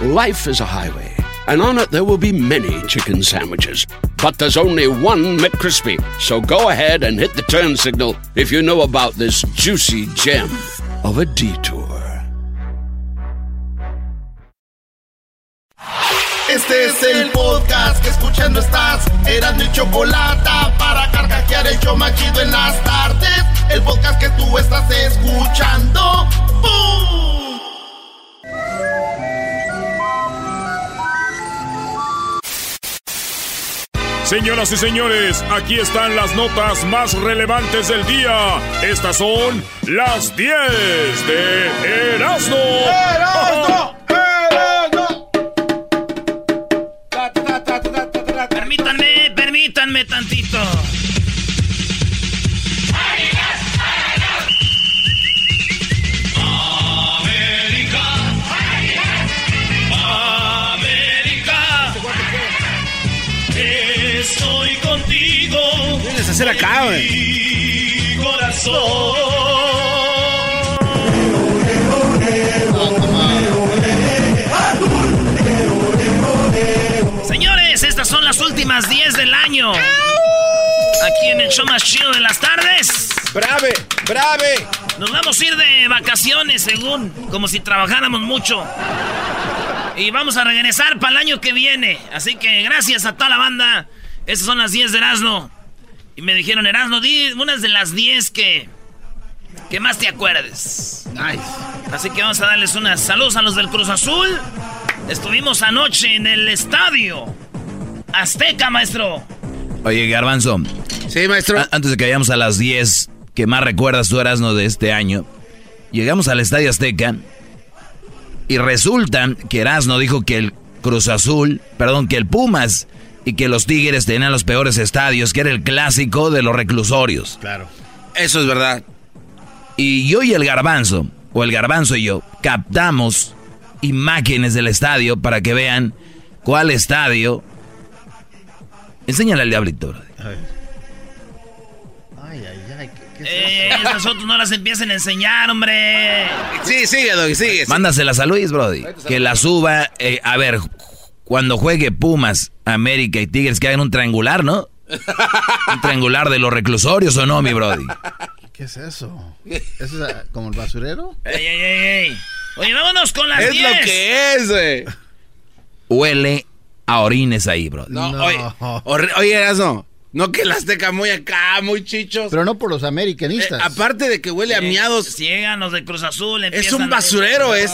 Life is a highway, and on it there will be many chicken sandwiches. But there's only one McCrispy. So go ahead and hit the turn signal if you know about this juicy gem of a detour. Este es el podcast que escuchando estás. Eran mi chocolate para carcajear el yo machido en las tardes. El podcast que tú estás escuchando. ¡Bum! Señoras y señores, aquí están las notas más relevantes del día. Estas son las 10 de Erasmo. ¡Erasmo! Permítanme, permítanme tantito. Hacer acá, güey. Corazón. Señores, estas son las últimas 10 del año. Aquí en el show más chido de las tardes. ¡Brave! ¡Brave! Nos vamos a ir de vacaciones, según, como si trabajáramos mucho. Y vamos a regresar para el año que viene. Así que gracias a toda la banda. Esas son las 10 de Erasmo. Y me dijeron, Erasmo, di unas de las 10 que, que más te acuerdes. Así que vamos a darles unas saludos a los del Cruz Azul. Estuvimos anoche en el estadio Azteca, maestro. Oye, Garbanzo. Sí, maestro. a- antes de que vayamos a las 10, que más recuerdas tú, Erasmo, de este año, llegamos al Estadio Azteca y resulta que Erasmo dijo que el Cruz Azul, perdón, que el Pumas y que los Tigres tenían los peores estadios, que era el clásico de los reclusorios. Claro. Eso es verdad. Y yo y el garbanzo, o el garbanzo y yo, captamos imágenes del estadio para que vean cuál estadio. Enséñale al diablito. brody. Ay, ay, ay. ¿qué, qué es Eh, esas no las empiecen a enseñar, hombre. Sí, sigue, Doggy, sigue. Mándaselas a Luis, Brody. Que la suba. eh, a ver, cuando juegue Pumas, América y Tigres, que hagan un triangular, ¿no? Un triangular de los reclusorios o no, mi Brody. ¿Qué es eso? ¿Eso es como el basurero? Ey, ey, ey, ey. Oye, vámonos con las Es 10. lo que es, güey. Huele a orines ahí, Brody. No, No. Oye, oye. No que el Azteca muy acá, muy chichos. Pero no por los Eh, americanistas. aparte de que huele a miados, Llegan los de Cruz Azul. es un basurero, es.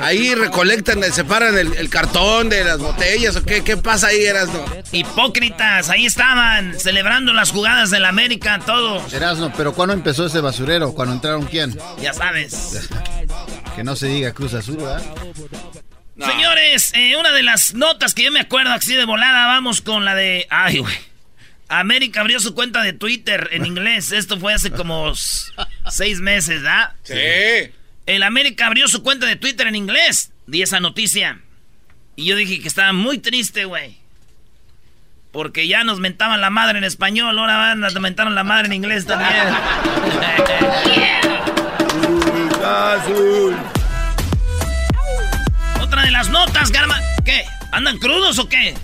Ahí recolectan, separan el, el cartón de las botellas, o qué, qué pasa ahí, Erasmo. Hipócritas, ahí estaban, celebrando las jugadas del América, todos. Erasno, pero ¿cuándo empezó ese basurero? ¿Cuándo entraron quién? Ya sabes. Que no se diga Cruz Azul, ¿verdad? Señores, eh, una de las notas que yo me acuerdo así de volada, vamos con la de... Ay, güey. América abrió su cuenta de Twitter en inglés. Esto fue hace como seis meses, ¿verdad? Sí. El América abrió su cuenta de Twitter en inglés. Di esa noticia. Y yo dije que estaba muy triste, güey. Porque ya nos mentaban la madre en español, ahora van a mentaron la madre en inglés también. Otra de las notas, Garma. ¿Qué? ¿Andan crudos o qué?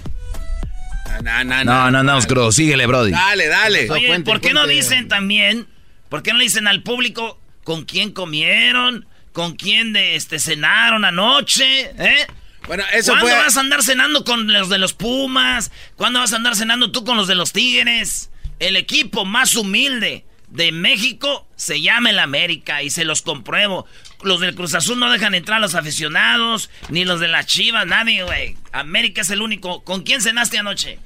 No, no, No, no, no, Scro, síguele, Brody. Dale, dale. Oye, cuente, ¿por qué no dicen también? ¿Por qué no le dicen al público con quién comieron? ¿Con quién de, este, cenaron anoche? ¿Eh? Bueno, eso ¿Cuándo fue. vas a andar cenando con los de los Pumas? ¿Cuándo vas a andar cenando tú con los de los Tigres? El equipo más humilde de México se llama el América y se los compruebo. Los del Cruz Azul no dejan entrar a los aficionados, ni los de las Chivas, nadie, güey. América es el único. ¿Con quién cenaste anoche?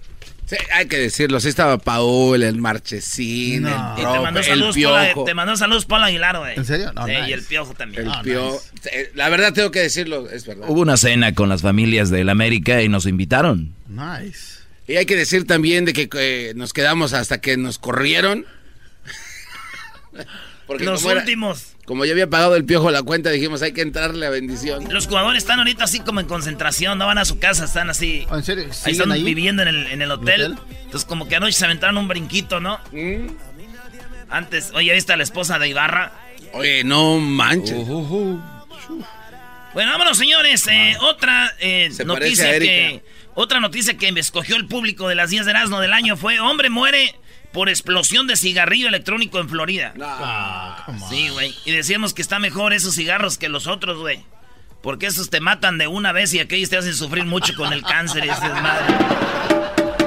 Sí, hay que decirlo, sí estaba Paul, el Marchesín, el, Y te mandó el saludos, Piojo. Paula, te mandó saludos Paula Aguilar, güey. ¿En serio? No, Sí, nice. y el piojo también. El Piojo. nice. Eh, La verdad tengo que decirlo, es verdad. Hubo una cena con las familias del América y nos invitaron. Nice. Y hay que decir también de que eh, nos quedamos hasta que nos corrieron. Porque Los como, era- últimos. como ya había pagado el piojo la cuenta, dijimos hay que entrarle a bendición. Los jugadores están ahorita así como en concentración, no van a su casa, están así. Oh, ¿En serio? Ahí ¿Siguen están ahí? viviendo en el, en el hotel. hotel? Entonces, como que anoche se aventaron un brinquito, ¿no? Mm. Antes, oye, ¿viste a la esposa de Ibarra? Oye, no manches. Bueno, vámonos, señores. Eh, otra eh, Se noticia que. Otra noticia que me escogió el público de las 10 de Erasmo del año fue: hombre muere por explosión de cigarrillo electrónico en Florida. Ah, come on. Sí, güey. Y decíamos que está mejor esos cigarros que los otros, güey. Porque esos te matan de una vez y aquellos te hacen sufrir mucho con el cáncer y ese desmadre.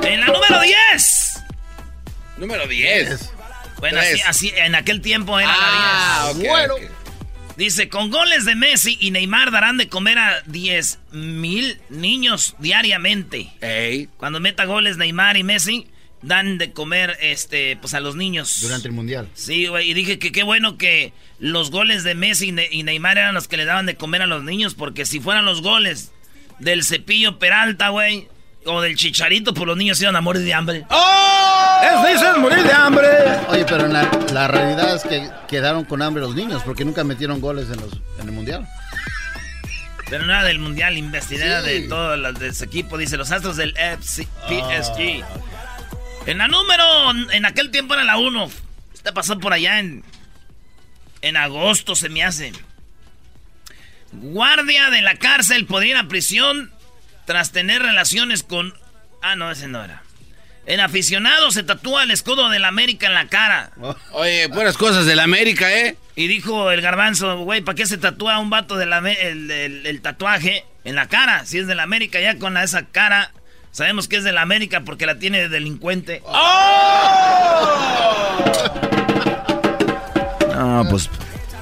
En la número 10. Número 10. Bueno, así, así en aquel tiempo era Ah, la ok. 10. Bueno. ok. Dice, con goles de Messi y Neymar darán de comer a 10 mil niños diariamente. Ey. Cuando meta goles Neymar y Messi, dan de comer este, pues a los niños. Durante el mundial. Sí, güey, y dije que qué bueno que los goles de Messi y Ne- y Neymar eran los que le daban de comer a los niños, porque si fueran los goles del Cepillo Peralta, güey, o del Chicharito, pues los niños iban a morir de hambre. ¡Eso dicen morir de hambre! Oye, pero la, la realidad es que quedaron con hambre los niños porque nunca metieron goles en, los, en el mundial. Pero nada del Mundial, investidad Sí. de todo los de ese equipo, dice los astros del FC PSG. En la número, en aquel tiempo era la 1. Esta pasó por allá en, en agosto, se me hace. Guardia de la cárcel podría ir a prisión tras tener relaciones con... Ah, no, ese no era. El aficionado se tatúa el escudo de la América en la cara. Oye, buenas cosas del América, ¿eh? Y dijo el garbanzo, güey, ¿para qué se tatúa un vato de la, el, el- el tatuaje en la cara? Si es de la América, ya con la- esa cara, sabemos que es de la América porque la tiene de delincuente. No, pues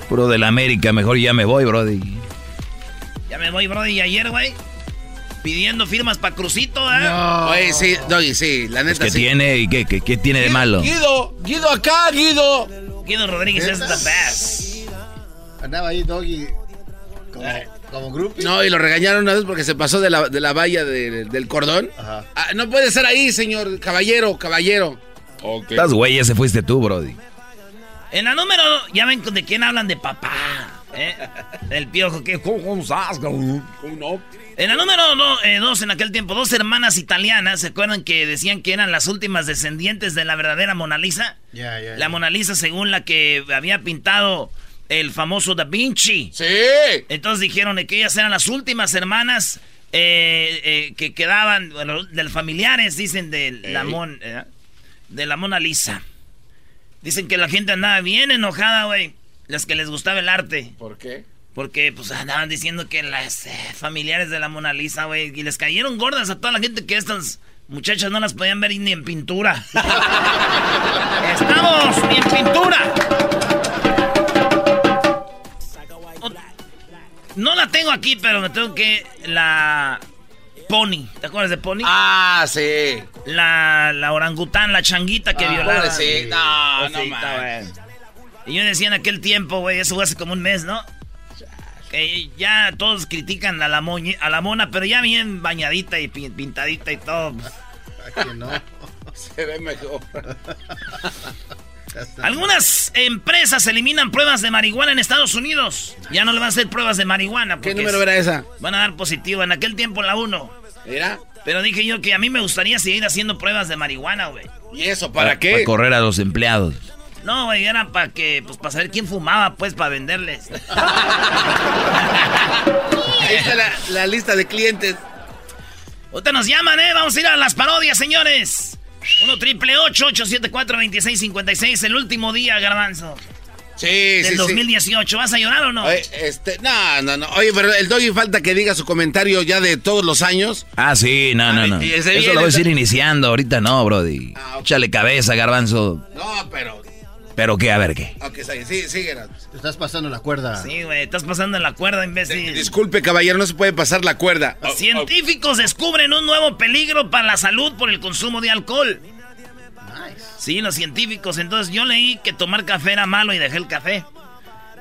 puro de la América, mejor ya me voy, brody. Ya me voy, Brody, y ayer, güey, pidiendo firmas para Crucito, ¿eh? Oye, sí, Doggy, sí, la neta ¿Qué sí. tiene y qué, qué, qué tiene de malo? Guido, Guido acá, Guido. Guido Rodríguez es the best. Andaba ahí Doggy como, como. No, y lo regañaron una vez porque se pasó de la, de la valla de- del cordón. Ajá. Ah, no puede ser ahí, señor caballero, caballero. Estás güey, ese fuiste tú, brody. En la número, ya ven de quién hablan de papá, ¿eh? El piojo, que ¿cómo estás, cabrón? ¿Cómo no? En la número do- eh, dos, en aquel tiempo, dos hermanas italianas, ¿se acuerdan que decían que eran las últimas descendientes de la verdadera Mona Lisa? Ya, ya, La ya. Mona Lisa según la que había pintado el famoso Da Vinci. Sí. Entonces dijeron que ellas eran las últimas hermanas eh, eh, que quedaban, bueno, de los familiares, dicen, de la, Mon- eh, de la Mona Lisa. Dicen que la gente andaba bien enojada, güey. Las que les gustaba el arte. ¿Por qué? Porque pues andaban diciendo que las familiares de la Mona Lisa, güey, y les cayeron gordas a toda la gente que estas muchachas no las podían ver ni en pintura. ¡Estamos ni en pintura! No la tengo aquí, pero me tengo que la Pony. ¿Te acuerdas de Pony? Ah, sí. La, la orangután, la changuita que Ah, violaba. pobrecita. No, no güey. Y yo decía en aquel tiempo, güey, eso fue hace como un mes, ¿no? Que ya todos critican a la, moñi- a la mona, pero ya bien bañadita y pin- pintadita y todo. no. Se ve mejor. Algunas empresas eliminan pruebas de marihuana en Estados Unidos. Ya no le van a hacer pruebas de marihuana. ¿Qué número era esa? Van a dar positivo. En aquel tiempo la 1. Mira. Pero dije yo que a mí me gustaría seguir haciendo pruebas de marihuana, güey. ¿Y eso para Para qué? correr a los empleados. No, güey, era para que, pues para saber quién fumaba, pues, para venderles. Ahí está la, la lista de clientes. Ahorita nos llaman, ¿eh? Vamos a ir a las parodias, señores. 1 triple 874 2656 el último día, garbanzo. Sí, Del sí, sí. 2018. ¿Vas a llorar o no? Oye, este, no, no, no. Oye, pero el Doggy falta que diga su comentario ya de todos los años. Ah, sí, no, no, no. y ese Eso viene lo voy a decir iniciando, ahorita no, brody. Ah, ok. Échale cabeza, garbanzo. No, pero ¿Pero qué? A ver, ¿qué? Ok, sí, sigue. Te estás pasando la cuerda. Sí, güey, estás pasando la cuerda, imbécil. Disculpe, caballero, no se puede pasar la cuerda. Científicos descubren un nuevo peligro para la salud por el consumo de alcohol. Sí, los científicos. Entonces yo leí que tomar café era malo y dejé el café.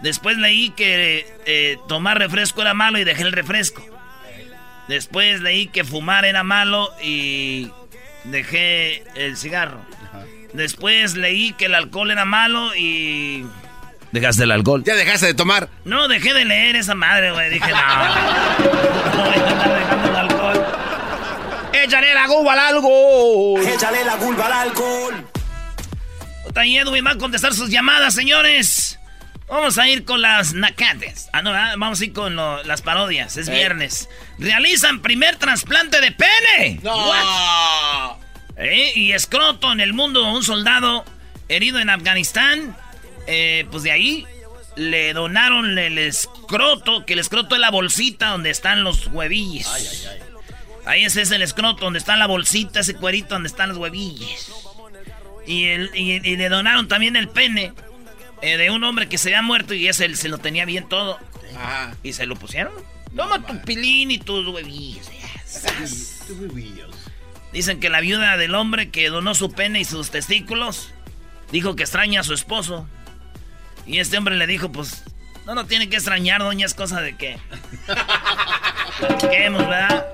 Después leí que eh, tomar refresco era malo y dejé el refresco. Después leí que fumar era malo y dejé el cigarro. Después leí que el alcohol era malo y... ¿Dejaste el alcohol? ¿Ya dejaste de tomar? No, dejé de leer esa madre, güey. Dije, no. no voy a estar dejando el alcohol. ¡Échale la culpa al alcohol! ¡Échale la culpa al alcohol! y Edwin va a contestar sus llamadas, señores. Vamos a ir con las nacates. Ah, no, vamos a ir con las parodias. Es viernes. Realizan primer trasplante de pene. No. ¿Eh? Y escroto en el mundo. Un soldado herido en Afganistán. Eh, pues de ahí le donaron el escroto. Que el escroto es la bolsita donde están los huevillos. Ay, ay, ay. Ahí ese es el escroto donde está la bolsita, ese cuerito donde están los huevillos. Y, el, y, le donaron también el pene eh, de un hombre que se había muerto y ese se lo tenía bien todo. Y se lo pusieron. Toma tu pilín y tus huevillos. Dicen que la viuda del hombre que donó su pene y sus testículos dijo que extraña a su esposo. Y este hombre le dijo, pues, no no tiene que extrañar, doña, es cosa de que... ¿verdad?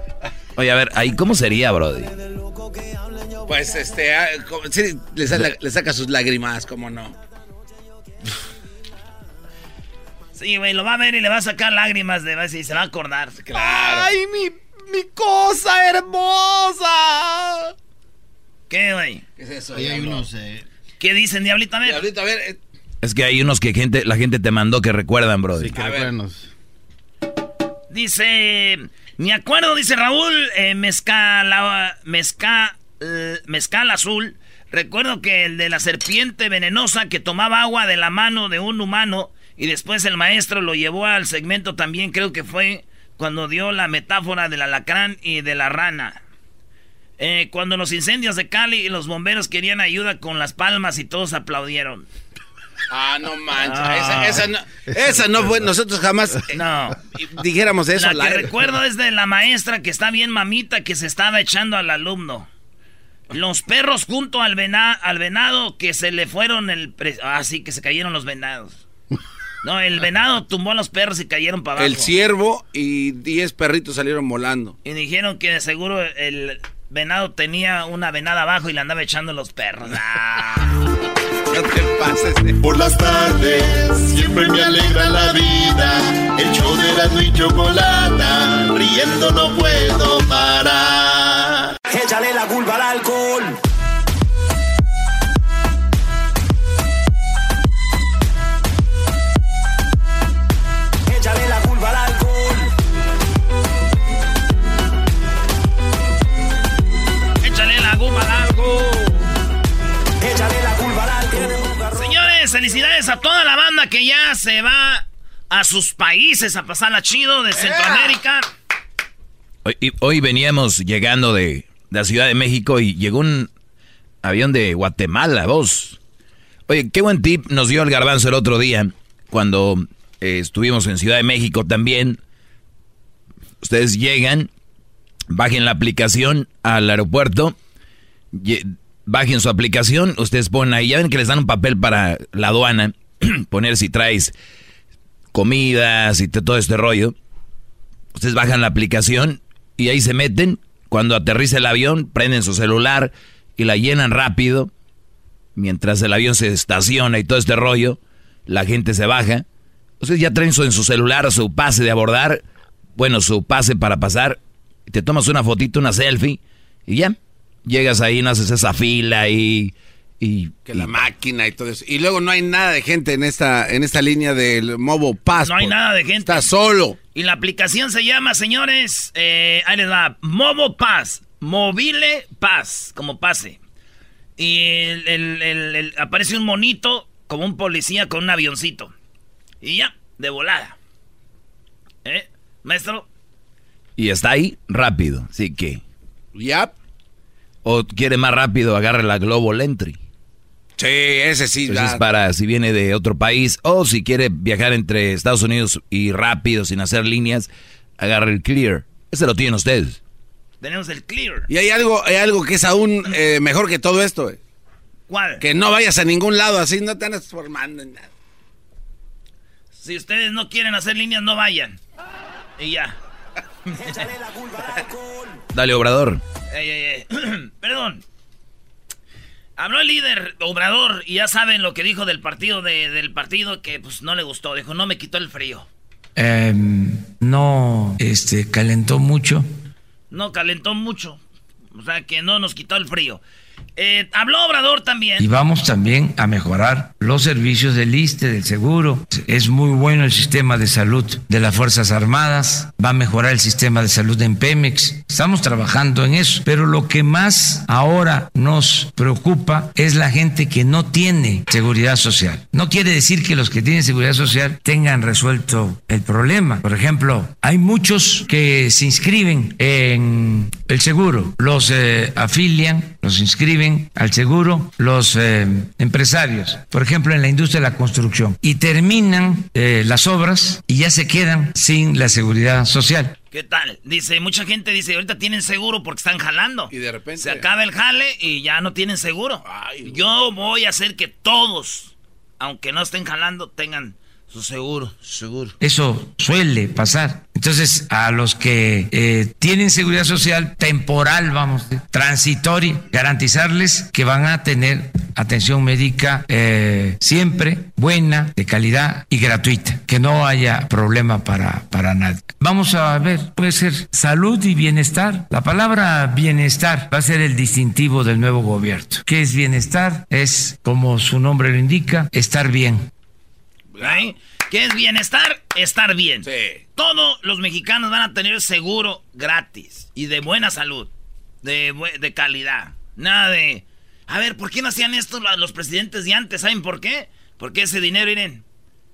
Oye, a ver, ahí cómo sería, Brody. Pues este, ah, sí, le, saca sus lágrimas, ¿cómo no? Sí, güey, lo va a ver y le va a sacar lágrimas de y se va a acordar. Claro. ¡Ay, mi, mi cosa hermosa! ¿Qué, güey? ¿Qué es eso? hay unos, eh... ¿Qué dicen, Diablito? A ver. Diablito, a ver. Eh. Es que hay unos que gente, la gente te mandó que recuerdan, Brody. Sí, que recuerdanos. Dice, me acuerdo, dice Raúl, eh, mezcal, mezcal, eh, mezcal azul. Recuerdo que el de la serpiente venenosa que tomaba agua de la mano de un humano y después el maestro lo llevó al segmento también, creo que fue cuando dio la metáfora del alacrán y de la rana. Eh, cuando los incendios de Cali y los bomberos querían ayuda con las palmas y todos aplaudieron. Ah, no manches. Ah. Esa, no, esa no fue. Nosotros jamás eh, no. dijéramos eso. La que recuerdo es de la maestra que está bien mamita que se estaba echando al alumno. Los perros junto al, al venado que se le fueron el... Ah, sí, que se cayeron los venados. No, el venado tumbó a los perros y cayeron para abajo. El ciervo y 10 perritos salieron volando. Y dijeron que de seguro el venado tenía una venada abajo y le andaba echando los perros. Ah. No te pases. Por las tardes siempre me alegra la vida. El show de la y chocolata. Riendo no puedo parar. Échale la culpa al alcohol. Felicidades a toda la banda que ya se va a sus países a pasarla chido de Centroamérica. Hoy, hoy veníamos llegando de, de la Ciudad de México y llegó un avión de Guatemala, vos. Oye, qué buen tip nos dio el garbanzo el otro día cuando eh, estuvimos en Ciudad de México también. Ustedes llegan, bajen la aplicación al aeropuerto, bajen su aplicación, ustedes ponen ahí, ya ven que les dan un papel para la aduana, poner si traes comidas y todo este rollo. Ustedes bajan la aplicación y ahí se meten cuando aterriza el avión, prenden su celular y la llenan rápido. Mientras el avión se estaciona y todo este rollo, la gente se baja. Ustedes ya traen su, en su celular su pase de abordar, bueno, su pase para pasar. Te tomas una fotito, una selfie y ya. Llegas ahí, no haces esa fila y... Y, que la máquina y todo eso. Y luego no hay nada de gente en esta, en esta línea del Movo Pass. No hay nada de gente. Está solo. Y la aplicación se llama, señores, eh, ahí les va, Movo Pass, Mobile Pass, como pase. Y el, aparece un monito como un policía con un avioncito. Y ya, de volada. ¿Eh, maestro? Y está ahí rápido, así que... Ya. O quiere más rápido, agarre la Global Entry. Sí, ese sí. Entonces es para si viene de otro país o si quiere viajar entre Estados Unidos y rápido, sin hacer líneas, agarre el Clear. Ese lo tienen ustedes. Tenemos el Clear. Y hay algo, hay algo que es aún eh, mejor que todo esto. eh. ¿Cuál? Que no vayas a ningún lado así, no te andas formando en nada. Si ustedes no quieren hacer líneas, no vayan. Y ya. Échale la culpa al alcohol. Dale, Obrador. Ey, ey, ey. Perdón. Habló el líder Obrador y ya saben lo que dijo del partido de- del partido que pues no le gustó. Dijo, no me quitó el frío. Eh, no este, calentó mucho. No calentó mucho. O sea que no nos quitó el frío. Eh, habló Obrador también. Y vamos también a mejorar los servicios del ISTE, del seguro. Es muy bueno el sistema de salud de las Fuerzas Armadas. Va a mejorar el sistema de salud en Pemex. Estamos trabajando en eso. Pero lo que más ahora nos preocupa es la gente que no tiene seguridad social. No quiere decir que los que tienen seguridad social tengan resuelto el problema. Por ejemplo, hay muchos que se inscriben en el seguro, los eh, afilian, los inscriben al seguro los eh, empresarios, por ejemplo en la industria de la construcción, y terminan eh, las obras y ya se quedan sin la seguridad social. ¿Qué tal? Dice, mucha gente dice, ahorita tienen seguro porque están jalando. Y de repente- Se acaba el jale y ya no tienen seguro. Ay, Yo voy a hacer que todos, aunque no estén jalando, tengan su seguro. Seguro. Eso suele pasar. Entonces, a los que eh, tienen seguridad social temporal, vamos, transitoria, garantizarles que van a tener atención médica eh, siempre buena, de calidad y gratuita, que no haya problema para, para nadie. Vamos a ver, puede ser salud y bienestar. La palabra bienestar va a ser el distintivo del nuevo gobierno. ¿Qué es bienestar? Es, como su nombre lo indica, estar bien. ¿Ahí? ¿Qué es bienestar? Estar bien. Sí. Todos los mexicanos van a tener seguro gratis y de buena salud, de, de calidad. Nada de... A ver, ¿por qué no hacían esto los presidentes de antes? ¿Saben por qué? Porque ese dinero, miren,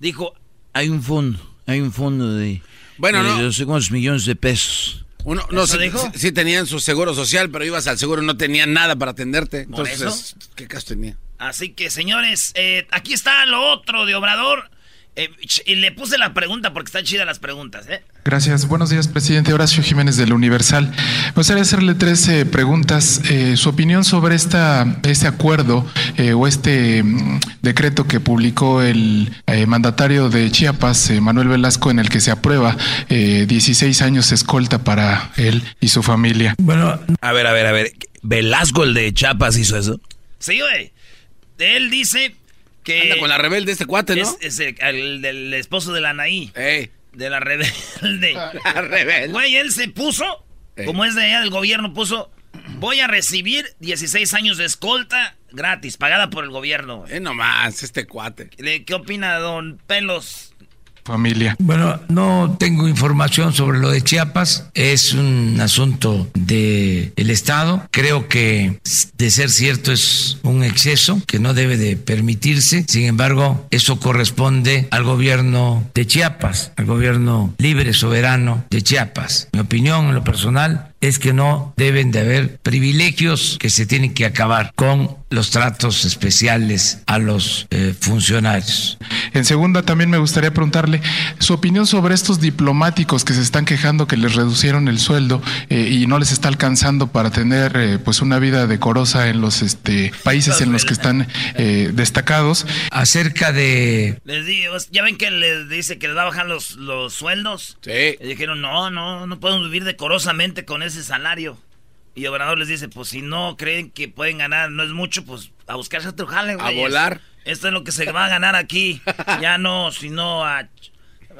dijo, Hay un fondo, hay un fondo de, Bueno, de no. no sé cuántos millones de pesos. Uno, no, ¿Eso sí, dijo? sí- sí tenían su seguro social, pero ibas al seguro y no tenían nada para atenderte. ¿Por Entonces, ¿qué caso tenía? Así que, señores, eh, aquí está lo otro de Obrador. Eh, y le puse la pregunta porque están chidas las preguntas, ¿eh? Gracias. Buenos días, presidente Horacio Jiménez del Universal. Me gustaría hacerle tres eh, preguntas. Eh, su opinión sobre esta, este acuerdo eh, o este mm, decreto que publicó el eh, mandatario de Chiapas, eh, Manuel Velasco, en el que se aprueba eh, 16 años de escolta para él y su familia. Bueno, A ver, a ver, a ver. ¿Velasco, el de Chapas, hizo eso? Sí, güey. Él dice que... Anda con la rebelde este cuate, ¿no? Es, es el, el del esposo de la Anaí. Ey, De la rebelde. la rebelde. Güey, él se puso, Ey. como es de allá del gobierno, puso, voy a recibir 16 años de escolta gratis, pagada por el gobierno. Eh, nomás, este cuate. ¿De ¿Qué opina don Pelos? Familia. Bueno, no tengo información sobre lo de Chiapas. Es un asunto del el Estado. Creo que de ser cierto es un exceso que no debe de permitirse. Sin embargo, eso corresponde al gobierno de Chiapas, al gobierno libre, soberano de Chiapas. Mi opinión en lo personal es que no deben de haber privilegios que se tienen que acabar con los tratos especiales a los eh, funcionarios. En segunda, también me gustaría preguntarle su opinión sobre estos diplomáticos que se están quejando que les reducieron el sueldo eh, y no les está alcanzando para tener eh, pues una vida decorosa en los este, países en los que están eh, destacados. Acerca de Les digo, ya ven que les dice que les va a bajar los, los sueldos. Sí. Y dijeron, no, no, no podemos vivir decorosamente con ese salario. Y Obrador les dice, pues si no creen que pueden ganar, no es mucho, pues a buscarse otro jale, güey. volar. Esto es lo que se va a ganar aquí. Ya no, sino a...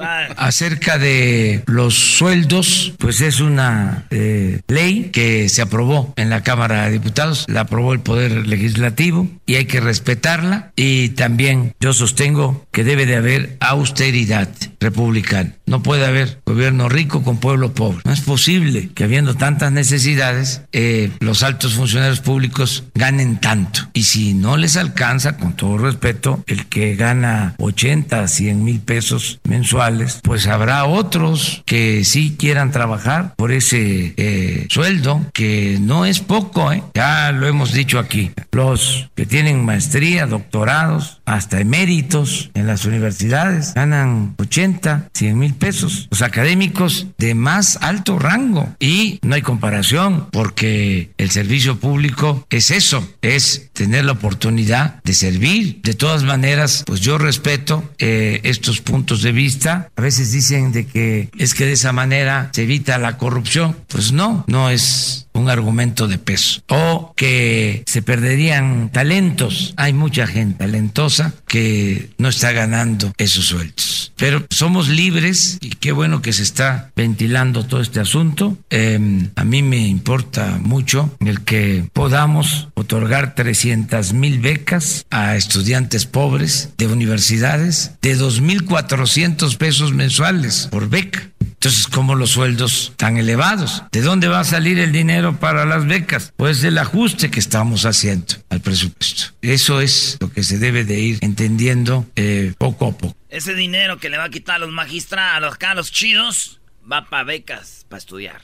a- acerca de los sueldos, pues es una eh, ley que se aprobó en la Cámara de Diputados, la aprobó el Poder Legislativo y hay que respetarla. Y también yo sostengo que debe de haber austeridad republicana. No puede haber gobierno rico con pueblo pobre. No es posible que habiendo tantas necesidades, eh, los altos funcionarios públicos ganen tanto. Y si no les alcanza, con todo respeto, el que gana 80, 100 mil pesos mensuales, pues habrá otros que sí quieran trabajar por ese eh, sueldo, que no es poco, ¿eh? ya lo hemos dicho aquí. Los que tienen maestría, doctorados, hasta eméritos en las universidades, ganan 80, 100 mil pesos. Los académicos de más alto rango. Y no hay comparación, porque el servicio público es eso, es tener la oportunidad de servir. De todas maneras, pues yo respeto eh, estos puntos de vista. A veces dicen de que es que de esa manera se evita la corrupción. Pues no, no es un argumento de peso. O que se perderían talentos. Hay mucha gente talentosa que no está ganando esos sueldos. Pero somos libres y qué bueno que se está ventilando todo este asunto. Em, a mí me importa mucho el que podamos otorgar 300 mil becas a estudiantes pobres de universidades de 2.400 pesos mensuales por beca. Entonces, ¿cómo los sueldos tan elevados? ¿De dónde va a salir el dinero para las becas? Pues del ajuste que estamos haciendo al presupuesto. Eso es lo que se debe de ir entendiendo eh, poco a poco. Ese dinero que le va a quitar a los magistrados, a los chidos, va para becas, para estudiar.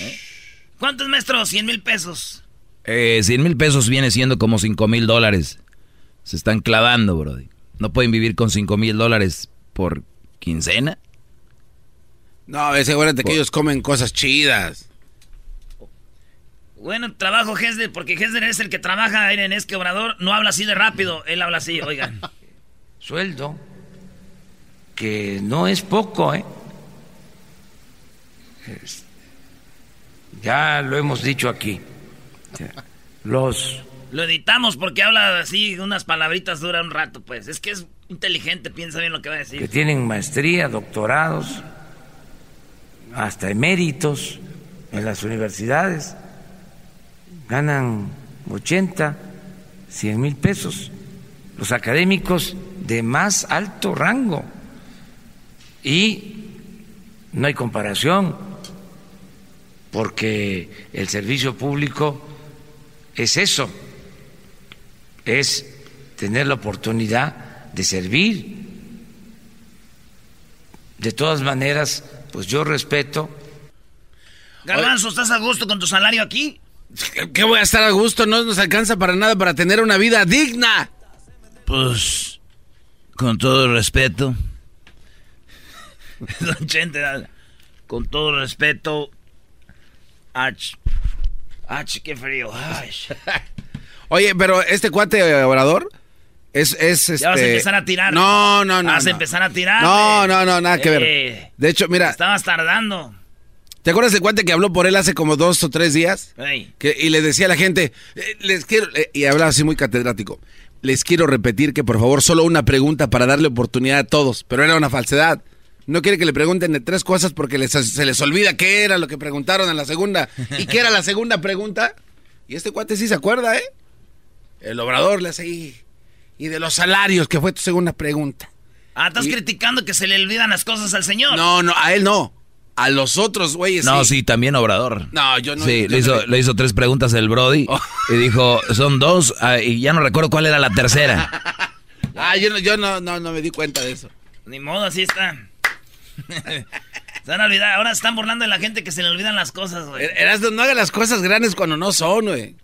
¿Eh? ¿Cuántos maestros? 100 mil pesos. Eh, 100 mil pesos viene siendo como 5 mil dólares. Se están clavando, Brody. No pueden vivir con 5 mil dólares por quincena. No, asegúrate que ellos comen cosas chidas. Bueno, trabajo Hesder, porque Hesder es el que trabaja en este Obrador. No habla así de rápido, él habla así, oigan. Sueldo, que no es poco, ¿eh? Ya lo hemos dicho aquí. Los... Lo editamos porque habla así, unas palabritas duran un rato, pues. Es que es inteligente, piensa bien lo que va a decir. Que tienen maestría, doctorados hasta eméritos en las universidades, ganan 80, 100 mil pesos, los académicos de más alto rango. Y no hay comparación, porque el servicio público es eso, es tener la oportunidad de servir. De todas maneras, pues yo respeto. Garbanzo, ¿estás a gusto con tu salario aquí? ¿Qué voy a estar a gusto? No nos alcanza para nada para tener una vida digna. Pues, con todo respeto. Don Chente, con todo respeto. Ach, ach, qué frío. Oye, pero este cuate orador es, es Ya vas a este, empezar a tirar. No, no, no. Vas a no. empezar a tirar. No, no, no, nada que ver. Eh. De hecho, mira, Estabas tardando. ¿te acuerdas del cuate que habló por él hace como dos o tres días? Ey. Que, y le decía a la gente, eh, les quiero, eh, y hablaba así muy catedrático, les quiero repetir que por favor solo una pregunta para darle oportunidad a todos, pero era una falsedad. No quiere que le pregunten de tres cosas porque les- se les olvida qué era lo que preguntaron en la segunda. ¿Y qué era la segunda pregunta? Y este cuate sí se acuerda, ¿eh? El obrador le hace ahí. Y de los salarios, que fue tu segunda pregunta. Ah, estás Y- criticando que se le olvidan las cosas al señor. No, no, a él no. A los otros güeyes No, sí, también Obrador. No, yo no. Sí, yo le no hizo, le hizo tres preguntas el Brody Oh. y dijo, son dos, ah, y ya no recuerdo cuál era la tercera. Ah, yo, no, yo no, no, no me di cuenta de eso. Ni modo, así está. se van a olvidar. Ahora están burlando de la gente que se le olvidan las cosas, güey. Er- Erasmo, no haga las cosas grandes cuando no son, güey.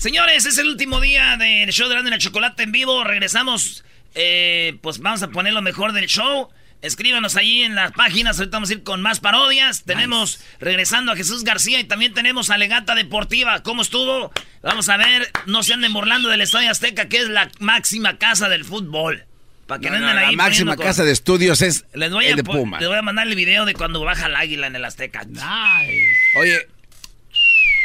Señores, es el último día del show de Grande y la Chocolate en vivo. Regresamos. eh, pues vamos a poner lo mejor del show. Escríbanos ahí en las páginas. Ahorita vamos a ir con más parodias. Tenemos regresando a Jesús García y también tenemos a Legata Deportiva. ¿Cómo estuvo? Vamos a ver. No se anden burlando del Estadio Azteca, que es la máxima casa del fútbol. Para que no, No, la máxima casa de estudios es Les voy, el a, de Puma. les voy a mandar el video de cuando baja el águila en el Azteca. Oye,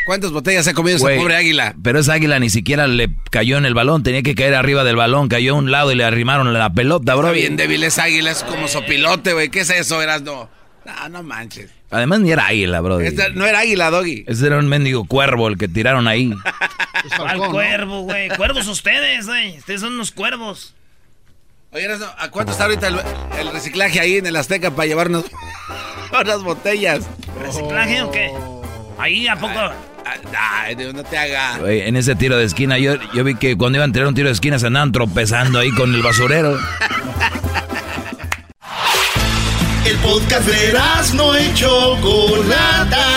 ¿cuántas botellas ha comido esa pobre águila? Pero esa águila ni siquiera le cayó en el balón, tenía que caer arriba del balón, cayó a un lado y le arrimaron la pelota, Está bro. bien débil esa águila, es como sopilote, güey. ¿Qué es eso, Erasmo? No, no manches. Además ni era águila, bro. Esta no era águila, Doggy. Ese era un mendigo cuervo el que tiraron ahí. ¿Cuál cuervo, güey? Cuervos ustedes, güey. Ustedes son unos cuervos. Oye, ¿a cuánto está ahorita el, el reciclaje ahí en el Azteca para llevarnos unas botellas? ¿Reciclaje o qué? Ahí, ¿a poco? Ay, Dios, no te haga. Güey, en ese tiro de esquina, yo, yo vi que cuando iban a tirar un tiro de esquina se andaban tropezando ahí con el basurero. podcast de no y Chocolata.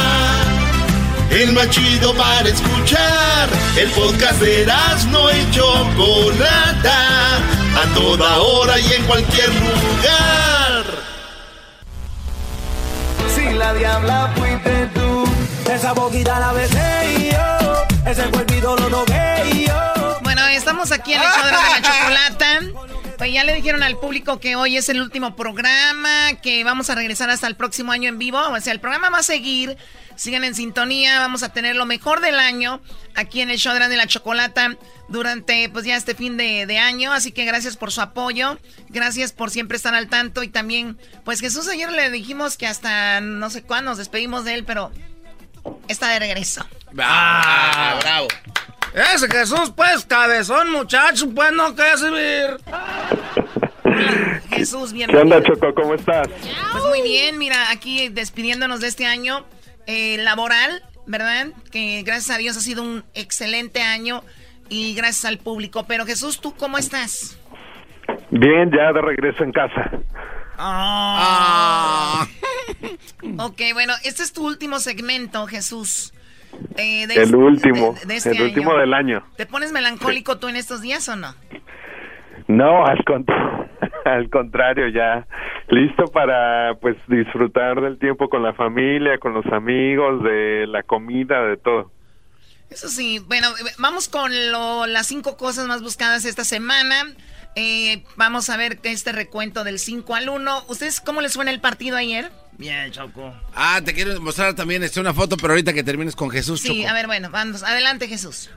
El más chido para escuchar. El podcast de no y Chocolata. A toda hora y en cualquier lugar. Si la diabla tú, esa boquita la besé yo, ese cuerpito lo toqué yo. Bueno, estamos aquí en el show de la chocolata. Pues ya le dijeron al público que hoy es el último programa, que vamos a regresar hasta el próximo año en vivo. O sea, el programa va a seguir. Sigan en sintonía. Vamos a tener lo mejor del año aquí en el show de la chocolata durante pues ya este fin de, año. Así que gracias por su apoyo. Gracias por siempre estar al tanto. Y también, pues Jesús ayer le dijimos que hasta no sé cuándo nos despedimos de él, pero está de regreso. Ah, bravo. Ese Jesús, pues, cabezón, muchacho, pues no qué Jesús, bien. ¿Qué onda, Choco? ¿Cómo estás? Pues muy bien, mira, aquí despidiéndonos de este año eh, laboral, ¿verdad? Que gracias a Dios ha sido un excelente año y gracias al público. Pero Jesús, ¿tú cómo estás? Bien, ya de regreso en casa. Ah. ok, bueno, este es tu último segmento, Jesús. Eh, el último, este el último del año. ¿Te pones melancólico tú en estos días o no? No, al, al contrario, ya listo para pues disfrutar del tiempo con la familia, con los amigos, de la comida, de todo. Eso sí, bueno, vamos con las cinco cosas más buscadas esta semana. Eh, vamos a ver este recuento del 5 al 1. ¿Ustedes cómo les suena el partido ayer? Bien, Choco. Ah, te quiero mostrar también este, una foto, pero ahorita que termines con Jesús. Sí, a ver, bueno, vamos. Adelante, Jesús.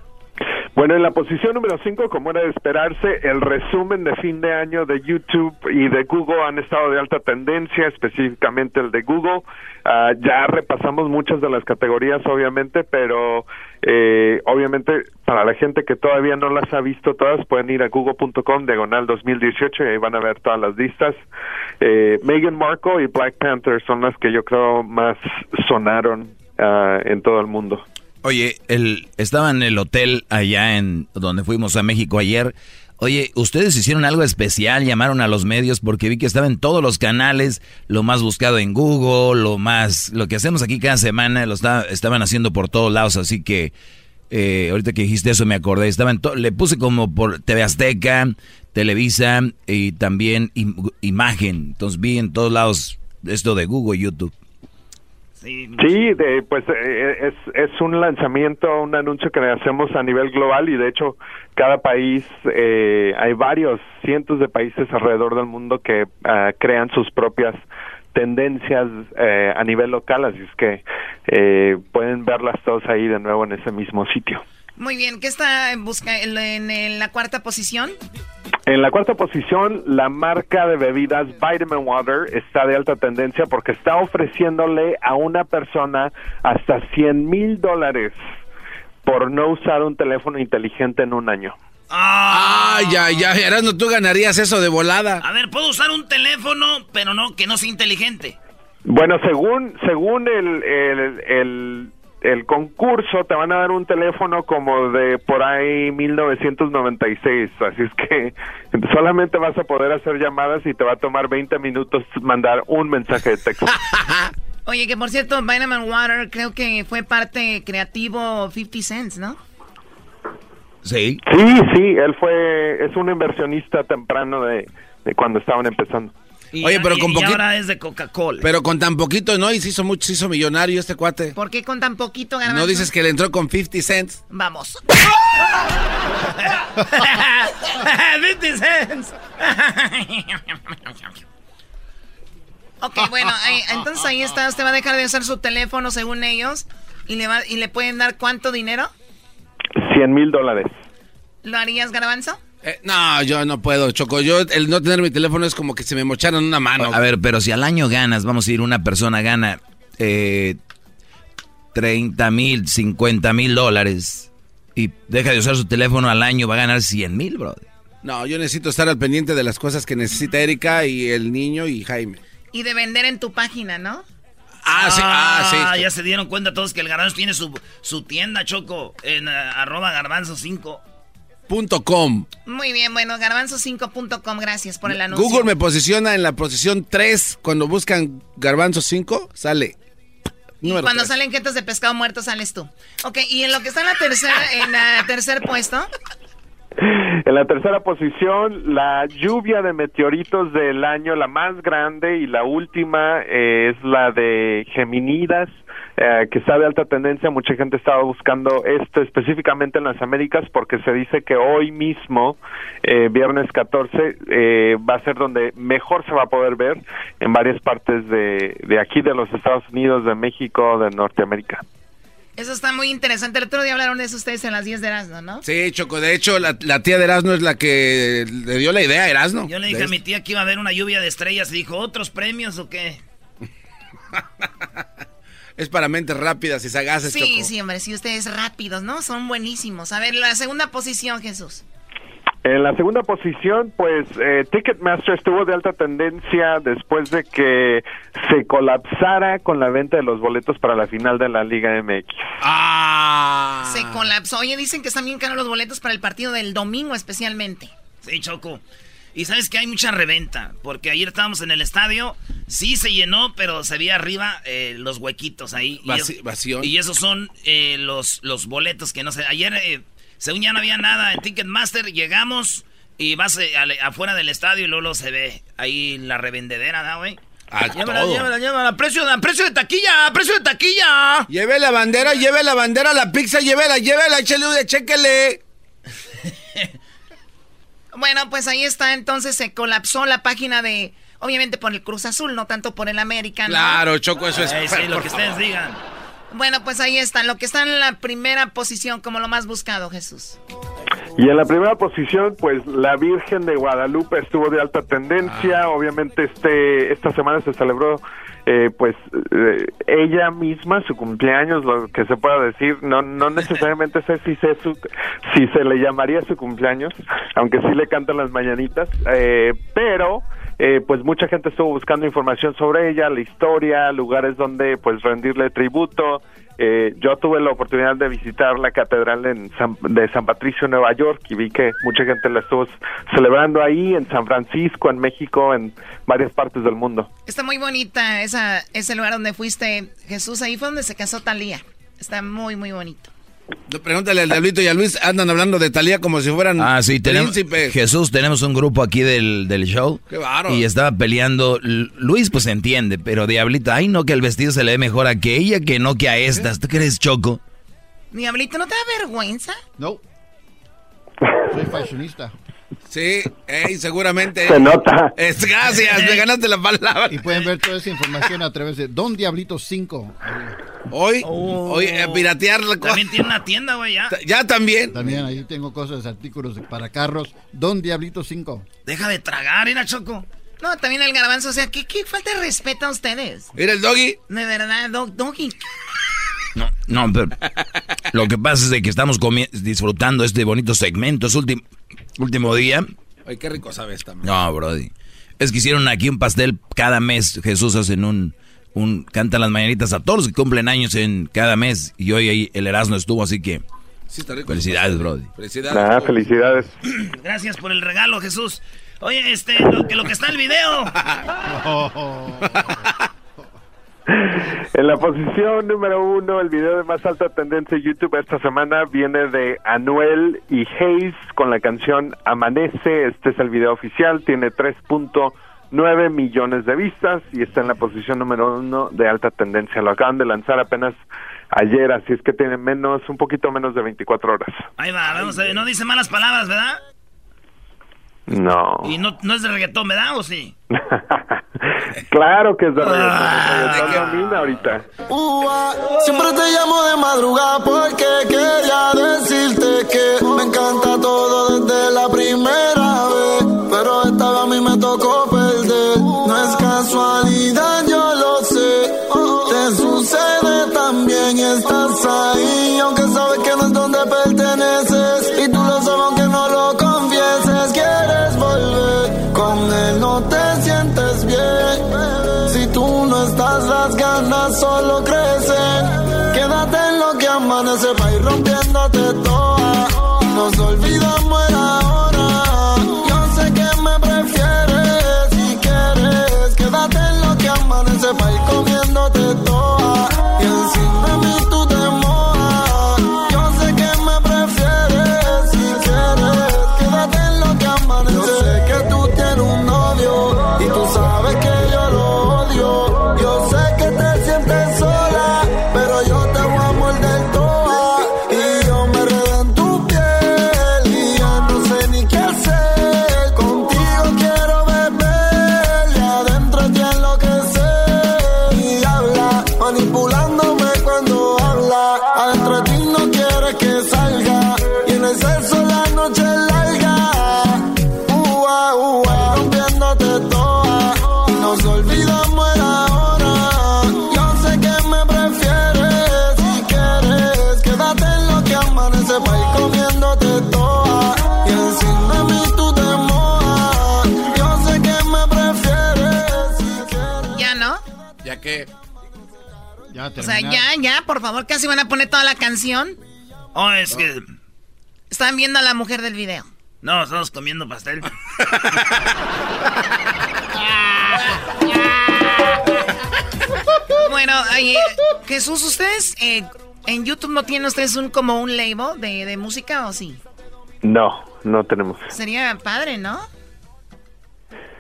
Bueno, en la posición número 5, como era de esperarse, el resumen de fin de año de YouTube y de Google han estado de alta tendencia, específicamente el de Google. Ah, ya repasamos muchas de las categorías, obviamente, pero eh, obviamente para la gente que todavía no las ha visto todas, pueden ir a google.com diagonal 2018 y ahí van a ver todas las listas. Eh, Meghan Markle y Black Panther son las que yo creo más sonaron ah, en todo el mundo. Oye, el, estaba en el hotel allá en donde fuimos a México ayer. Oye, ustedes hicieron algo especial, llamaron a los medios porque vi que estaba en todos los canales, lo más buscado en Google, lo más, lo que hacemos aquí cada semana, lo estaban haciendo por todos lados, así que eh, ahorita que dijiste eso me acordé, estaba en le puse como por TV Azteca, Televisa y también Imagen, entonces vi en todos lados esto de Google YouTube. Sí, de, pues eh, es, es un lanzamiento, un anuncio que hacemos a nivel global y de hecho cada país, eh, hay varios cientos de países alrededor del mundo que ah, crean sus propias tendencias eh, a nivel local, así es que pueden verlas todos ahí de nuevo en ese mismo sitio. Muy bien, ¿qué está en, busca, en, la cuarta posición? En la cuarta posición, la marca de bebidas Vitamin Water está de alta tendencia porque está ofreciéndole a una persona hasta 100 mil dólares por no usar un teléfono inteligente en un año. Ah, ya, ya, Erasmo, tú ganarías eso de volada. A ver, puedo usar un teléfono, pero no que no sea inteligente. Bueno, según según el, el el concurso te van a dar un teléfono como de por ahí 1996, así es que solamente vas a poder hacer llamadas y te va a tomar 20 minutos mandar un mensaje de texto. Oye, que por cierto, Vitamin Water creo que fue parte creativo 50 Cents, ¿no? Sí. Sí, sí, él fue, es un inversionista temprano de, de cuando estaban empezando. Oye, pero con poquito. ahora es de Coca-Cola. Pero con tan poquito, ¿no? Y se hizo mucho, se hizo millonario este cuate. ¿Por qué con tan poquito No dices que le entró con 50 cents. Vamos. 50 cents. ok, bueno, entonces ahí está. Usted va a dejar de usar su teléfono según ellos. ¿Y le, va, y le pueden dar cuánto dinero? 100 mil dólares. ¿Lo harías, Garbanzo? Eh, no, yo no puedo, Choco. Yo, el no tener mi teléfono es como que se me mocharon una mano. A ver, pero si al año ganas, vamos a ir, una persona gana eh, 30 mil, 50 mil dólares y deja de usar su teléfono al año, va a ganar 100 mil, brother. No, yo necesito estar al pendiente de las cosas que necesita Erika y el niño y Jaime. Y de vender en tu página, ¿no? Ah, sí, ah, sí. Ah, ya se dieron cuenta todos que el garbanzo tiene su, su tienda, Choco, en eh, arroba garbanzo 5. .com. Muy bien, bueno, garbanzo5.com, gracias por el anuncio. Google me posiciona en la posición 3. Cuando buscan garbanzo 5, sale. Y cuando salen jetas de pescado muerto, sales tú. Ok, y en lo que está en la tercera, en la tercer puesto. En la tercera posición, la lluvia de meteoritos del año, la más grande y la última es la de Geminidas, eh, que está de alta tendencia. Mucha gente estaba buscando esto específicamente en las Américas porque se dice que hoy mismo, eh, viernes 14, eh, va a ser donde mejor se va a poder ver en varias partes de, de aquí, de los Estados Unidos, de México, de Norteamérica. Eso está muy interesante. El otro día hablaron de eso ustedes en las 10 de Erasmo, ¿no? Sí, Choco. De hecho, la, tía de Erasmo es la que le dio la idea a Erasmo. Yo le dije a mi tía que iba a haber una lluvia de estrellas y dijo, ¿otros premios o qué? es para mentes rápidas y sagaces, Sí, sí, hombre. Si ustedes rápidos, ¿no? Son buenísimos. A ver, la segunda posición, Jesús. En la segunda posición, pues eh, Ticketmaster estuvo de alta tendencia después de que se colapsara con la venta de los boletos para la final de la Liga MX. Ah. Se colapsó. Oye, dicen que están bien caros los boletos para el partido del domingo especialmente. Sí, Choco. Y sabes que hay mucha reventa, porque ayer estábamos en el estadio, sí se llenó, pero se veía arriba eh, los huequitos ahí. vacío. Y esos son eh, los, los boletos que no sé. Ayer según ya no había nada en Ticketmaster, llegamos y vas eh, afuera del estadio y luego, se ve ahí la revendedera, ¿no, güey? Ah, llévala, llévala, llévala. Precio, precio de taquilla, precio de taquilla. Lleve la bandera, lleve la bandera, la pizza, llévela, llévela, échale chéquele. bueno, pues ahí está, entonces se colapsó la página de, obviamente por el Cruz Azul, no tanto por el América. Claro, Choco, eso es. sí, lo que ustedes digan. Bueno, pues ahí está, lo que está en la primera posición como lo más buscado, Jesús. Y en la primera posición, pues la Virgen de Guadalupe estuvo de alta tendencia. Ah. Obviamente, este esta semana se celebró, eh, pues eh, ella misma su cumpleaños, lo que se pueda decir. No no necesariamente sé si se si se le llamaría su cumpleaños, aunque sí le cantan las mañanitas, eh, pero eh, pues mucha gente estuvo buscando información sobre ella, la historia, lugares donde pues rendirle tributo. Eh, yo tuve la oportunidad de visitar la catedral en de San Patricio, Nueva York, y vi que mucha gente la estuvo celebrando ahí, en San Francisco, en México, en varias partes del mundo. Está muy bonita esa, ese lugar donde fuiste, Jesús. Ahí fue donde se casó Talía. Está muy, muy bonito. Pregúntale al Diablito y a Luis, andan hablando de Talía como si fueran ah, sí, tenemos, Jesús, tenemos un grupo aquí del, show. Qué baro. Y estaba peleando. Luis, pues entiende, pero Diablito, ay, no, que el vestido se le ve mejor a que ella que no que a estas. ¿Tú crees, Choco? Diablito, ¿no te da vergüenza? No. Soy fashionista. Sí, seguramente. Se nota. Es, gracias, me ganaste la palabra. Y pueden ver toda esa información a través de Don Diablito 5. Hoy, hoy, eh, piratear la También tiene una tienda, güey, ya. Ya también. También ahí tengo cosas, artículos para carros. Don Diablito 5. Deja de tragar, era Choco. No, también el garbanzo, o sea, ¿qué, qué falta de respeto a ustedes? Mira el doggy. De verdad, doggy. No, no, pero lo que pasa es de que estamos disfrutando este bonito segmento. Es último, último día. Ay, qué rico sabes también. No, Brody. Es que hicieron aquí un pastel cada mes. Jesús hacen un, un canta las mañanitas a todos los que cumplen años en cada mes. Y hoy ahí el Erasmo estuvo, así que. Felicidades, Brody. Felicidades. Ah, felicidades. Gracias por el regalo, Jesús. Oye, este, lo que, lo que está en el video. En la posición número uno, el video de más alta tendencia en YouTube esta semana viene de Anuel y Hayes con la canción Amanece. Este es el video oficial, tiene 3.9 millones de vistas y está en la posición número uno de alta tendencia. Lo acaban de lanzar apenas ayer, así es que tiene menos, un poquito menos de 24 horas. Ahí va, vamos a ver, no dice malas palabras, ¿verdad? No. ¿Y no, no es de reggaetón, verdad o sí? claro que es de reggaetón. Ah, ahorita. siempre te llamo de madrugada porque quería decirte que me encanta todo desde la primera vez. Pero esta vez a mí me tocó O sea, ya, ya, por favor, casi van a poner toda la canción. Oh, es que. Están viendo a la mujer del video. No, estamos comiendo pastel. bueno, eh, Jesús, ¿ustedes eh, en YouTube no tienen ustedes un como un label de, de música o sí? No, no tenemos. Sería padre, ¿no?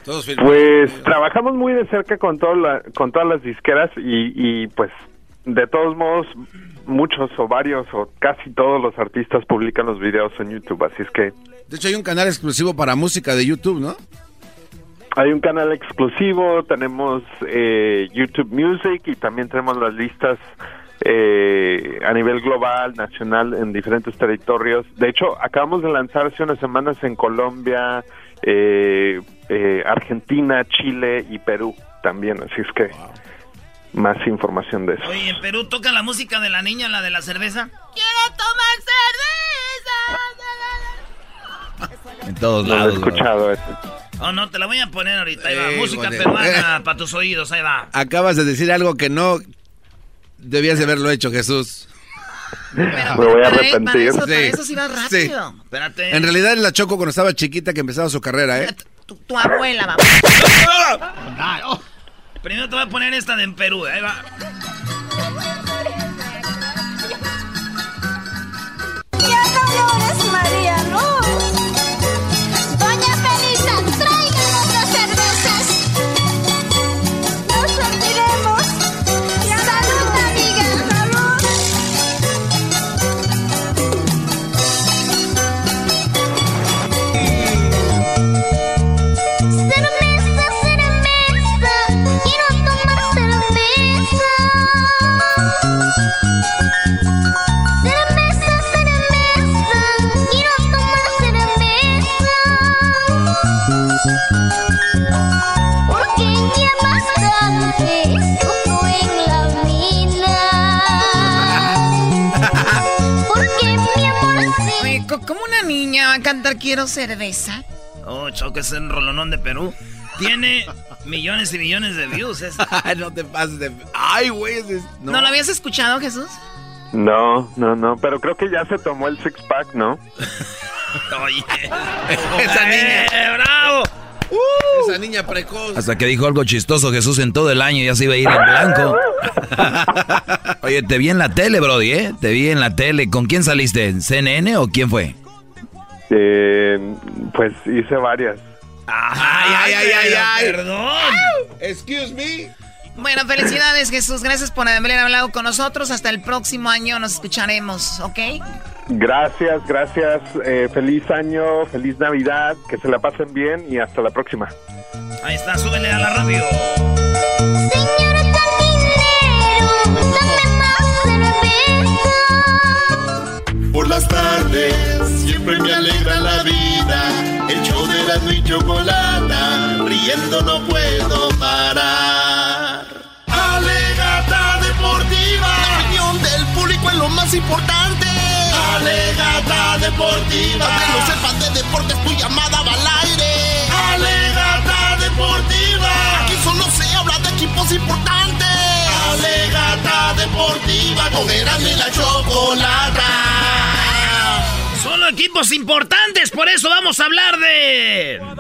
pues trabajamos muy de cerca con, la, con todas las disqueras y, y pues de todos modos, muchos o varios o casi todos los artistas publican los videos en YouTube, así es que... De hecho hay un canal exclusivo para música de YouTube, ¿no? Hay un canal exclusivo, tenemos eh, YouTube Music y también tenemos las listas eh, a nivel global, nacional, en diferentes territorios. De hecho, acabamos de lanzar hace unas semanas en Colombia, eh, Argentina, Chile y Perú también, así es que más información de eso. Oye, en Perú toca la música de la niña, la de la cerveza. ¡Quiero tomar cerveza! En todos lados. No he escuchado eso. Oh, no, te la voy a poner ahorita. Ahí va. música peruana para tus oídos, ahí va. Acabas de decir algo que no debías de haberlo hecho, Jesús. Me voy a arrepentir. eso, sí. eso sí va rápido. Espérate. En realidad la Choco cuando estaba chiquita que empezaba su carrera, ¿eh? Tu, tu abuela, vamos. Primero te voy a poner esta de en Perú, ahí va. Ya Dolores María Luz. Va a cantar Quiero cerveza? Oh, Choco, es un rolonón de Perú. Tiene millones y millones de views. Es... no te pases de... Ay, güey. ese- ¿No. lo habías escuchado, Jesús? No, no, no, pero creo que ya se tomó el six pack, ¿no? Oye. Esa niña. ¡Eh, bravo! Esa niña precoz. Hasta que dijo algo chistoso Jesús en todo el año ya se iba a ir en blanco. Oye, te vi en la tele, Brody, ¿eh? Te vi en la tele. ¿Con quién saliste? ¿En CNN o quién fue? Eh, pues hice varias. Ay, ay, ay, ay, ay. Perdón. Excuse me. Bueno, felicidades, Jesús. Gracias por haber hablado con nosotros. Hasta el próximo año nos escucharemos, ¿ok? Gracias, gracias. eh, feliz año, feliz Navidad, que se la pasen bien y hasta la próxima. Ahí está, súbele a la radio. Señora Por las tardes siempre me alegra la vida. El show de la y chocolata, riendo no puedo parar. Alegata deportiva, la opinión del público es lo más importante. Alegata deportiva, que no sepas de deportes, tu llamada va al aire. Alegata deportiva, aquí solo se habla de equipos importantes. Alegata deportiva, con Erasmo y la chocolata. Solo equipos importantes, por eso vamos a hablar de. A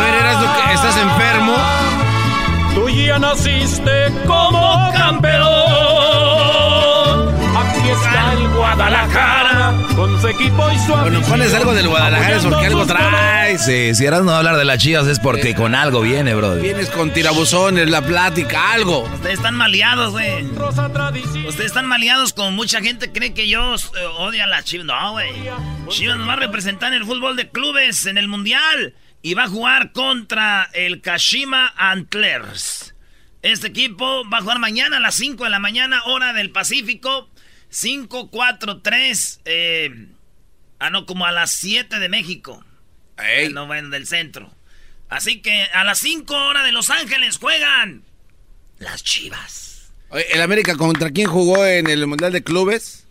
ver, eras lo que estás enfermo. Tú ya naciste como campeón. Aquí está el Guadalajara con su equipo y su Bueno, pones algo del Guadalajara es porque algo traes. Sí, si eras no hablar de las chivas es porque con algo viene, bro. Vienes con tirabuzones, la plática, algo. Ustedes están maleados, güey. Ustedes están maleados como mucha gente cree que yo eh, odio a las Chivas. No, güey. Chivas nos va a representar en el fútbol de clubes en el Mundial y va a jugar contra el Kashima Antlers. Este equipo va a jugar mañana a las 5 de la mañana, hora del Pacífico. 5, 4, 3. Eh, ah, no, como a las 7 de México. Eh, No, bueno, del centro. Así que a las 5 horas de Los Ángeles juegan las Chivas. Oye, ¿El América contra quién jugó en el Mundial de Clubes?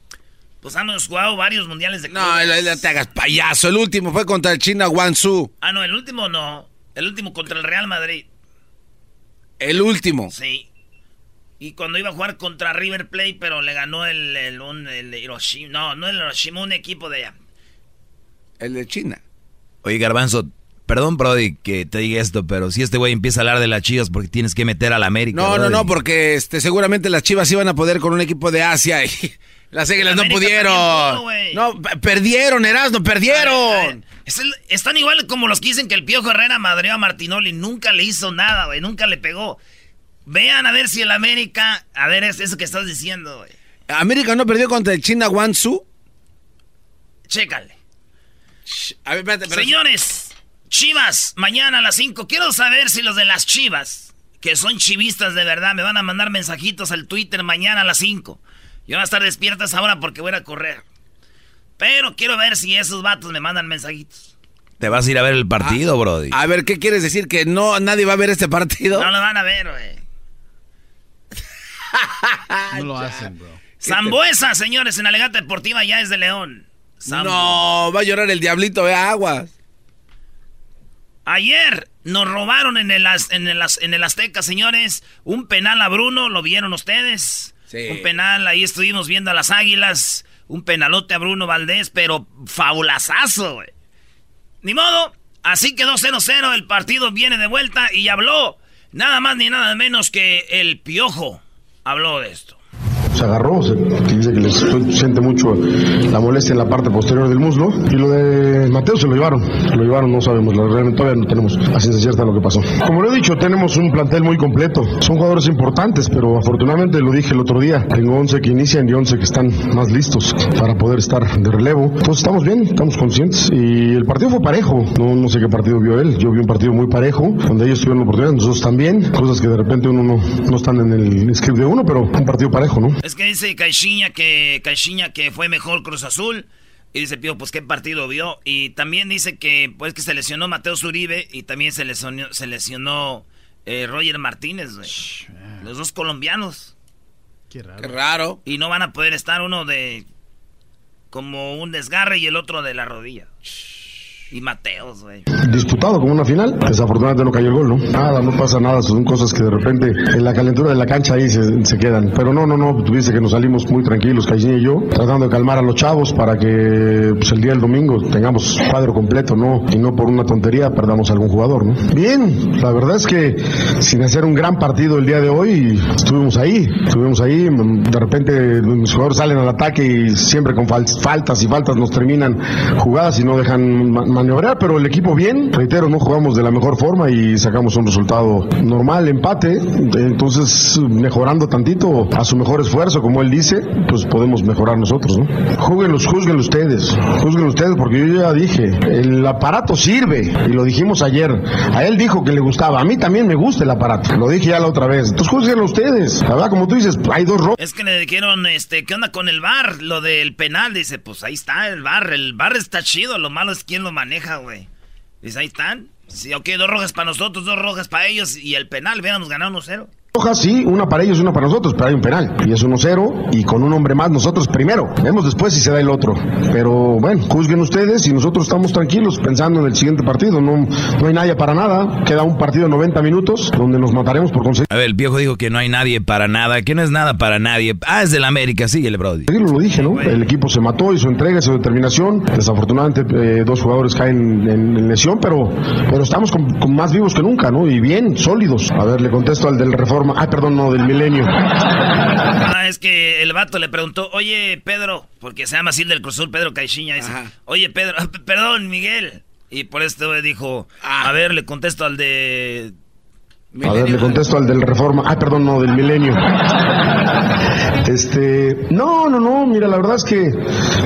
Pues hemos jugado varios mundiales de No, clubes. no te hagas payaso. El último fue contra el China Guangzhou. Ah, no, el último no. El último contra el Real Madrid. El último. Sí. Y cuando iba a jugar contra River Plate, pero le ganó el, el, un- el Hiroshima. No, no el Hiroshima, un equipo de allá. El de China. Oye, Garbanzo, perdón, Brody, que te diga esto, pero si este güey empieza a hablar de las chivas porque tienes que meter a la América. No, no, Brody. no, porque este, seguramente las Chivas iban a poder con un equipo de Asia y las Águilas no pudieron. pudo, no, perdieron, Erasmo, perdieron. Es el- están igual como los que dicen que el Piojo Herrera madreó a Martinoli. Nunca le hizo nada, güey. Nunca le pegó. Vean a ver si el América... A ver, es eso que estás diciendo, güey. América no perdió contra el China Guangzhou. Chécale. A ver, espérate, pero- Señores, Chivas, mañana a las 5. Quiero saber si los de las Chivas, que son chivistas de verdad, me van a mandar mensajitos al Twitter mañana a las 5. Yo voy a estar despiertas ahora porque voy a ir a correr. Pero quiero ver si esos vatos me mandan mensajitos. Te vas a ir a ver el partido, Brody. A ver, ¿qué quieres decir? ¿Que no nadie va a ver este partido? No lo van a ver, güey. No lo hacen, bro. Zambuesa, señores, en Alegata Deportiva ya es de León. Zambu- No, va a llorar el diablito de aguas. Ayer nos robaron en el, en, el, en el Azteca, señores. Un penal a Bruno, ¿lo vieron ustedes? Sí. Un penal, ahí estuvimos viendo a las águilas. Un penalote a Bruno Valdés, pero fabulazazo, güey. Ni modo, así quedó 0-0. El partido viene de vuelta y habló nada más ni nada menos que el piojo. Habló de esto. Se agarró, se dice que les siente mucho la molestia en la parte posterior del muslo. Y lo de Mateo se lo llevaron, se lo llevaron, no sabemos, la- realmente todavía no tenemos a ciencia cierta lo que pasó. Como lo he dicho, tenemos un plantel muy completo, son jugadores importantes, pero afortunadamente lo dije el otro día, tengo 11 que inician y 11 que están más listos para poder estar de relevo. Entonces estamos bien, estamos conscientes y el partido fue parejo, no, no sé qué partido vio él, yo vi un partido muy parejo, donde ellos tuvieron la oportunidad, nosotros también, cosas que de repente uno no, no están en el script de uno, pero un partido parejo, ¿no? Es que dice Caixinha que, Caixinha que fue mejor Cruz Azul. Y dice Pío, pues qué partido vio. Y también dice que pues que se lesionó Mateo Zuribe y también se lesionó, se lesionó eh, Roger Martínez, güey. Los dos colombianos. Qué raro. Qué raro. Y no van a poder estar uno de como un desgarre y el otro de la rodilla. Y Mateos, disputado como una final. Desafortunadamente no cayó el gol, ¿no? Nada, no pasa nada. Son cosas que de repente en la calentura de la cancha ahí se, quedan. Pero no, no, no. Tuviste que nos salimos muy tranquilos, Caixinha y yo, tratando de calmar a los chavos para que pues, el día del domingo tengamos cuadro completo, ¿no? Y no por una tontería perdamos algún jugador, ¿no? Bien, la verdad es que sin hacer un gran partido el día de hoy, estuvimos ahí. Estuvimos ahí. De repente los jugadores salen al ataque y siempre con fal- faltas y faltas nos terminan jugadas y no dejan ma- pero el equipo bien, reitero, no jugamos de la mejor forma y sacamos un resultado normal, empate, entonces mejorando tantito a su mejor esfuerzo, como él dice, pues podemos mejorar nosotros, ¿no? Júguenlos, juzguen ustedes, juzguen ustedes, porque yo ya dije, el aparato sirve, y lo dijimos ayer, a él dijo que le gustaba, a mí también me gusta el aparato, lo dije ya la otra vez, entonces juzguenlo ustedes, verdad, como tú dices, hay dos. Es que le dijeron, este, ¿qué onda con el bar? Lo del penal. Dice, pues ahí está el bar. El bar está chido. Lo malo es quién lo maneja, güey. Dice, ahí están. Sí, ok, dos rojas para nosotros, dos rojas para ellos. Y el penal, hubiéramos ganado 1-0. Rojas, sí, una para ellos y una para nosotros, pero hay un penal. Y es 1-0 y con un hombre más nosotros primero. Vemos después si se da el otro. Pero bueno, juzguen ustedes y nosotros estamos tranquilos pensando en el siguiente partido. No, no hay nadie para nada. Queda un partido de 90 minutos donde nos mataremos por conseguir. A ver, el viejo dijo que no hay nadie para nada, que no es nada para nadie. Ah, es del América, síguele, Brody. Lo dije, ¿no? El equipo se mató y su entrega su determinación. Desafortunadamente, eh, dos jugadores caen en, en lesión, pero, pero estamos con, con más vivos que nunca, ¿no? Y bien, sólidos. A ver, le contesto al del Reforma. Ah, perdón, no, del Milenio. Ah, es que el vato le preguntó, oye, Pedro, porque se llama así el del Cruzul, Pedro Caixinha, dice, oye, Pedro, ah, perdón, Miguel. Y por esto dijo, a ver, le contesto al de... A ver, le contesto al del Reforma. Ah, perdón, no, del Milenio. Este, no, no, no, mira, la verdad es que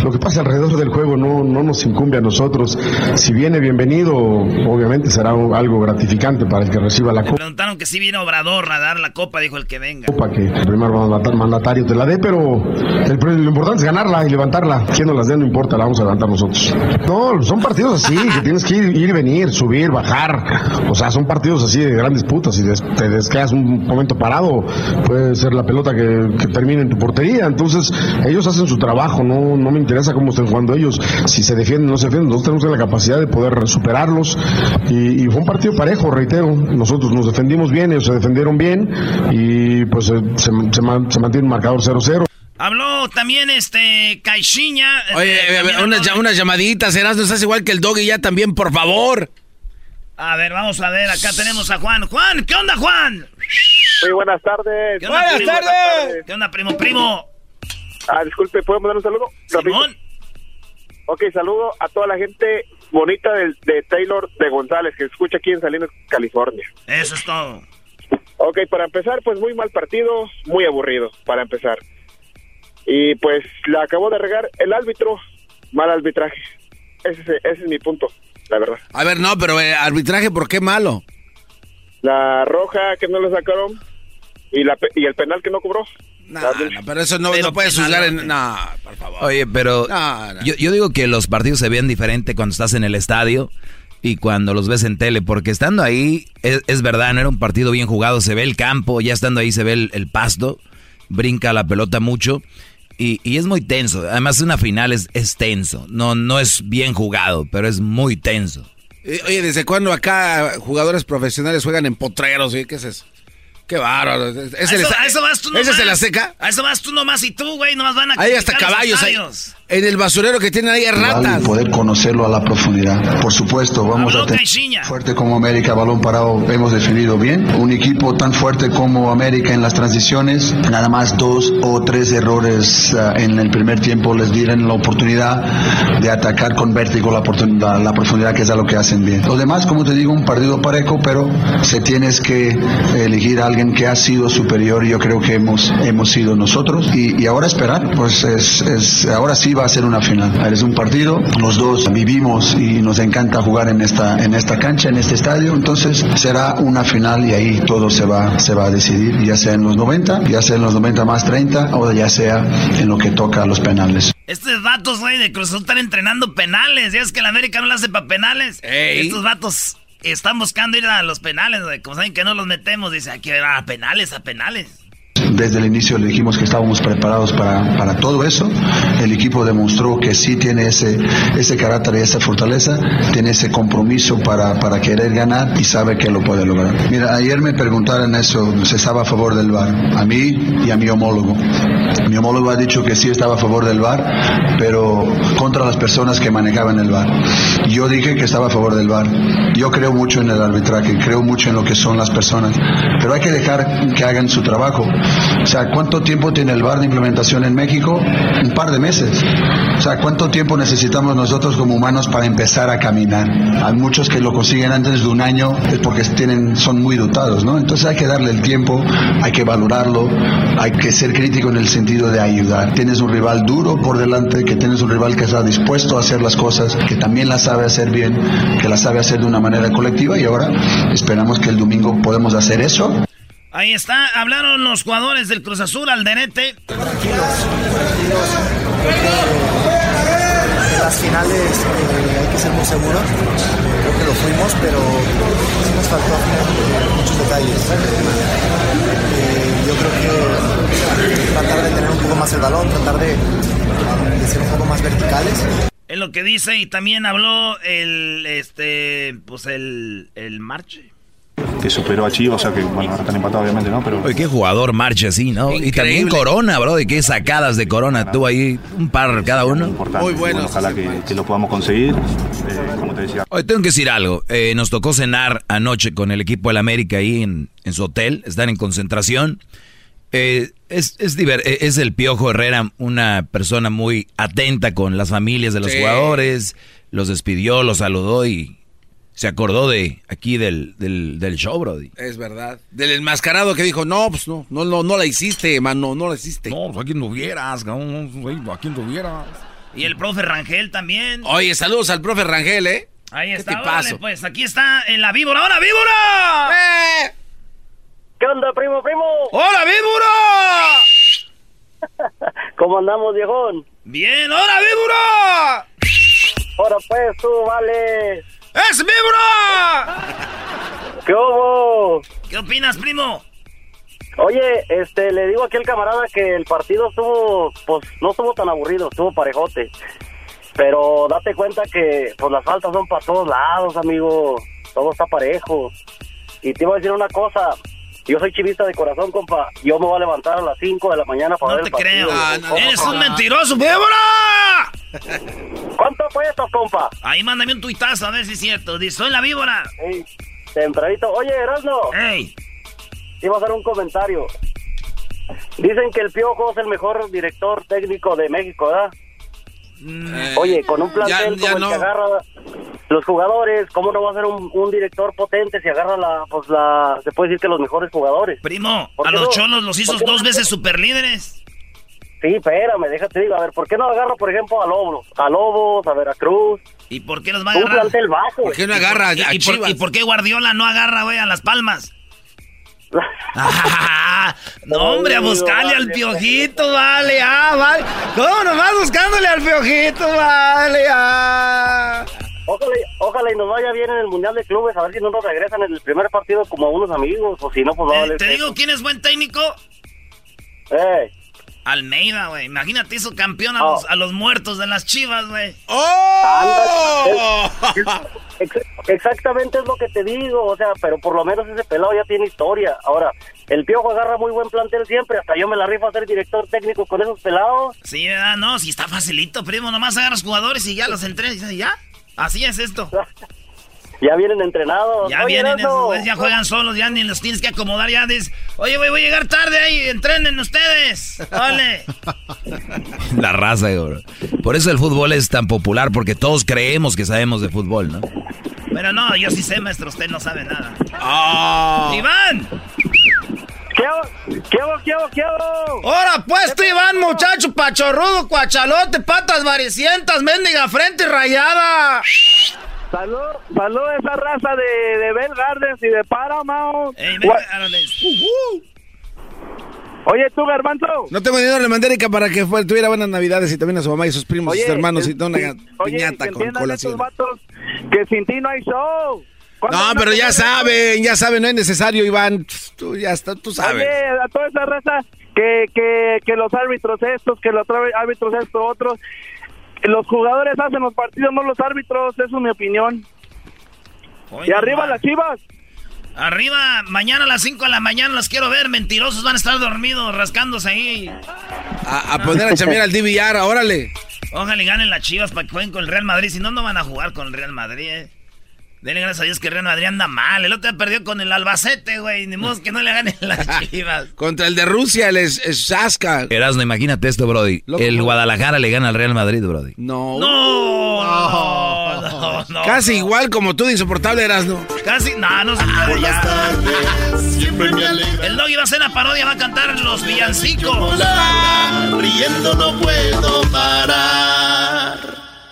lo que pasa alrededor del juego no, no nos incumbe a nosotros. Si viene bienvenido, obviamente será algo gratificante para el que reciba la Le copa, preguntaron que si viene Obrador a dar la copa, dijo el que venga. que el primer mandata- mandatario te la dé, pero el, lo importante es ganarla y levantarla. Quien nos las dé no importa, la vamos a levantar nosotros. No, son partidos así, que tienes que ir, ir y venir, subir, bajar. O sea, son partidos así de grandes putas. Si te desquedas un momento parado, puede ser la pelota que, que termine en tu portería. Entonces, ellos hacen su trabajo, no, no me interesa cómo estén jugando ellos. Si se defienden o no se defienden, nosotros tenemos la capacidad de poder superarlos. Y, y fue un partido parejo, reitero. Nosotros nos defendimos bien, ellos se defendieron bien. Y pues eh, se, se se mantiene un marcador 0-0. Habló también este Caixinha. Oye, eh, eh, también unas, habló- ya- unas llamaditas, Eras, no estás igual que el doggy ya también, por favor. A ver, vamos a ver, acá tenemos a Juan. Juan, ¿qué onda, Juan? Muy buenas tardes. ¿Qué onda, primo? ¿Qué onda, primo, primo? Ah, disculpe, ¿puedo mandar un saludo? Rapidito. Ok, saludo a toda la gente bonita de, de Taylor de González que escucha aquí en Salinas, California. Eso es todo. Ok, para empezar, pues muy mal partido, muy aburrido, para empezar. Y pues la acabó de regar el árbitro, mal arbitraje. Ese, es- ese es mi punto, la verdad. A ver, no, pero eh, arbitraje, ¿por qué malo? La roja que no le sacaron y, la, pe- y el penal que no cobró. No, no, pero eso no, no puedes juzgar en... No, por favor. Oye, pero No, no. Yo, yo digo que los partidos se ven diferente cuando estás en el estadio y cuando los ves en tele, porque estando ahí, es, es verdad, no era un partido bien jugado, se ve el campo, ya estando ahí se ve el, el pasto, brinca la pelota mucho y, y es muy tenso. Además, una final es, es tenso, no, no es bien jugado, pero es muy tenso. Eh, Oye, ¿desde cuándo acá jugadores profesionales juegan en potreros? oye? ¿Qué es eso? Qué bárbaro. ¿Es a, eso, a vas tú nomás. ¿Ese es el Azteca? A eso vas tú nomás y tú, güey, nomás van a Hay hasta caballos ahí. En el basurero que tienen ahí hay ratas. y poder conocerlo a la profundidad. Por supuesto, vamos Habló a tener fuerte como América, balón parado, hemos definido bien. Un equipo tan fuerte como América en las transiciones, nada más dos o tres errores ah, en el primer tiempo les dieron la oportunidad de atacar con vértigo la, la- la profundidad que es a lo que hacen bien. Lo demás, como te digo, un partido parejo, pero se tienes que elegir a alguien que ha sido superior. Yo creo que hemos, hemos sido nosotros y, y ahora esperar, pues es, es- ahora sí va a ser una final. Es un partido, los dos vivimos y nos encanta jugar en esta, en esta cancha, en este estadio, entonces será una final y ahí todo se va, se va a decidir, ya sea en los 90, ya sea en los 90 más 30 o ya sea en lo que toca a los penales. Estos vatos, güey, de Cruz Azul están entrenando penales. Ya es que el América no le hace para penales. Estos vatos están buscando ir a los penales. Como saben que no los metemos, dice, ir a penales, a penales. Desde el inicio le dijimos que estábamos preparados para, para todo eso. El equipo demostró que sí tiene ese, ese carácter y esa fortaleza, tiene ese compromiso para, para querer ganar y sabe que lo puede lograr. Mira, ayer me preguntaron eso, estaba a favor del VAR, a mí y a mi homólogo. Mi homólogo ha dicho que sí estaba a favor del VAR, pero contra las personas que manejaban el VAR. Yo dije que estaba a favor del VAR. Yo creo mucho en el arbitraje, creo mucho en lo que son las personas, pero hay que dejar que hagan su trabajo. O sea, ¿cuánto tiempo tiene el VAR de implementación en México? Un par de meses. O sea, ¿cuánto tiempo necesitamos nosotros como humanos para empezar a caminar? Hay muchos que lo consiguen antes de un año es porque tienen, son muy dotados, ¿no? Entonces hay que darle el tiempo, hay que valorarlo, hay que ser crítico en el sentido de ayudar. Tienes un rival duro por delante, que tienes un rival que está dispuesto a hacer las cosas, que también las sabe hacer bien, que las sabe hacer de una manera colectiva y ahora esperamos que el domingo podemos hacer eso. Ahí está, hablaron los jugadores del Cruz Azul, Alderete. En las finales eh, hay que ser muy seguros. Creo que lo fuimos, pero sí nos faltó eh, muchos detalles. Eh, yo creo que tratar de tener un poco más el balón, tratar de, de ser un poco más verticales. Es lo que dice y también habló el, este, pues el, el Marche. Que superó a Chivas, o sea que, bueno, ahora están empatados obviamente, ¿no? Pero Oye, qué jugador marcha así, ¿no? Y también Corona, bro, de qué sacadas de Corona tuvo ahí un par cada uno. importante. Bueno, ojalá que, que lo podamos conseguir. Eh, como te decía, Oye, tengo que decir algo. Eh, nos tocó cenar anoche con el equipo del América ahí en, en su hotel. Están en concentración. Eh, es, eh, es el Piojo Herrera, una persona muy atenta con las familias de los Sí. jugadores. Los despidió, los saludó y se acordó de aquí del, del, del show, Brody. Es verdad. Del enmascarado que dijo, no, pues no, no, no, no la hiciste, mano, no la hiciste. No, pues aquí no hubieras, aquí no hubieras. Y el profe Rangel también. Oye, saludos al profe Rangel, ¿eh? Ahí ¿Qué está, te paso? pues aquí está en la víbora. ¡Hola, víbora! ¡Eh! ¿Qué onda, primo, primo? ¡Hola, víbora! ¿Cómo andamos, viejón? Bien, ¡hola, víbora! Ahora pues, tú, vale. ¡Es víbora! ¿Qué hubo? ¿Qué opinas, primo? Oye, este, le digo aquí al camarada que el partido estuvo, pues, no estuvo tan aburrido, estuvo parejote. Pero date cuenta que, pues, las faltas son para todos lados, amigo. Todo está parejo. Y te iba a decir una cosa. Yo soy chivista de corazón, compa. Yo me voy a levantar a las 5 de la mañana para No ver te el partido. creo. Compa. ¡Eres un mentiroso, víbora! ¿Cuánto apuestas, compa? Ahí mándame un tuitazo a ver si es cierto. Dice, soy la víbora. Ey, tempranito. Oye, Erasmo. Ey. Iba a hacer un comentario. Dicen que el Piojo es el mejor director técnico de México, ¿verdad? Oye, con un plantel ya- ya como el no. que agarra los jugadores, ¿cómo no va a ser un, un director potente si agarra la, pues la, se puede decir que los mejores jugadores? Primo, ¿Por a los no? cholos los hizo ¿Por qué no? dos veces superlíderes. Sí, espérame, déjate digo, a ver, ¿por qué no agarra, por ejemplo, a Lobos, a Lobos, a Veracruz? ¿Y por qué los va a Un agarrar? plantel bajo. ¿Por qué no agarra ¿Y, a y por, y por qué Guardiola no agarra, güey, a Las Palmas? Ah, no, hombre, a buscarle al piojito, vale, ah, vale. ¿Cómo nomás buscándole al piojito, vale, ah? Ojalá, ojalá y nos vaya bien en el Mundial de Clubes, a ver si no nos regresan en el primer partido como unos amigos, o si no, pues va a Eh, valer te digo quién es buen técnico. Eh. Almeida, güey. Imagínate, hizo campeón a, Oh. los, a los muertos de las chivas, güey. ¡Oh! Ex- Exactamente es lo que te digo, o sea, pero por lo menos ese pelado ya tiene historia. Ahora, el Piojo agarra muy buen plantel siempre, hasta yo me la rifo a ser director técnico con esos pelados. Sí, ¿verdad? No, si está facilito, primo. Nomás agarras jugadores y ya los entrenas y ya. Así es esto. Ya vienen entrenados. Ya Oye, vienen, esos güeyes, ya juegan solos, ya ni los tienes que acomodar, ya dices, oye, güey, voy a llegar tarde ahí, entrenen ustedes. Vale. La raza, bro. Por eso el fútbol es tan popular, porque todos creemos que sabemos de fútbol, ¿no? Pero no, yo sí sé, maestro, usted no sabe nada. Ah. ¡Iván! ¿Qué hago? ¿Qué hago? ¿Qué hago? ¿Qué hago? ¡Hora pues, tú, Iván, muchacho pachorrudo, cuachalote, patas varicientas, mendiga frente rayada! Salud, salud a esa raza de, de Bell Gardens y de Paramount. Gua- Oye, tú, Garbanzo. No tengo dinero, le mandé Erika para que tuviera buenas navidades y también a su mamá y sus primos y sus hermanos y toda una oye, piñata que con colación. vatos que sin ti no hay show. ¿Cuándo No, pero ya saben, ya saben, no es necesario, Iván. Tú ya está, tú sabes. Oye, a toda esa raza que, que, que los árbitros estos, que los árbitros estos otros, los jugadores hacen los partidos, no los árbitros, eso es mi opinión. y arriba las chivas. Arriba, mañana a las 5 de la mañana los quiero ver, mentirosos van a estar dormidos, rascándose ahí. A, a poner a chambear al DVR, órale. Ojalá y ganen las chivas para que jueguen con el Real Madrid, si no, no van a jugar con el Real Madrid, eh. Denle gracias a Dios que Real Madrid anda mal. El otro perdió con el Albacete, güey. Ni modo que no le ganen las chivas. Contra el de Rusia, el es, es Sasca. Erasno, imagínate esto, Brody. el Guadalajara le gana al Real Madrid, Brody. No. No, no, no, no. Casi igual como tú de insoportable eras, ¿no? Casi, no, no se puede ya. El doggy va a hacer la parodia, va a cantar los villancicos. Riendo no puedo parar.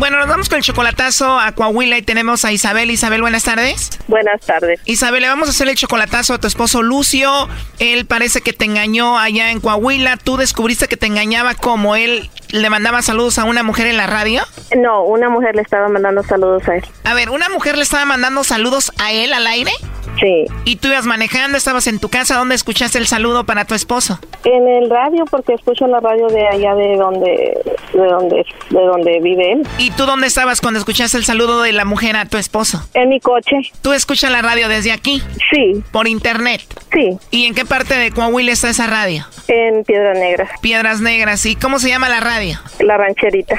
Bueno, nos vamos con el chocolatazo a Coahuila y tenemos a Isabel. Isabel, buenas tardes. Buenas tardes. Isabel, le vamos a hacer el chocolatazo a tu esposo Lucio. Él parece que te engañó allá en Coahuila. ¿Tú descubriste que te engañaba como él le mandaba saludos a una mujer en la radio? No, una mujer le estaba mandando saludos a él. A ver, ¿una mujer le estaba mandando saludos a él al aire? Sí. ¿Y tú ibas manejando, estabas en tu casa? ¿Dónde escuchaste el saludo para tu esposo? En el radio, porque escucho la radio de allá de donde, de donde, de donde vive él. ¿Y tú dónde estabas cuando escuchaste el saludo de la mujer a tu esposo? En mi coche. ¿Tú escuchas la radio desde aquí? Sí. ¿Por internet? Sí. ¿Y en qué parte de Coahuila está esa radio? En Piedras Negras. Piedras Negras. ¿Y cómo se llama la radio? La rancherita.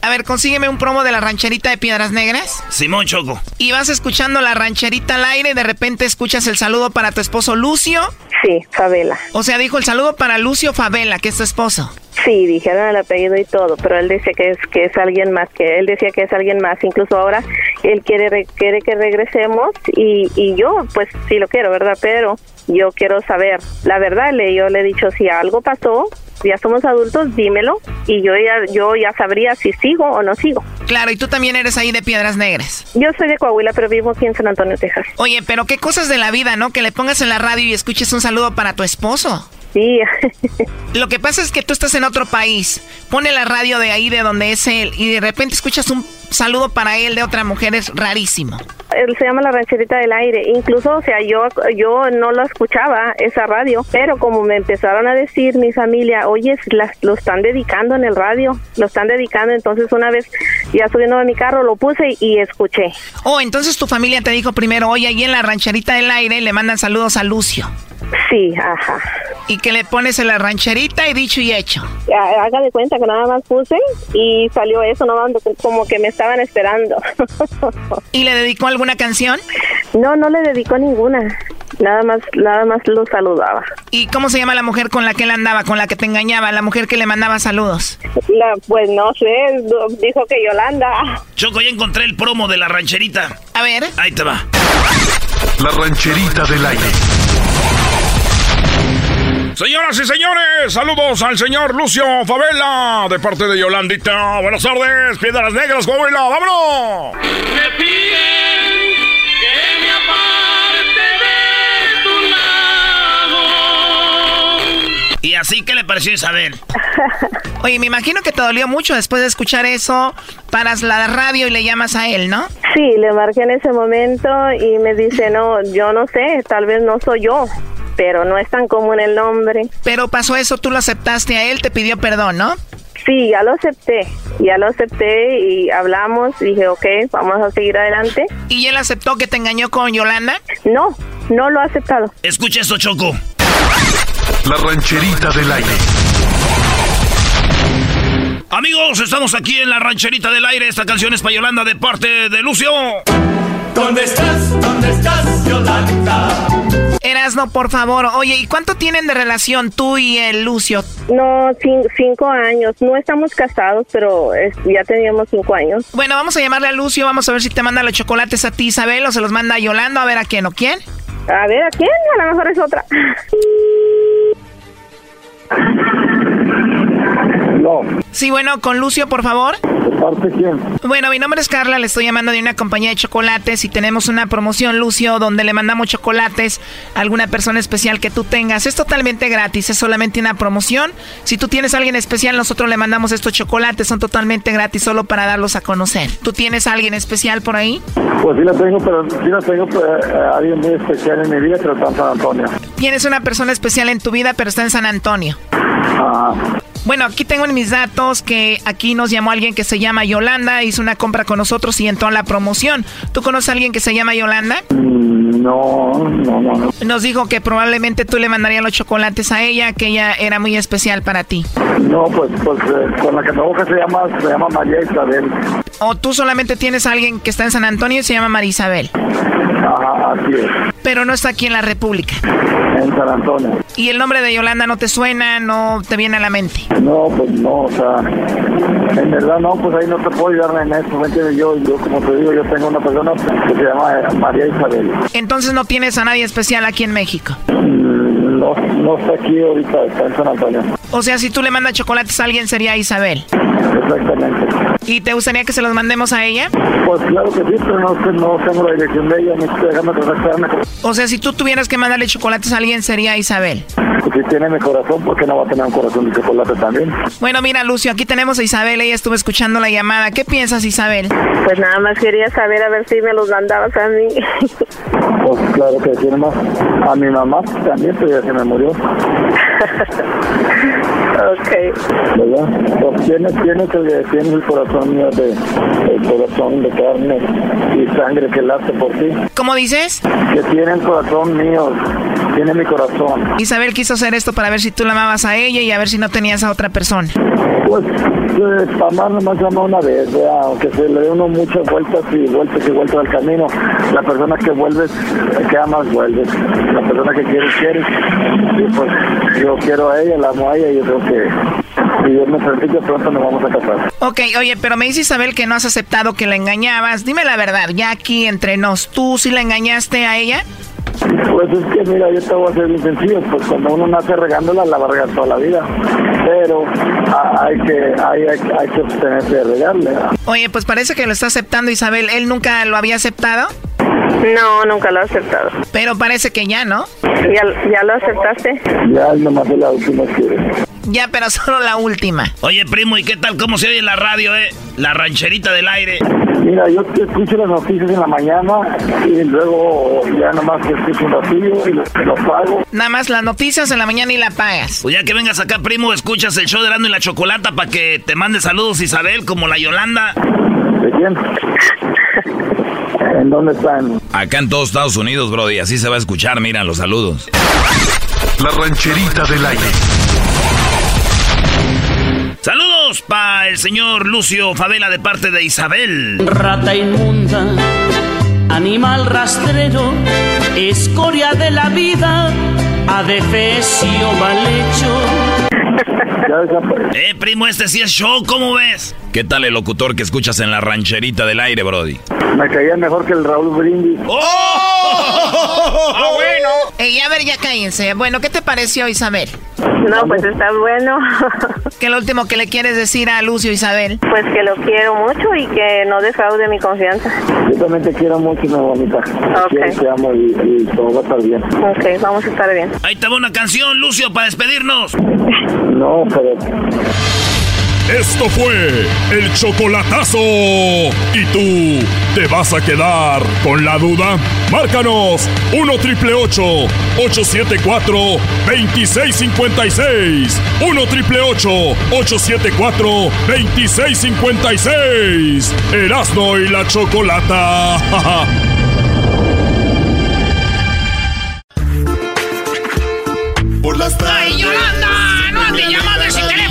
A ver, consígueme un promo de la rancherita de Piedras Negras. Simón Choco. Y vas escuchando la rancherita al aire y de repente escuchas el saludo para tu esposo Lucio. Sí, Favela. O sea, dijo el saludo para Lucio Favela, que es tu esposo. Sí, dijeron el apellido y todo, pero él decía que es que es alguien más, que él decía que es alguien más. Incluso ahora él quiere re- quiere que regresemos y, y yo, pues sí lo quiero, ¿verdad? Pero yo quiero saber la verdad. Le yo le he dicho si algo pasó, ya somos adultos, dímelo y yo ya yo ya sabría si sigo o no sigo. Claro, y tú también eres ahí de Piedras Negras. Yo soy de Coahuila, pero vivo aquí en San Antonio, Texas. Oye, pero qué cosas de la vida, ¿no? Que le pongas en la radio y escuches un saludo para tu esposo. Sí. Lo que pasa es que tú estás en otro país. Pone la radio de ahí, de donde es él, y de repente escuchas un saludo para él de otra mujer. Es rarísimo. Él se llama la rancherita del aire. Incluso, o sea, yo yo no lo escuchaba esa radio, pero como me empezaron a decir mi familia, oye, la- lo están dedicando en el radio, lo están dedicando. Entonces una vez ya subiendo a mi carro lo puse y escuché. Oh, entonces tu familia te dijo primero, oye, ahí en la rancherita del aire le mandan saludos a Lucio. Sí, ajá. Y que le pones en la rancherita y dicho y hecho. Ha- Haga de cuenta que nada más puse y salió eso, no como que me estaban esperando. ¿Y le dedicó alguna canción? No, no le dedicó ninguna. Nada más, nada más lo saludaba. ¿Y cómo se llama la mujer con la que él andaba, con la que te engañaba, la mujer que le mandaba saludos? La, pues no sé, dijo que Yolanda. Choco, ya encontré el promo de la rancherita. A ver. Ahí te va. La rancherita del aire. Señoras y señores, saludos al señor Lucio Favela de parte de Yolandita. Buenas tardes, Piedras Negras, Coahuila, vámonos. Me piden que me aparte de tu lado. Y así, ¿qué le pareció Isabel? Oye, me imagino que te dolió mucho después de escuchar eso. Paras la radio y le llamas a él, ¿no? Sí, le marqué en ese momento y me dice, no, yo no sé, tal vez no soy yo, pero no es tan común el nombre. Pero pasó eso, tú lo aceptaste a él, te pidió perdón, ¿no? Sí, ya lo acepté, ya lo acepté y hablamos, dije, ok, vamos a seguir adelante. ¿Y él aceptó que te engañó con Yolanda? No, no lo ha aceptado. Escucha esto, Choco. La rancherita del aire. Amigos, estamos aquí en la rancherita del aire. Esta canción es para Yolanda de parte de Lucio. ¿Dónde estás? ¿Dónde estás, Yolanda? Erasno, por favor. Oye, ¿y cuánto tienen de relación tú y el Lucio? No, cin- cinco años, no estamos casados, pero es- ya teníamos cinco años. Bueno, vamos a llamarle a Lucio, vamos a ver si te manda los chocolates a ti, Isabel, o se los manda a Yolanda, a ver a quién o quién. A ver, ¿a quién? A lo mejor es otra. Sí, bueno, con Lucio, por favor. ¿De parte quién? Bueno, mi nombre es Carla, le estoy llamando de una compañía de chocolates y tenemos una promoción, Lucio, donde le mandamos chocolates a alguna persona especial que tú tengas. Es totalmente gratis, es solamente una promoción. Si tú tienes a alguien especial, nosotros le mandamos estos chocolates, son totalmente gratis solo para darlos a conocer. ¿Tú tienes a alguien especial por ahí? Pues sí la tengo, pero sí la tengo pues, eh, alguien muy especial en mi vida, pero está en San Antonio. Tienes una persona especial en tu vida, pero está en San Antonio. Ajá. Bueno, aquí tengo en mis datos que aquí nos llamó alguien que se llama Yolanda, hizo una compra con nosotros y entró a la promoción. ¿Tú conoces a alguien que se llama Yolanda? Mm, No, no, no, no. Nos dijo que probablemente tú le mandarías los chocolates a ella, que ella era muy especial para ti. No, pues, pues eh, con la que trabajo se llama, se llama María Isabel. O tú solamente tienes a alguien que está en San Antonio y se llama María Isabel, Ajá, así es. pero no está aquí en la República. En San Antonio. ¿Y el nombre de Yolanda no te suena, no te viene a la mente? No, pues no, o sea, en verdad no, pues ahí no te puedo ayudar en eso, ¿me entiendes? Yo, yo como te digo, yo tengo una persona que se llama María Isabel. Entonces no tienes a nadie especial aquí en México. Mm, No, no está aquí ahorita, está en San Antonio. O sea, si tú le mandas chocolates a alguien sería Isabel. Exactamente. ¿Y te gustaría que se los mandemos a ella? Pues claro que sí, pero no, no tengo la dirección de ella, ni déjame contactarme. O sea, si tú tuvieras que mandarle chocolates a alguien sería Isabel. Pues si tiene mi corazón, ¿por qué no va a tener un corazón de chocolate también? Bueno, mira, Lucio, aquí tenemos a Isabel, ella estuvo escuchando la llamada. ¿Qué piensas, Isabel? Pues nada más quería saber a ver si me los mandabas a mí. Pues claro que tiene más. A mi mamá también, pero ya se me murió. ok. ¿Verdad? Pues tienes, tienes, el, tienes el corazón mío de, el corazón de carne y sangre que late por ti. ¿Cómo dices? Que tiene el corazón mío, tiene mi corazón. Isabel quiso hacer esto para ver si tú la amabas a ella y a ver si no tenías a otra persona. Pues, eh, amar nomás llama una vez, ¿verdad? aunque se le dé uno muchas vueltas y vueltas y vueltas al camino. La persona que vuelves, que amas, vuelves. La persona que quieres, quieres. Y pues yo quiero a ella, la amo a ella y yo creo que si Dios me permite pronto nos vamos a casar. Ok, oye, pero me dice Isabel que no has aceptado que la engañabas. Dime la verdad, ya aquí entre nos, ¿tú sí la engañaste a ella? Pues es que mira, yo te voy a ser bien sencillo, pues cuando uno nace regándola, la va a regar toda la vida. Pero hay que, hay, hay, hay que abstenerse de regarle. Oye, pues parece que lo está aceptando Isabel. ¿Él nunca lo había aceptado? No, nunca lo he aceptado. Pero parece que ya, ¿no? ¿Ya, ya lo aceptaste? Ya nomás de la última que Ya, pero solo la última. Oye, primo, ¿y qué tal? ¿Cómo se oye en la radio, eh? La rancherita del aire. Mira, yo te escucho las noticias en la mañana y luego ya nomás te escucho un ratillo y lo, lo pago. Nada más las noticias en la mañana y la pagas. Pues ya que vengas acá, primo, escuchas el show de Erasmo y la Chocolata para que te mande saludos Isabel, como la Yolanda. ¿De quién? ¿En dónde están? Acá en todos Estados Unidos, Brody. Así se va a escuchar, mira, los saludos. La rancherita del aire. Saludos para el señor Lucio Favela de parte de Isabel. Rata inmunda, animal rastrero, escoria de la vida, adefesio mal hecho. Eh, primo, este sí es show, ¿cómo ves? ¿Qué tal el locutor que escuchas en la rancherita del aire, Brody? Me caía mejor que el Raúl Brindis. ¡Oh! ¡Ah, bueno! Ey, a ver, ya cállense. Bueno, ¿qué te pareció, Isabel? No, pues está bueno. ¿Qué es lo último que le quieres decir a Lucio, Isabel? Pues que lo quiero mucho y que no defraude mi confianza. Yo también te quiero mucho, mi bonita. Ok. Quiero, te amo y, y todo va a estar bien. Ok, vamos a estar bien. Ahí te va una canción, Lucio, para despedirnos. No, pero Esto fue el chocolatazo. ¿Y tú te vas a quedar con la duda? Márcanos 1 triple 874 2656. 1 triple 874 2656. Erasno y la chocolata. Por las tardes. ¡Ay, Yolanda! ¡No teléfono, por favor!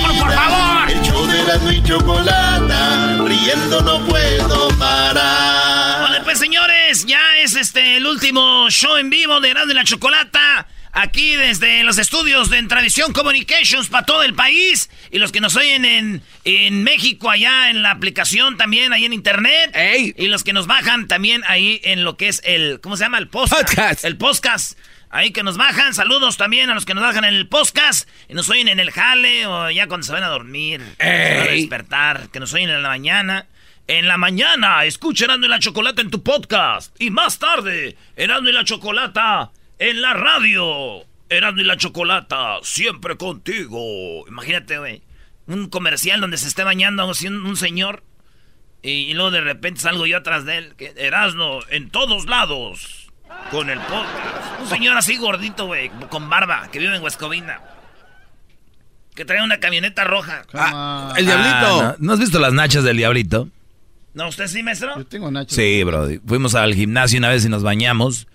Erasmo y chocolata. Riendo no puedo parar. Vale, pues señores, ya es este el último show en vivo de Erasmo y la Chocolata. Aquí desde los estudios de Tradición Communications para todo el país. Y los que nos oyen en, en México, allá en la aplicación también, ahí en internet. Y los que nos bajan también ahí en lo que es el, ¿cómo se llama? El podcast. El podcast. Ahí que nos bajan. Saludos también a los que nos bajan en el podcast. Y nos oyen en el jale o ya cuando se van a dormir. Se van a despertar. Que nos oyen en la mañana. En la mañana, escucha Erasmo y la Chocolata en tu podcast. Y más tarde, Erasmo y la Chocolata en la radio. Erasmo y la Chocolata, siempre contigo. Imagínate, güey. Un comercial donde se esté bañando un, un señor. Y, y luego de repente salgo yo atrás de él. Que, Erasmo, en todos lados. Con el podcast. Un señor así gordito, güey. Con barba. Que vive en Huescovina. Que trae una camioneta roja. el diablito. ¿no, ¿no has visto las nachas del diablito? ¿No, usted sí, maestro? Yo tengo nachos. Sí, Brody. Fuimos al gimnasio una vez y nos bañamos.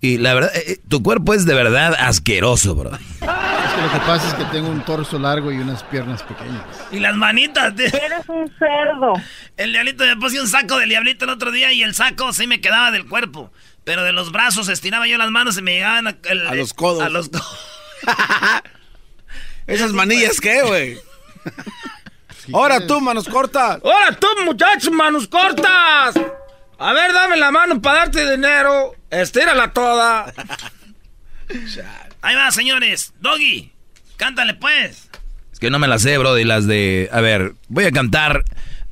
Y la verdad, eh, tu cuerpo es de verdad asqueroso, bro. Es que lo que pasa es que tengo un torso largo y unas piernas pequeñas. Y las manitas. Eres un cerdo. El diablito me puse un saco del diablito el otro día y el saco sí me quedaba del cuerpo. Pero de los brazos estiraba yo las manos y me llegaban a, el- A los codos. A los codos. ¿Esas manillas qué, güey? Ahora tú, manos cortas. ¡Hola tú, muchachos, manos cortas! A ver, dame la mano para darte dinero. Estírala toda. Ahí va, señores. Doggy, cántale pues. Es que no me las sé, bro, y las de... A ver, voy a cantar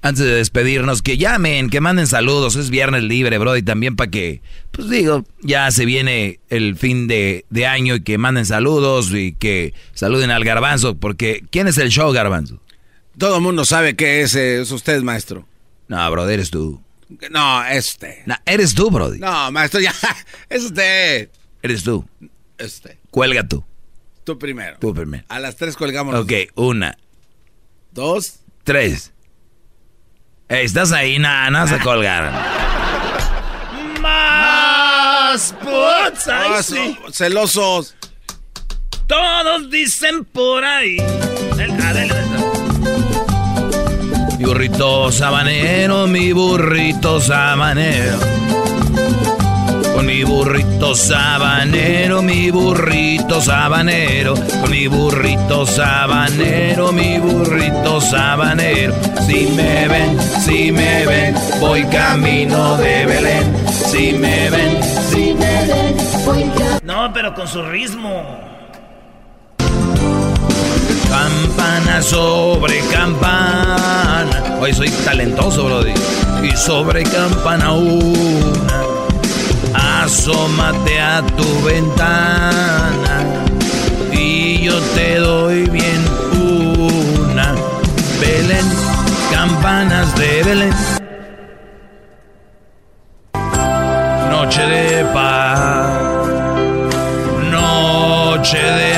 antes de despedirnos. Que llamen, que manden saludos. Es viernes libre, bro, y también para que... Pues digo, ya se viene el fin de, de año y que manden saludos y que saluden al garbanzo. Porque, ¿quién es el show, garbanzo? Todo el mundo sabe que es, eh, es usted, maestro. No, bro, eres tú. No, es usted. No, eres tú, brody. No, maestro, ya. Es usted. Eres tú. Es usted. Cuelga tú. Tú primero. Tú primero. A las tres colgamos. Ok, una, Dos. tres. Estás ahí, nada, nada se colgar. Más puts, ay, Ah, sí. Celosos. Todos dicen por ahí. Ah. Mi burrito sabanero, mi burrito sabanero. Con mi burrito sabanero, mi burrito sabanero. Con mi burrito sabanero, mi burrito sabanero. Si me ven, si me ven, voy camino de Belén. Si me ven, si me ven, voy No, pero con su ritmo. Campana sobre campana. Hoy soy talentoso, Brody. Y sobre campana una. Asómate a tu ventana. Y yo te doy bien una. Belén, campanas de Belén. Noche de paz. Noche de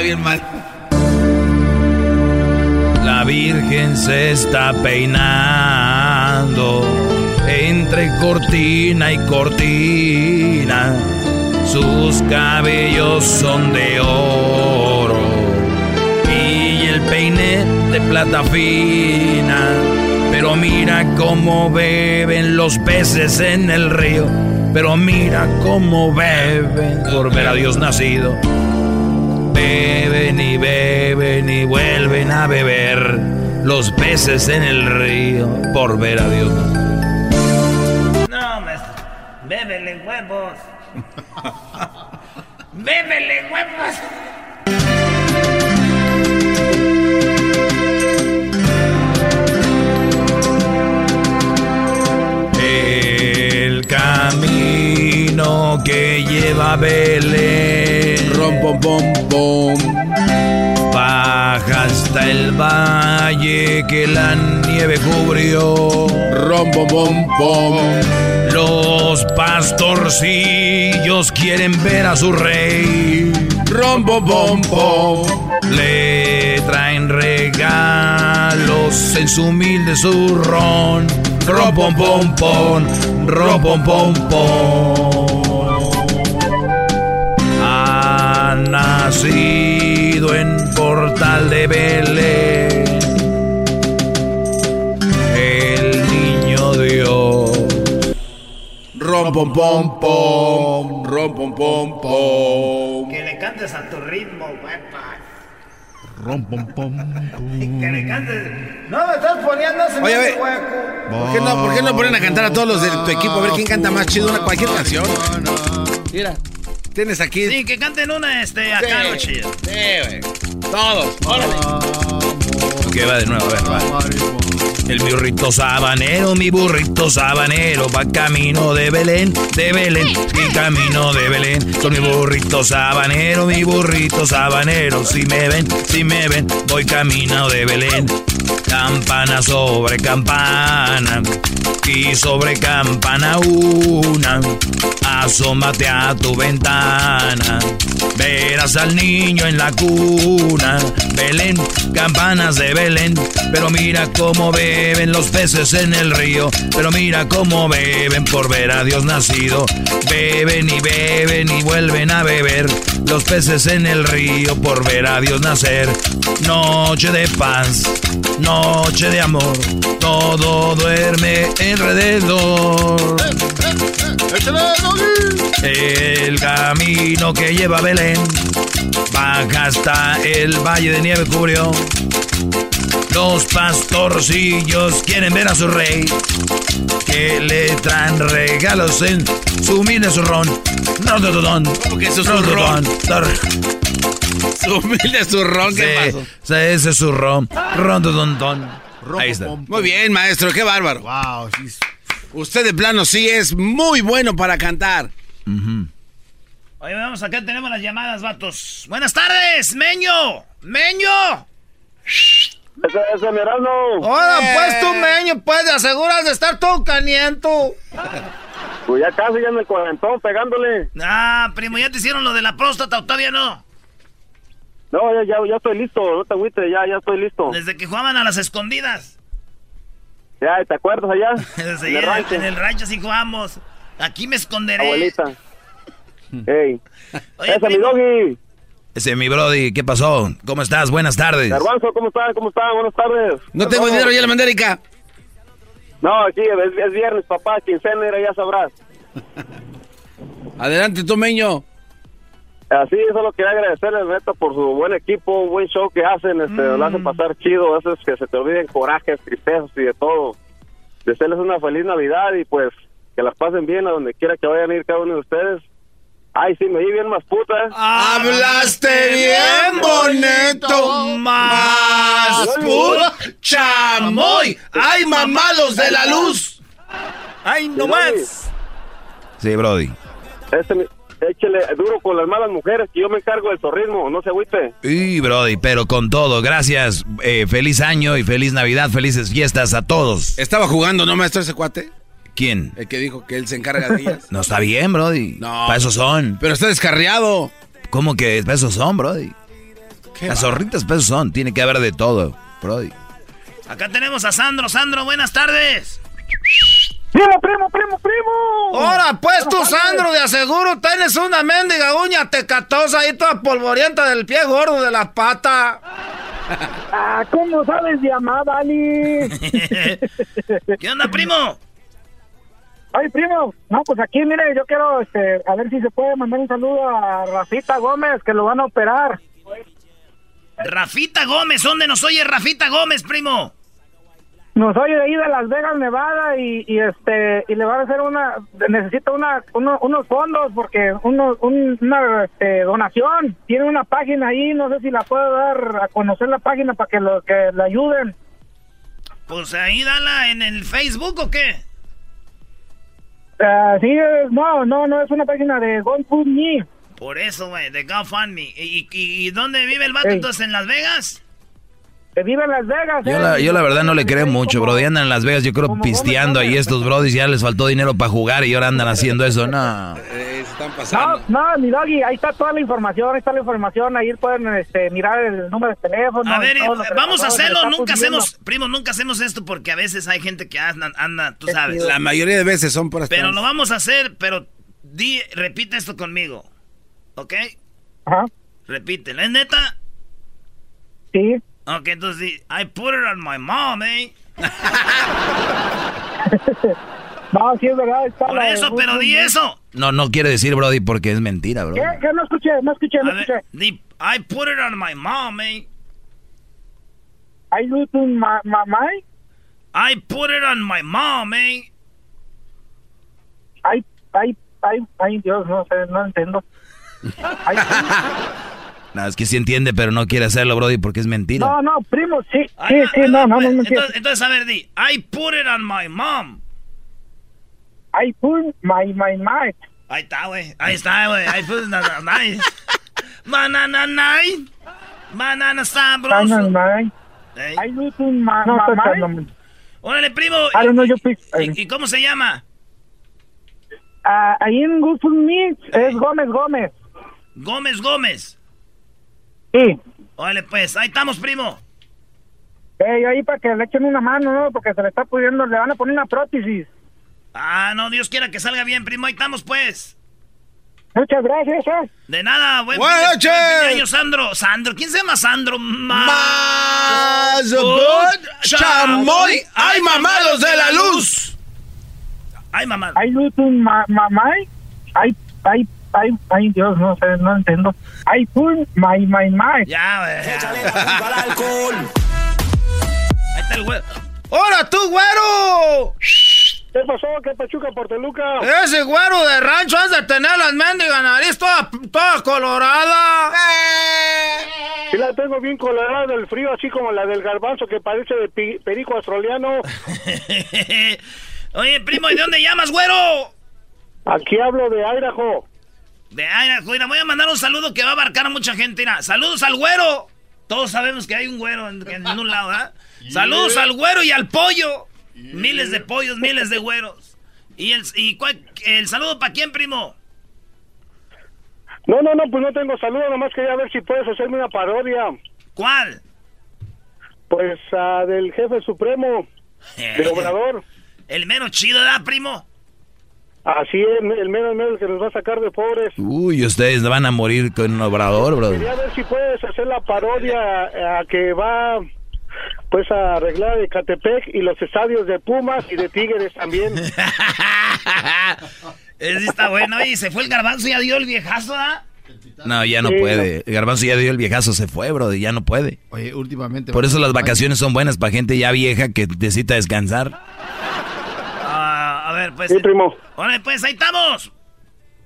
bien mal. La Virgen se está peinando entre cortina y cortina. Sus cabellos son de oro y el peine de plata fina. Pero mira cómo beben los peces en el río. Pero mira cómo beben por ver a Dios nacido. Beben y beben y vuelven a beber los peces en el río por ver a Dios. No, maestro. Bébele huevos. Bébele huevos. El camino que lleva a Belén. Rom, pom, pom, pom. Baja hasta el valle que la nieve cubrió. Rom, pom, pom, pom. Los pastorcillos quieren ver a su rey. Rom, pom, pom, pom. Le traen regalos en su humilde zurrón. Rom, pom, pom, pom. Rom, pom, pom, pom. Portal de Belén. El niño Dios. Rom, pom, pom, pom. Rom, pom, pom, pom. Que le cantes a tu ritmo, huepa. Rom, pom, pom, Que le cantes. No me estás poniendo ese Oye, hueco. ¿Por qué, no, ¿Por qué no ponen a cantar a todos los de tu equipo? A ver quién canta más chido una cualquier canción. Mira, tienes aquí. Sí, que canten una este acá, Sí. chido. Sí, güey. Todos. Órale. Que va de nuevo, a ver, va. El burrito sabanero, mi burrito sabanero, va camino de Belén, de Belén, y camino de Belén. Con mi burrito sabanero, mi burrito sabanero, si me ven, si me ven, voy camino de Belén. Campana sobre campana y sobre campana una. Asómate a tu ventana, verás al niño en la cuna. Belén, de Belén, pero mira cómo beben los peces en el río. Pero mira cómo beben por ver a Dios nacido. Beben y beben y vuelven a beber los peces en el río por ver a Dios nacer. Noche de paz, noche de amor, todo duerme alrededor. El camino que lleva Belén baja hasta el valle de nieve cubrió. Los pastorcillos quieren ver a su rey, que le traen regalos en su humilde zurrón. No, no, no, no. ¿Cómo que su zurrón? Su humilde zurrón, ¿qué Sí, pasó? sí, ese es zurrón. Ron, don, don. Ahí está. Muy bien, maestro, qué bárbaro. Wow, sí. Usted de plano sí es muy bueno para cantar. Oye, vamos, acá tenemos las llamadas, vatos. Buenas tardes, Meño. Meño. Ese, mi Erasmo. Ahora, pues tú, meño, pues, te aseguras de estar todo caniento. Pues ya casi ya en el cuarentón pegándole. Ah, primo, ¿ya te hicieron lo de la próstata o todavía no? No, ya, ya, ya estoy listo, no te agüites, ya, ya estoy listo. Desde que jugaban a las escondidas. Ya, ¿te acuerdas allá? Sí, en el rancho. en el rancho sí jugamos. Aquí me esconderé. Abuelita. Ey. Oye, Ese, mi primo. doggy. Ese mi Brody, ¿qué pasó? ¿Cómo estás? Buenas tardes. Garbanzo, ¿cómo están? ¿Cómo están? Buenas tardes. No tengo dinero ya en la mandérica. No, aquí es, es viernes, papá, quincena, ya sabrás. Adelante, tú, meño. Así, solo quería agradecerles, neta, por su buen equipo, buen show que hacen, este, lo hacen pasar chido, haces que se te olviden corajes, tristezas y de todo. Desearles una feliz Navidad y pues que las pasen bien a donde quiera que vayan a ir cada uno de ustedes. Ay, sí, me di bien más puta. ¿eh? Hablaste bien bonito, más puta chamoy. ¡Ay, mamalos de la luz! ¡Ay, no más! Sí, Brody. Este, échele duro con las malas mujeres, que yo me encargo del zorrismo, no se agüite. Y Brody, pero con todo, gracias. Eh, feliz año y feliz Navidad, felices fiestas a todos. Estaba jugando, ¿no, maestro, ese cuate? ¿Quién? El que dijo que él se encarga de ellas. No está bien, Brody. No. Para eso son. Pero está descarriado. ¿Cómo que para eso son, Brody? Las zorritas para eso son. Tiene que haber de todo, Brody. Acá tenemos a Sandro. Sandro, buenas tardes. Primo, primo, primo, primo. Ahora, pues tú, Sandro, de aseguro tienes una mendiga uña tecatosa ahí toda polvorienta del pie gordo de la pata. Ah, ¿cómo sabes de amar, Ali? ¿Qué onda, primo? Ay, primo, no, pues aquí, mire, yo quiero, este, a ver si se puede mandar un saludo a Rafita Gómez, que lo van a operar. Rafita Gómez, ¿dónde nos oye Rafita Gómez, primo? Nos oye de ahí de Las Vegas, Nevada, y, y este, y le van a hacer una, necesita una, uno- unos fondos, porque uno, un- una, este, donación. Tiene una página ahí, no sé si la puedo dar a conocer la página para que lo, que le ayuden. Pues ahí dala en el Facebook o qué? Ah, sí, es- no, no, no, es una página de GoFundMe. Por eso, güey, de GoFundMe. ¿Y, y, y dónde vive el vato Ey. entonces? ¿En Las Vegas? Que vive en Las Vegas. Yo eh. la, yo la verdad no le creo mucho, Brody. Andan en Las Vegas, yo creo, pisteando ahí estos Brodis. Ya les faltó dinero para jugar y ahora andan haciendo eso. No. Eh, están No, pasando. no, mi doggy, ahí está toda la información, ahí está la información, ahí pueden este, mirar el número de teléfono. A ver, y todo vamos a hacerlo. Nunca viendo. hacemos, primo, nunca hacemos esto porque a veces hay gente que anda, anda tú sabes. La mayoría de veces son por Pero lo vamos a hacer, pero di, repite esto conmigo. ¿Ok? Ajá. Repítelo. ¿Es neta? Sí. Ok, entonces di, I put it on my mom, eh. No, sí es verdad. Está Por la de eso, pero di eso. No, no quiere decir, Brody, porque es mentira, bro. ¿Qué? ¿Qué? No escuché, no escuché, no ver, escuché. di, I put it on my mom, eh. ¿Hay luz un ma mamay? I put it on my mom, eh. Ay, ay, ay, ay, Dios, no sé, no entiendo. Ay, No, es que sí entiende, pero no quiere hacerlo, Brody, porque es mentira. no, no, primo, sí, Ay, sí, sí, no, no, no, no entiendo. Entonces, entonces, a ver, di, I put it on my mom. I put my, my, my. Ahí está, güey. Ahí está, güey. I put it on my Banana night. Banana sabroso. Banana, I lose my, no, my Órale, primo. I don't know your ¿Y, ¿Y, cómo se llama? Uh, ahí en Google Meet es Gómez Gómez. Gómez Gómez. Sí. Órale, pues, ahí estamos, primo. Ey, ahí para que le echen una mano, ¿no? Porque se le está pudiendo, le van a poner una prótesis. Ah, no, Dios quiera que salga bien, primo. Ahí estamos, pues. Muchas gracias, ¿eh? De nada, buen Buenas noches. año, Sandro. Sandro, ¿quién se llama Sandro? Más chamoy. ¡Ay, mamados de la luz! ¡Ay, mamá! ¿Hay luz un ma mamay? ¡Ay, ay, ay, ay, Dios, no sé, no entiendo! ¡Ay, pum, my, my, my! Ya, güey. Échale al alcohol. Ahí está el güero. ¡Hola, tú, güero! ¿Qué pasó? ¿Qué pachuca por Toluca? Ese güero de rancho has de tener las mendigas nariz toda, toda colorada. Sí la tengo bien colorada del frío, así como la del garbanzo que parece de perico australiano. Oye, primo, ¿y de dónde llamas, güero? Aquí hablo de Idaho. De. Mira, voy a mandar un saludo que va a abarcar a mucha gente. Mira, saludos al güero. Todos sabemos que hay un güero en, un lado, ¿ah? Saludos al güero y al pollo. Miles de pollos, miles de güeros. ¿Y el, y el saludo para quién, primo? No, no, no, pues no tengo saludo, nomás quería ver si puedes hacerme una parodia. ¿Cuál? Pues uh, del jefe supremo, del obrador. El menos chido, ¿verdad, primo? Así es, el menos menos que nos va a sacar de pobres. Uy, ustedes van a morir con un obrador, bro. Quería ver si puedes hacer la parodia a que va pues a arreglar de Catepec y los estadios de Pumas y de Tigres también. Ese está bueno. Y se fue el garbanzo y ya dio el viejazo, ¿ah? No, ya no puede. El garbanzo ya dio el viejazo, se fue, bro, ya no puede. Oye, últimamente... Por eso las vacaciones son buenas para gente ya vieja que necesita descansar. Ver, pues... Sí, primo. Órale, pues, ahí estamos.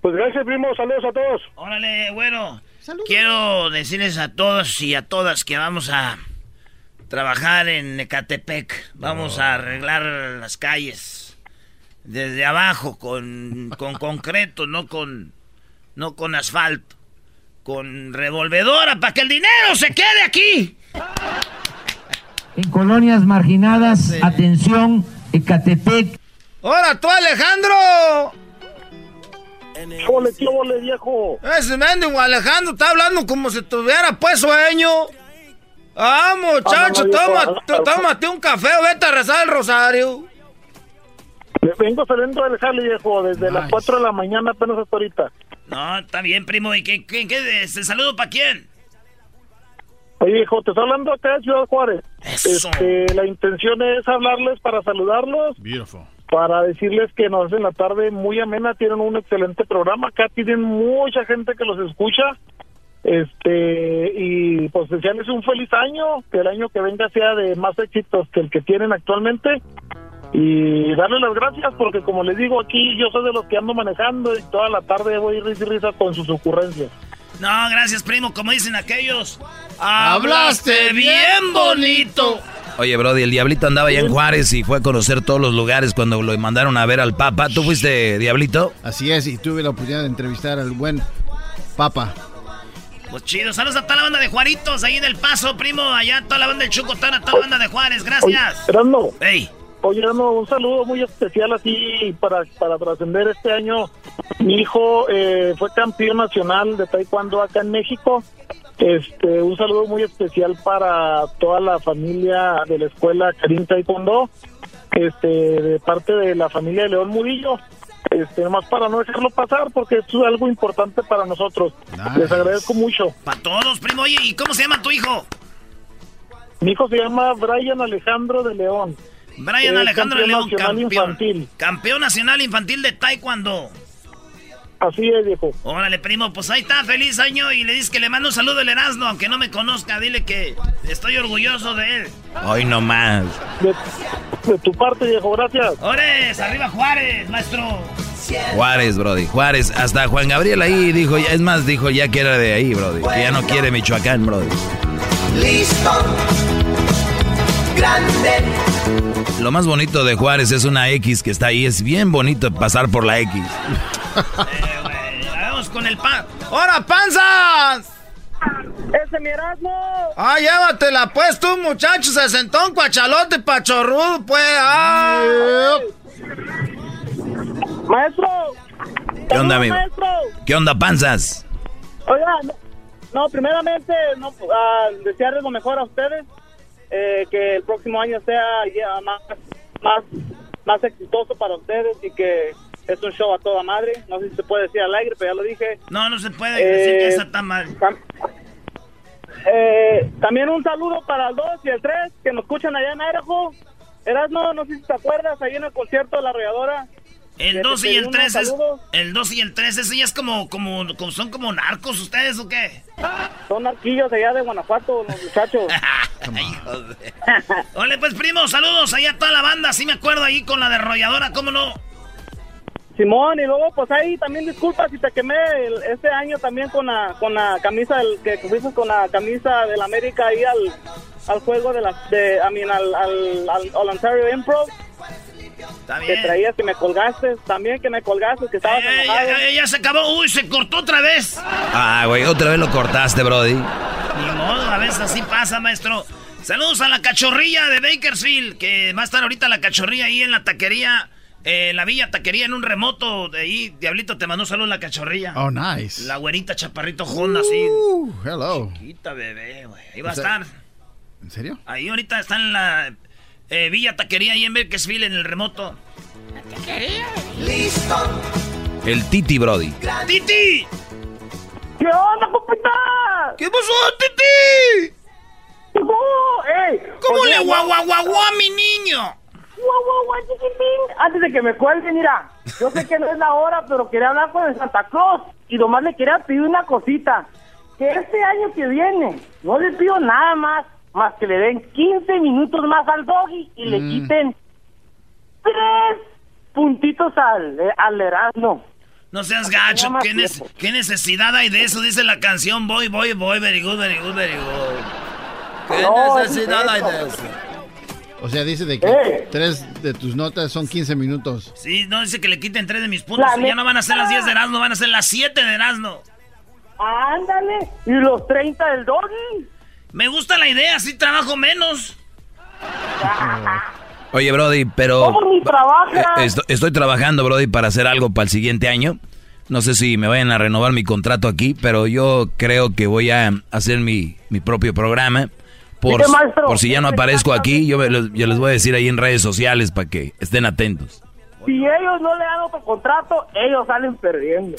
Pues gracias, primo. Saludos a todos. Órale, bueno. Quiero decirles a todos y a todas que vamos a trabajar en Ecatepec. Vamos a arreglar las calles desde abajo con, con concreto, no con, no con asfalto. Con revolvedora para que el dinero se quede aquí. En colonias marginadas, atención, Ecatepec. ¡Hola, tú, Alejandro! ¡Ole, tío, ole, viejo! Ese mendigo Alejandro está hablando como si tuviera pues sueño. Ah, muchacho, toma, tómate un café o vete a rezar el rosario. Vengo saliendo del jale, viejo, desde las 4 de la mañana apenas hasta ahorita. No, está bien, primo. ¿Y qué, qué, qué es? ¿El saludo para quién? Oye, hijo, te estoy hablando acá de Ciudad Juárez. Eso. Este, la intención es hablarles para saludarlos. Beautiful. Para decirles que nos hacen la tarde muy amena, tienen un excelente programa. Acá tienen mucha gente que los escucha. Este, y pues desearles un feliz año, que el año que venga sea de más éxitos que el que tienen actualmente. Y darles las gracias porque como les digo aquí, yo soy de los que ando manejando y toda la tarde voy risa y risa con sus ocurrencias. No, gracias primo, como dicen aquellos. Hablaste bien bonito. Oye, Brody, el Diablito andaba allá en Juárez y fue a conocer todos los lugares cuando lo mandaron a ver al Papa. ¿Tú fuiste Diablito? Así es, y tuve la oportunidad de entrevistar al buen Papa. Pues chido, saludos a toda la banda de Juaritos ahí en El Paso, primo. Allá toda la banda del Chucotán, a toda la banda de Juárez, gracias. Oye, Ey. Oye, no, un saludo muy especial así para, para trascender este año. Mi hijo eh, fue campeón nacional de taekwondo acá en México. Este, un saludo muy especial para toda la familia de la escuela Karim Taekwondo, este, de parte de la familia de León Murillo. Este, nomás para no dejarlo pasar porque esto es algo importante para nosotros. Les agradezco mucho. Para todos, primo. Oye, ¿y cómo se llama tu hijo? Mi hijo se llama Brian Alejandro de León. Brian Alejandro de León, campeón. infantil. Campeón nacional infantil de Taekwondo. Así es, viejo. Órale, primo, pues ahí está, feliz año. Y le dices que le mando un saludo al Erasmo, aunque no me conozca. Dile que estoy orgulloso de él. Hoy no más. De, de tu parte, viejo, gracias. ¡Ores! ¡Arriba Juárez, maestro! Juárez, Brody. Juárez. Hasta Juan Gabriel ahí dijo, ya- es más, dijo ya que era de ahí, Brody. Que ya no quiere Michoacán, Brody. Listo. Grande. Lo más bonito de Juárez es una X que está ahí. Es bien bonito pasar por la X. Vamos con el pan. ¡Hora, panzas! ¡Ese mi Erasmo! ¡Ah, llévatela pues tú, muchacho! Se sentó un cuachalote pachorrudo, pues. ¡Ah! ¡Maestro! ¿Qué onda, amigo? maestro! ¿Qué onda, panzas? Oiga, no, no, primeramente, no, ah, desearles lo mejor a ustedes. Eh, que el próximo año sea ya más, más, más exitoso para ustedes y que es un show a toda madre. No sé si se puede decir al aire, pero ya lo dije. No, no se puede decir que está tan mal. Eh, también un saludo para el 2 y el 3 que nos escuchan allá en Idaho. Erasmo, no sé si te acuerdas, ahí en el concierto de la arrolladora. El que 2 te y el unos 3 es, el 2 y el 3 ese ya es como, como, como son como narcos ustedes o qué? Son narquillos allá de Guanajuato, los muchachos. Ole, pues primo, saludos allá a toda la banda, sí me acuerdo ahí con la derrolladora, ¿cómo no? Simón, y luego pues ahí también disculpa si te quemé el- este año también con la, con la camisa del, que fuiste con la camisa del América ahí al, al juego de la, de, I mean, al, al, al, al Ontario Improv. Bien. traías, que me colgaste, también que me colgaste, que estabas Eh, ya, enojado. ya- ya se acabó, uy, se cortó otra vez. Ah, güey, otra vez lo cortaste, Brody. Ni modo, a veces así pasa, maestro. Saludos a la cachorrilla de Bakersfield, que va a estar ahorita la cachorrilla ahí en la taquería, eh, la villa taquería en un remoto de ahí. Diablito, te mandó un saludo a la cachorrilla. Oh, nice. La güerita chaparrito Honda, así. Uh, hello. Chiquita bebé, güey. Ahí va a estar. ¿En serio? Ahí ahorita está en la eh, Villa Taquería ahí en Bakersfield, en el remoto. Listo. El Titi, Brody. ¡Titi! ¿Qué onda, compita? ¿Qué pasó, Titi? ¡Ey! ¿Cómo Oye, le guau, guau, guau, guau a mi niño? guau, guau, guau, chiquitín. Antes de que me cuelgue, mira, yo sé que no es la hora, pero quería hablar con el Santa Claus y nomás le quería pedir una cosita. Que este año que viene no le pido nada más, más que le den 15 minutos más al doggy y le Mm. quiten tres puntitos al, eh, al Erasmo. No seas gacho, ¿Qué, nes- tiempo. qué necesidad hay de eso? Dice la canción, voy, voy, voy, very good, very good, very good. ¿Qué No, es necesidad hay de eso? O sea, dice de que Eh. tres de tus notas son 15 minutos. Sí, no, dice que le quiten tres de mis puntos. La y ya no van a ser las neta. 10 de Erasmo, van a ser las 7 de Erasmo. Ándale, y los 30 del doggy. Me gusta la idea, así trabajo menos. Oye, Brody, pero... ¿Cómo ni trabaja? Eh, esto- estoy trabajando, Brody, para hacer algo para el siguiente año. No sé si me vayan a renovar mi contrato aquí, pero yo creo que voy a hacer mi, mi propio programa. Por, maestro, por si ya no aparezco aquí, yo, yo les voy a decir ahí en redes sociales para que estén atentos. Si ellos no le dan otro contrato, ellos salen perdiendo.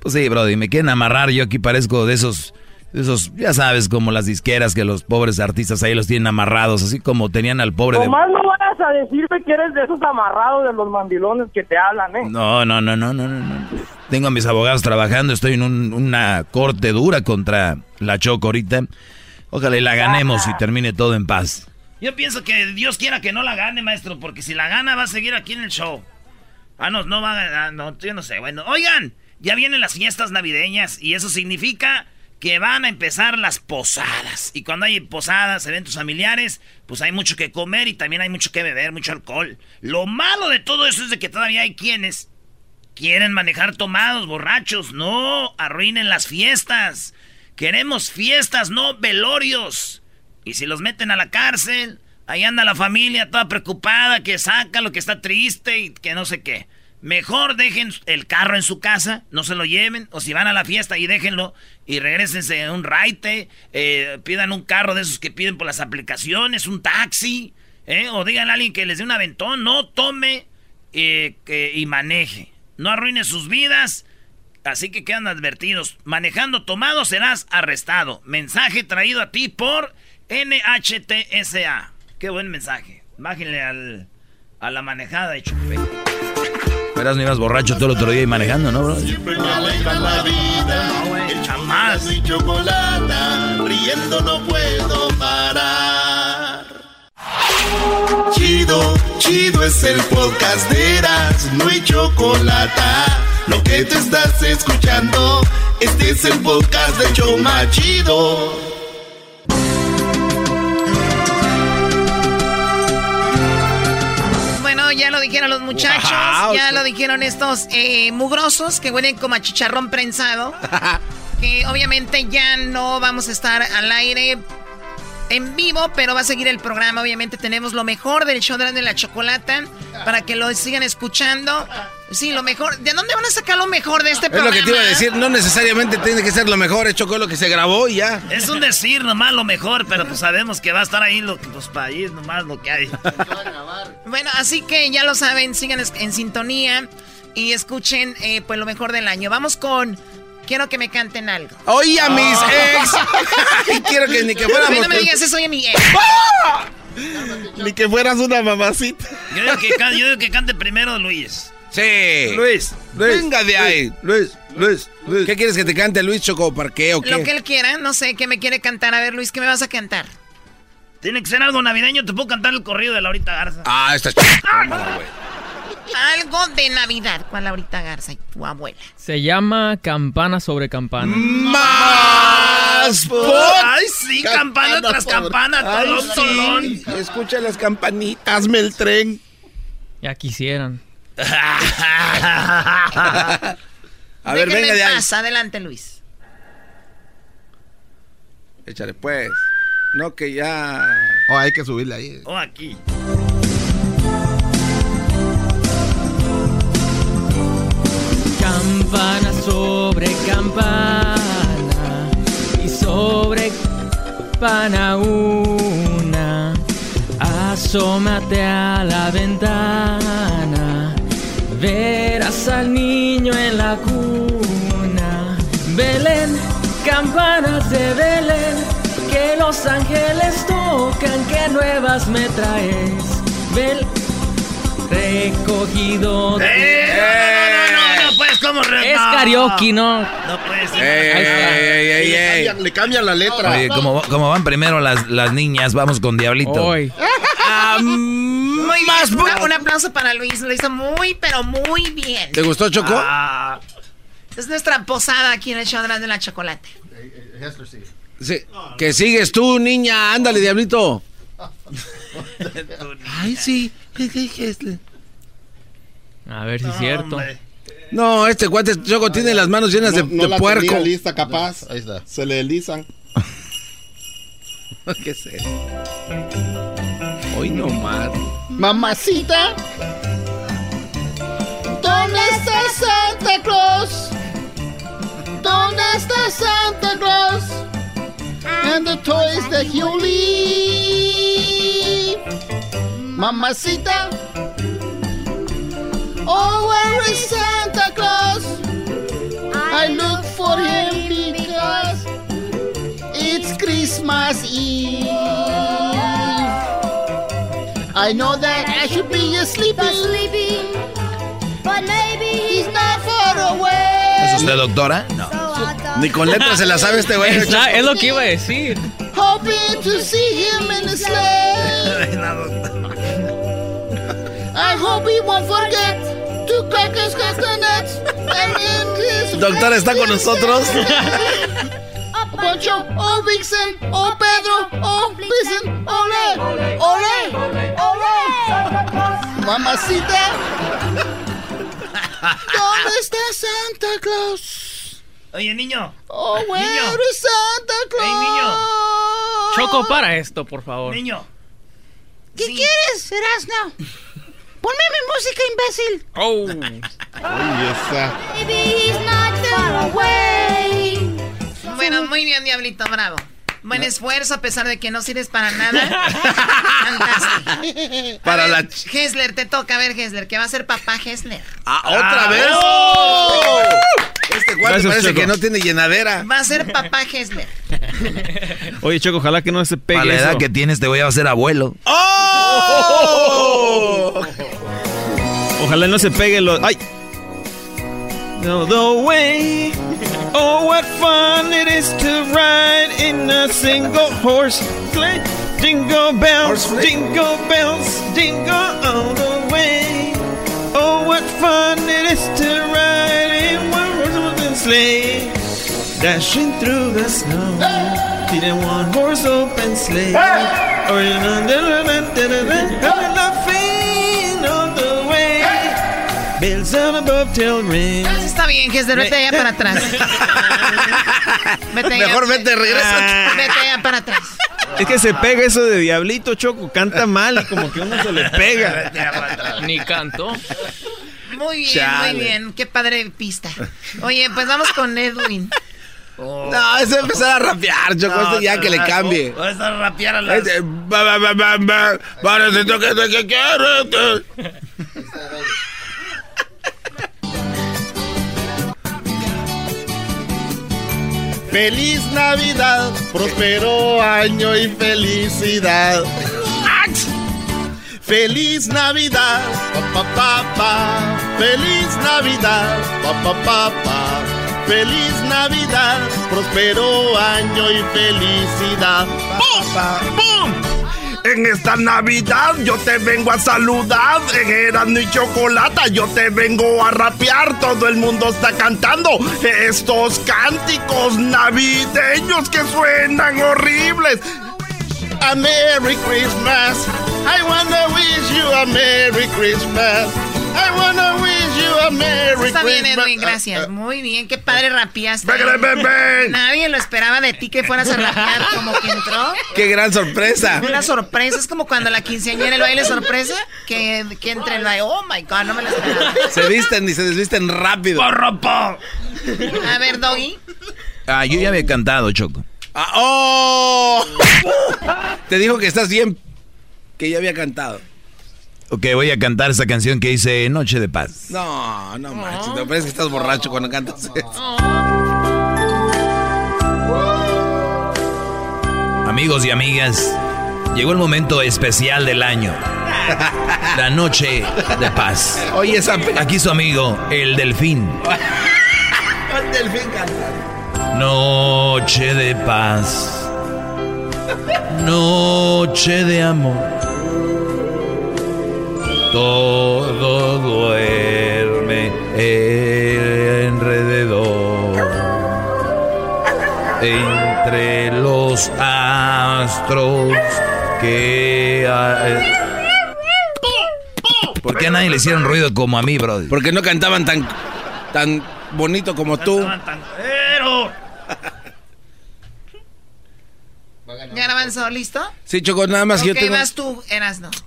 Pues sí, Brody, me quieren amarrar. Yo aquí parezco de esos, esos, ya sabes, como las disqueras que los pobres artistas ahí los tienen amarrados, así como tenían al pobre de... Nomás no vayas a decirme que eres de esos amarrados de los mandilones que te hablan, ¿eh? No, no, no, no, no, no, no. Tengo a mis abogados trabajando, estoy en un- una corte dura contra la Choco ahorita. Ojalá y la ganemos y termine todo en paz. Yo pienso que Dios quiera que no la gane, maestro, porque si la gana va a seguir aquí en el show. Ah, no, no va a ganar, no, yo no sé. Bueno, oigan, ya vienen las fiestas navideñas y eso significa que van a empezar las posadas. Y cuando hay posadas, eventos familiares, pues hay mucho que comer y también hay mucho que beber, mucho alcohol. Lo malo de todo eso es de que todavía hay quienes quieren manejar tomados, borrachos. No, arruinen las fiestas. Queremos fiestas, no velorios. Y si los meten a la cárcel, ahí anda la familia toda preocupada, que saca lo que está triste y que no sé qué. Mejor dejen el carro en su casa, no se lo lleven, o si van a la fiesta y déjenlo y regresense en un raite, eh, pidan un carro de esos que piden por las aplicaciones, un taxi, eh, o digan a alguien que les dé un aventón, no tome eh, y maneje, no arruine sus vidas, así que quedan advertidos, manejando tomado serás arrestado. Mensaje traído a ti por NHTSA. Qué buen mensaje. Bájenle al, a la manejada de Chupe. Verás, no ibas borracho todo el otro día y manejando, ¿no, bro? El jamás. y chocolata, riendo no puedo parar. Chido, chido es el podcast de Eras, no hay chocolata. Lo que te estás escuchando, este es el podcast de Choma Chido. Dijeron los muchachos, Wow. ya lo dijeron estos eh, mugrosos que huelen como a chicharrón prensado. que obviamente ya no vamos a estar al aire en vivo, pero va a seguir el programa. Obviamente tenemos lo mejor del show de la chocolata para que lo sigan escuchando. Sí, lo mejor. ¿De dónde van a sacar lo mejor de este programa? Es lo que te iba a decir, no necesariamente tiene que ser lo mejor, hecho con lo que se grabó y ya. Es un decir nomás lo mejor, pero pues sabemos que va a estar ahí lo que pues país nomás lo que hay. bueno, así que ya lo saben, sigan en sintonía y escuchen eh, pues lo mejor del año. Vamos con Quiero que me canten algo. Oye, a mis ex. Quiero que ni que fuéramos. no me digas eso, oye, mi ex. ni que fueras una mamacita. Yo digo, que, yo digo que cante primero Luis. Sí. Luis, Luis. Venga de ahí. Luis, Luis, Luis. ¿Qué quieres que te cante Luis Choco Parque o qué? Lo que él quiera, no sé, ¿qué me quiere cantar? A ver, Luis, ¿qué me vas a cantar? Tiene que ser algo navideño, te puedo cantar el corrido de Laurita Garza. Ah, esta es algo de Navidad. ¿Cuál ahorita Garza y tu abuela? Se llama Campana sobre Campana. ¡Más! ¡Ay, sí! Campana, tras campana, tolón, tolón. Escucha las campanitas, me el tren. Ya quisieran. A ver, venga de ahí. Adelante, Luis. Échale, pues. No, que ya. Oh, hay que subirle ahí. Oh, aquí. Campana sobre campana y sobre pana una. Asómate a la ventana, verás al niño en la cuna. Belén, campanas de Belén, que los ángeles tocan, que nuevas me traes. Bel recogido. ¡Eh! No, pues, ¿cómo re Es karaoke, ¿no? No puede ser. Ey, ey, ey, le, cambian, la letra. Oye, como, como van primero las, las niñas, vamos con Diablito. Hoy. muy bien, un aplauso para Luis, lo hizo muy, pero muy bien. ¿Te gustó, Choco? Ah. es nuestra posada aquí en el show de la chocolate. Sí. Que sigues tú, niña, ándale, Diablito. Ay, sí. A ver si es cierto. No, este cuate Choco tiene las manos llenas de, no la puerco. lista, capaz. Ahí está. Se le deslizan. ¿Qué sé? Hoy no más. Mamacita. ¿Dónde está Santa Claus? ¿Dónde está Santa Claus? And the toys that you leave. Mamacita. Oh, where is Santa Claus? I look for him because it's Christmas Eve. I know that I should be asleep, sleeping, but maybe he's not far away. ¿Es usted doctora? No. Ni con letras se la sabe este güey. Es, es lo que iba a decir. Hoping to see him in the sleigh. I hope he won't forget and Doctor está con nosotros. Poncho, oh Vixen, oh Pedro, oh Vixen, ole, ole, ole. Mamacita. ¿Dónde está Santa Claus? Oye, niño. Oh, where is Santa Claus? Hey, niño. Choco, para esto, por favor. Niño. ¿Qué sí. quieres, Erasno? Ponme mi música, imbécil. Oh. Ay, esa. Baby, he's not far away. Bueno, muy bien, Diablito, bravo. Buen esfuerzo, a pesar de que no sirves para nada. Fantástico. Para ver, la... Hesler, te toca a ver, Hesler, que va a ser papá Hesler. Ah, ¿otra ah, vez? Oh. Este Gracias, parece Choco. que no tiene llenadera. Va a ser papá Hesler. Oye, Choco, ojalá que no se pegue A la edad eso. que tienes te voy a hacer abuelo. ¡Oh! Ojalá no se pegue los... ¡Ay! No, the way. Oh, what fun it is to ride in a single horse sleigh. Jingle bells, jingle bells, jingle all the way. Oh, what fun it is to ride in one horse open sleigh. Dashing through the snow in a one horse open sleigh. Or in a Está bien, que vete allá para atrás. Vete allá. Mejor vete, regresa. Vete allá para atrás. Es que se pega eso de Diablito Choco, canta mal, como que uno se le pega. Ni canto. Muy bien, Chale. muy bien. Qué padre pista. Oye, pues vamos con Edwin. No, eso es empezar a rapear, Choco. esto ya que le cambie. Vas a rapear a las... Este, parece que te quiero. Feliz Navidad, próspero año y felicidad. Feliz Navidad, pa pa pa pa. Feliz Navidad, pa pa pa pa. Feliz Navidad, próspero año y felicidad. ¡Pum! ¡Pum! En esta Navidad yo te vengo a saludar. En Erasmo y Chocolata yo te vengo a rapear. Todo el mundo está cantando estos cánticos navideños que suenan horribles. A Merry Christmas. I wanna wish you a Merry Christmas. I wanna wish a Merry Está bien. Edwin, gracias. Muy bien, qué padre ve. Nadie lo esperaba de ti que fueras a rapear como que entró. Qué gran sorpresa. Una sorpresa, es como cuando la quinceañera el baile sorpresa, que, que entre el baile. Oh my god, no me lo esperaba. Se visten y se desvisten rápido. A ver, Doggy. Ah, yo ya había cantado, Choco. Ah, ¡Oh! Te dijo que estás bien. Que ya había cantado. Ok, voy a cantar esta canción que dice Noche de Paz. No, no manches. Te parece que estás borracho cuando cantas eso. Amigos y amigas, llegó el momento especial del año. La noche de paz. Oye, esa. Aquí su amigo, el delfín. El delfín canta. Noche de paz. Noche de amor. Todo duerme alrededor. Entre los astros que hay. ¿Por qué a nadie le hicieron ruido como a mí, bro? Porque no cantaban tan, tan bonito como tú. Pero... Garbanzo, ¿listo? Sí, Choco, nada más que ok, yo tengo... vas tú, eras no.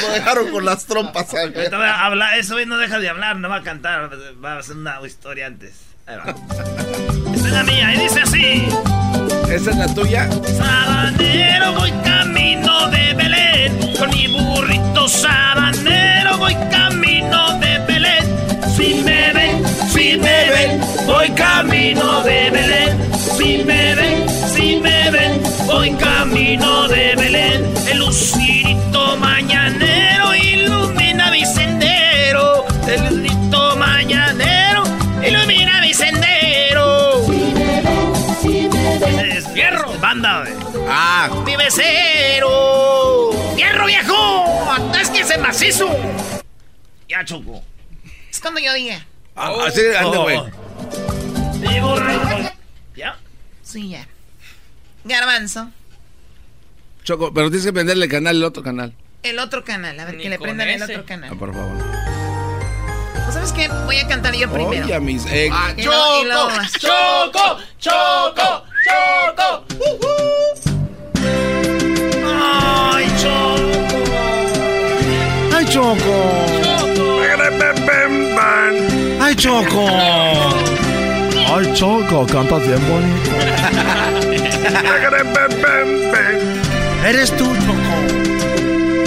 Lo dejaron con las trompas. ¿sabes? Ahorita va a hablar, eso no deja de hablar, no va a cantar, va a hacer una historia antes. Ahí va. Esta es la mía, y dice así. ¿Esa es la tuya? Sabanero voy camino de Belén, con mi burrito sabanero voy camino de Belén. Si me ven, si me ven, voy camino de Belén. Si me ven, si me ven, voy camino de Belén. El lucirito mañanero ilumina mi sendero. El lucirito mañanero ilumina mi sendero. Es fierro, banda, güey. Ah. Mi becero. ¡Fierro viejo! ¡Atásquese macizo! Ya chocó. Es cuando yo diga. Ah, así, ande, güey. ¿Ya? Sí, ya. Garbanzo, Choco, pero tienes que prenderle el canal, el otro canal. el otro canal. A ver, Ni que le prendan el otro canal. Ah, por favor. Pues, ¿Sabes qué? Voy a cantar yo primero. Oye, mis... eh, Ah, Y luego- y luego Choco. Choco, Choco, Choco. ¡Ay, choco! ¡Ay, Choco! ¡Ay, Choco! ¡Ay, Choco! Cantas bien bonito. Eres tú, Choco.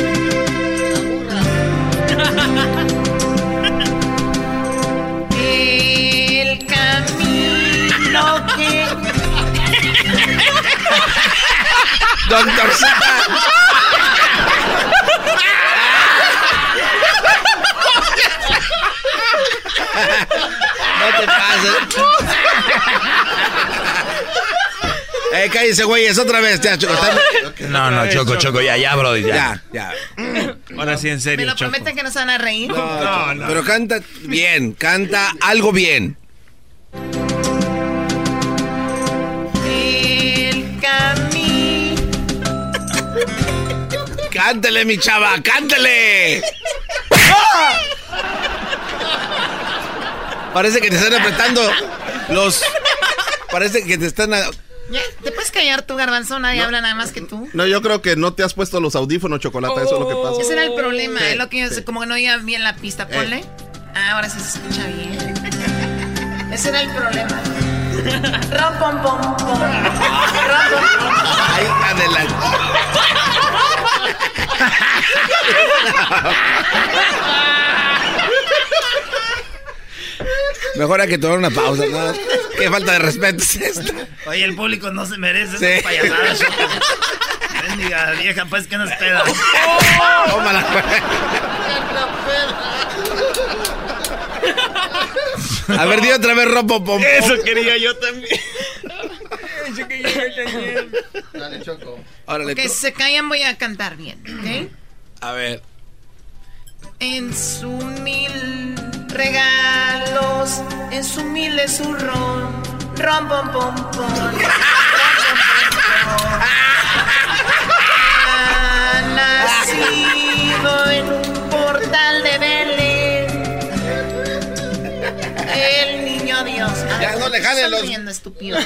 El camino que... Doctor No te pases. Eh, cállese, güey, es otra vez, ya, Choco. No, no, Choco, Choco, ya, ya, bro, ya. Ya, ya. Ahora sí, en ¿Me serio, lo Choco. prometen que no se van a reír? No, no. Pero canta bien, canta algo bien. El camino... Cántele, mi chava, cántele. ¡Oh! Parece que te están apretando los... Parece que te están... ¿Te puedes callar tú, garbanzo? Nadie habla nada más que tú. No, yo creo que no te has puesto los audífonos, chocolate. Eso es lo que pasa. Ese era el problema. es lo que yo, como que no oía bien la pista. Ponle. Ah, ahora sí se escucha bien. Ese era el problema. Rom, pom, pom, pom. Ahí, adelante. Mejor hay que tomar una pausa, ¿no? Qué falta de respeto es esta. Oye, el público no se merece sí. esas payasadas. Bendiga, vieja, pues que nos peda. Oh, Tómala, A ver, di otra vez ropo pom. Eso quería yo también. Eso quería yo también. Dale, Choco. Que se callan voy a cantar bien, ¿ok? A ver. En su mil regalos, en su mil su ron, ron pom pom. Pom. Nacido en un portal de el niño Dios. ya no le jalen los. estúpidos.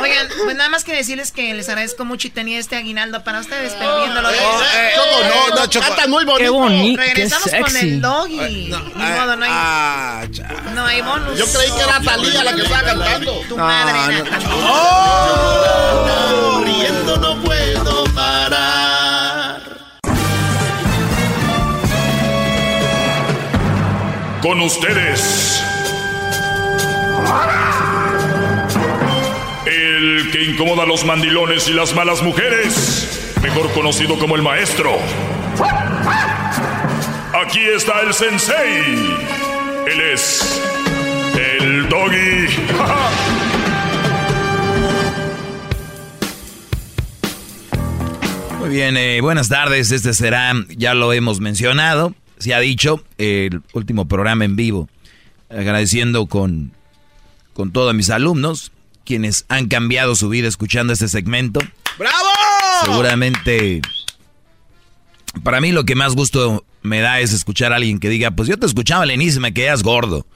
Oigan, pues nada más que decirles que les agradezco mucho y tenía este aguinaldo para ustedes, pero viéndolo de. Oh, eh, Choco, no, no, Choco. Canta muy bonito. Qué bonito. Regresamos qué con el doggy. No, Ni modo, no hay. Ah, no hay bonus. Yo creí que era Talía la que estaba cantando. Tu madre, no, Oh, riendo no puedo parar. Con ustedes. El que incomoda a los mandilones y las malas mujeres. Mejor conocido como el maestro. Aquí está el sensei. Él es el doggy. Muy bien, eh, buenas tardes. Este será, ya lo hemos mencionado, se ha dicho, el último programa en vivo. Agradeciendo con, con todos mis alumnos, quienes han cambiado su vida escuchando este segmento. ¡Bravo! Seguramente, para mí lo que más gusto me da es escuchar a alguien que diga, pues yo te escuchaba inicio y me quedas gordo.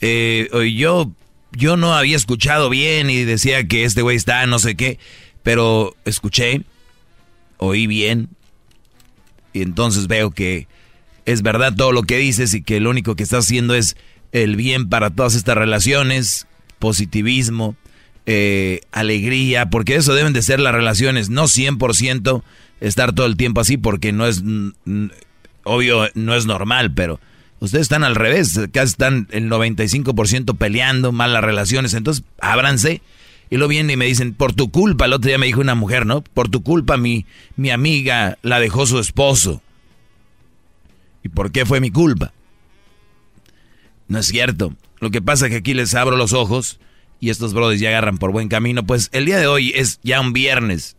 Eh, yo, yo no había escuchado bien y decía que este güey está no sé qué, pero escuché, oí bien y entonces veo que es verdad todo lo que dices y que lo único que estás haciendo es el bien para todas estas relaciones, positivismo, eh, alegría, porque eso deben de ser las relaciones, no 100% estar todo el tiempo así, porque no es, obvio, no es normal, pero ustedes están al revés, casi están el 95% peleando, malas relaciones, entonces ábranse. Y lo vienen y me dicen, por tu culpa, el otro día me dijo una mujer, ¿no? Por tu culpa mi, mi amiga la dejó su esposo. ¿Y por qué fue mi culpa? No es cierto. Lo que pasa es que aquí les abro los ojos y estos brothers ya agarran por buen camino. Pues el día de hoy es ya un viernes.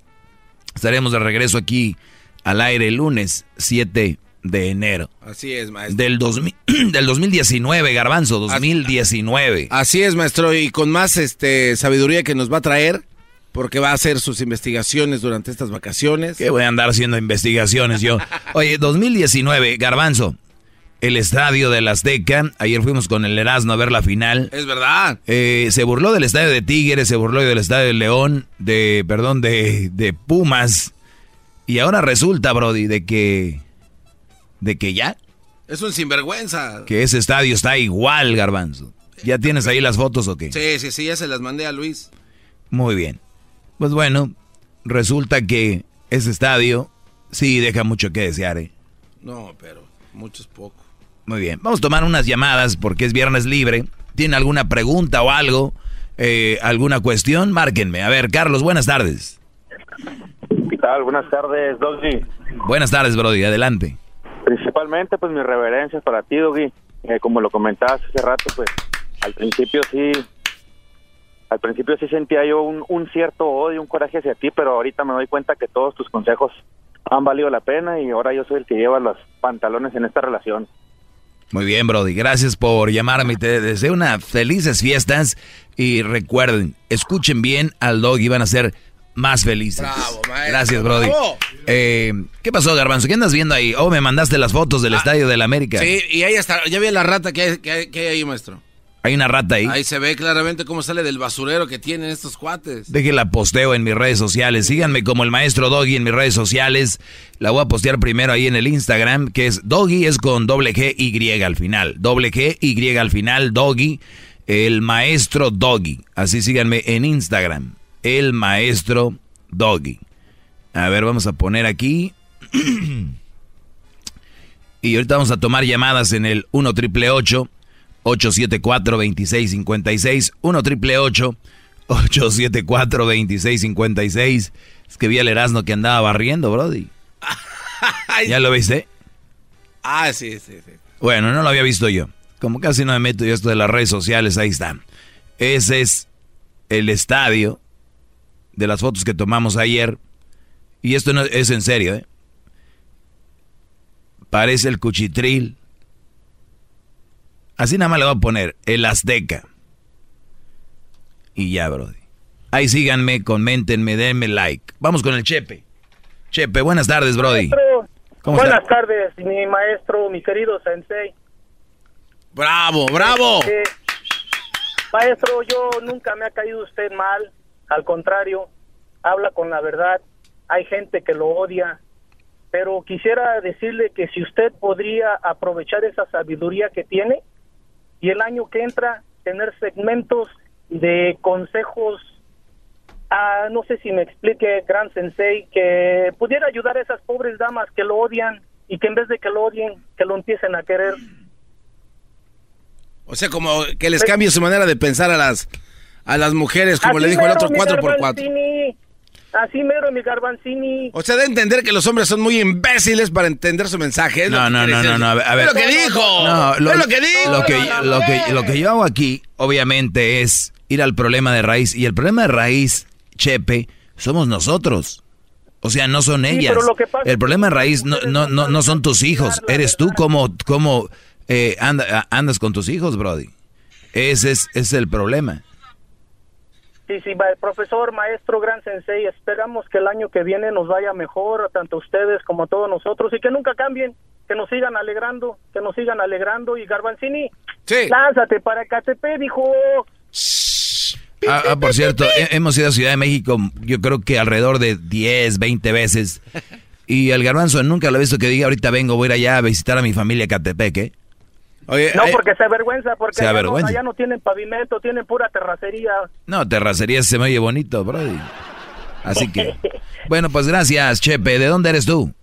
Estaremos de regreso aquí al aire el lunes 7 de enero. Así es, maestro. Del, 2000, del 2019, Garbanzo, 2019. Así es, maestro, y con más este sabiduría que nos va a traer, porque va a hacer sus investigaciones durante estas vacaciones. ¿Qué voy a andar haciendo investigaciones yo? Oye, 2019, Garbanzo, el estadio del Azteca. Ayer fuimos con el Erasmo a ver la final. Es verdad. Eh, se burló del estadio de Tigres, se burló del estadio de León, de, perdón, de, de Pumas. Y ahora resulta, Brody, de que, de que ya, Es un sinvergüenza. que ese estadio está igual, Garbanzo. ¿Ya tienes ahí las fotos o qué? Sí, sí, sí, ya se las mandé a Luis. Muy bien. Pues bueno, resulta que ese estadio sí deja mucho que desear, ¿eh? No, pero mucho es poco. Muy bien. Vamos a tomar unas llamadas porque es viernes libre. ¿Tienen alguna pregunta o algo? Eh, ¿Alguna cuestión? Márquenme. A ver, Carlos, buenas tardes. ¿Qué tal? Buenas tardes, Doggy. Buenas tardes, Brody. Adelante. Principalmente, pues mis reverencias para ti, Doggy. Eh, como lo comentabas hace rato, pues al principio sí, al principio sí sentía yo un, un cierto odio, un coraje hacia ti, pero ahorita me doy cuenta que todos tus consejos han valido la pena y ahora yo soy el que lleva los pantalones en esta relación. Muy bien, Brody. Gracias por llamarme. Te deseo unas felices fiestas. Y recuerden, escuchen bien al dog y van a ser más felices. Bravo, maestro. Gracias, Brody. Bravo. Eh, ¿Qué pasó, Garbanzo? ¿Qué andas viendo ahí? Oh, me mandaste las fotos del Estadio del América. Ah, Sí, y ahí está. Ya vi la rata que hay, que hay, que hay ahí, maestro. Hay una rata ahí. Ahí se ve claramente cómo sale del basurero que tienen estos cuates. Déjenla posteo en mis redes sociales. Síganme como el maestro Doggy en mis redes sociales. La voy a postear primero ahí en el Instagram, que es Doggy, es con doble G Y al final. Doble G Y al final, Doggy. El maestro Doggy. Así síganme en Instagram. El maestro Doggy. A ver, vamos a poner aquí. y ahorita vamos a tomar llamadas en el 1 triple 874-2656. 1 triple 874-2656. Es que vi al Erasmo que andaba barriendo, Brody. ¿Ya lo viste? Ah, sí, sí, sí. Bueno, no lo había visto yo. Como casi no me meto yo esto de las redes sociales, ahí está. Ese es el estadio de las fotos que tomamos ayer. Y esto no es en serio, ¿eh? Parece el cuchitril. Así nada más le voy a poner el Azteca. Y ya, Brody. Ahí síganme, coméntenme, denme like. Vamos con el Chepe. Chepe, buenas tardes, Brody. Maestro, ¿Cómo buenas está? tardes, mi maestro, mi querido sensei. Bravo, bravo. Eh, maestro, yo nunca me ha caído usted mal, al contrario, habla con la verdad. Hay gente que lo odia, pero quisiera decirle que si usted podría aprovechar esa sabiduría que tiene y el año que entra tener segmentos de consejos, ah, no sé si me explique, gran sensei, que pudiera ayudar a esas pobres damas que lo odian y que en vez de que lo odien, que lo empiecen a querer. O sea, como que les cambie su manera de pensar a las a las mujeres, como Así le dijo el otro mi 4x4. Así mero, mi Garbanzini. O sea, de entender que los hombres son muy imbéciles para entender su mensaje. lo No, que no, no, no, no, a ver, a ver. Es lo que dijo. No, es lo que dijo. Lo que, lo, que, lo que yo hago aquí, obviamente, es ir al problema de raíz. Y el problema de raíz, Chepe, somos nosotros. O sea, no son ellas. pero lo que pasa el problema de raíz no, no, no, no son tus hijos. Eres tú como, como eh, anda- andas con tus hijos, Brody. Ese es, ese es el problema. Sí, sí, va, profesor, maestro, gran sensei, esperamos que el año que viene nos vaya mejor, tanto a ustedes como a todos nosotros, y que nunca cambien, que nos sigan alegrando, que nos sigan alegrando. Y Garbanzini, lánzate para KTP, dijo. Ah, ah, por cierto, he- hemos ido a Ciudad de México, yo creo que alrededor de 10, 20 veces. Y el garbanzo nunca lo he visto que diga, ahorita vengo, voy a ir allá a visitar a mi familia a Catepec, ¿eh? Oye, No, porque se avergüenza, porque Se allá, avergüenza. No, allá no tienen pavimento, tienen pura terracería. No, terracería se me oye bonito, Brody. Así que, bueno, pues gracias, Chepe. ¿De dónde eres tú?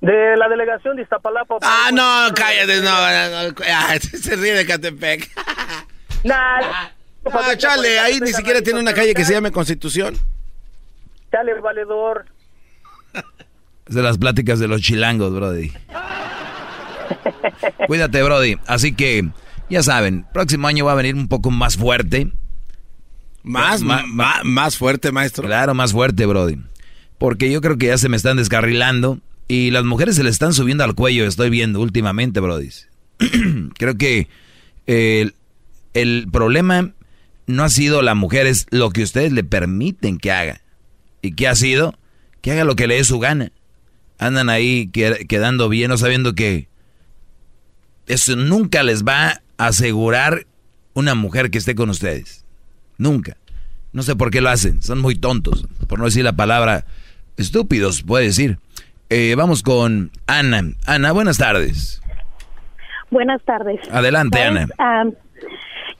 De la delegación de Iztapalapa. Ah, no, cállate, no, no, no, ah, se ríe de Catepec. Nah, Ah, chale, ahí ni siquiera tiene una calle que se llame Constitución. Chale, valedor. Es de las pláticas de los chilangos, Brody. Cuídate, Brody. Así que, ya saben, próximo año va a venir un poco más fuerte. Más, ma- más fuerte, maestro. Claro, más fuerte, Brody. Porque yo creo que ya se me están descarrilando y las mujeres se le están subiendo al cuello, estoy viendo últimamente, Brody. creo que el, el problema no ha sido la mujer, es lo que ustedes le permiten que haga. ¿Y qué ha sido? Que haga lo que le dé su gana. Andan ahí que- quedando bien, no sabiendo que eso nunca les va a asegurar una mujer que esté con ustedes. Nunca. No sé por qué lo hacen. Son muy tontos. Por no decir la palabra estúpidos, puede decir. Eh, vamos con Ana. Ana, buenas tardes. Buenas tardes. Adelante, ¿Sabes? Ana.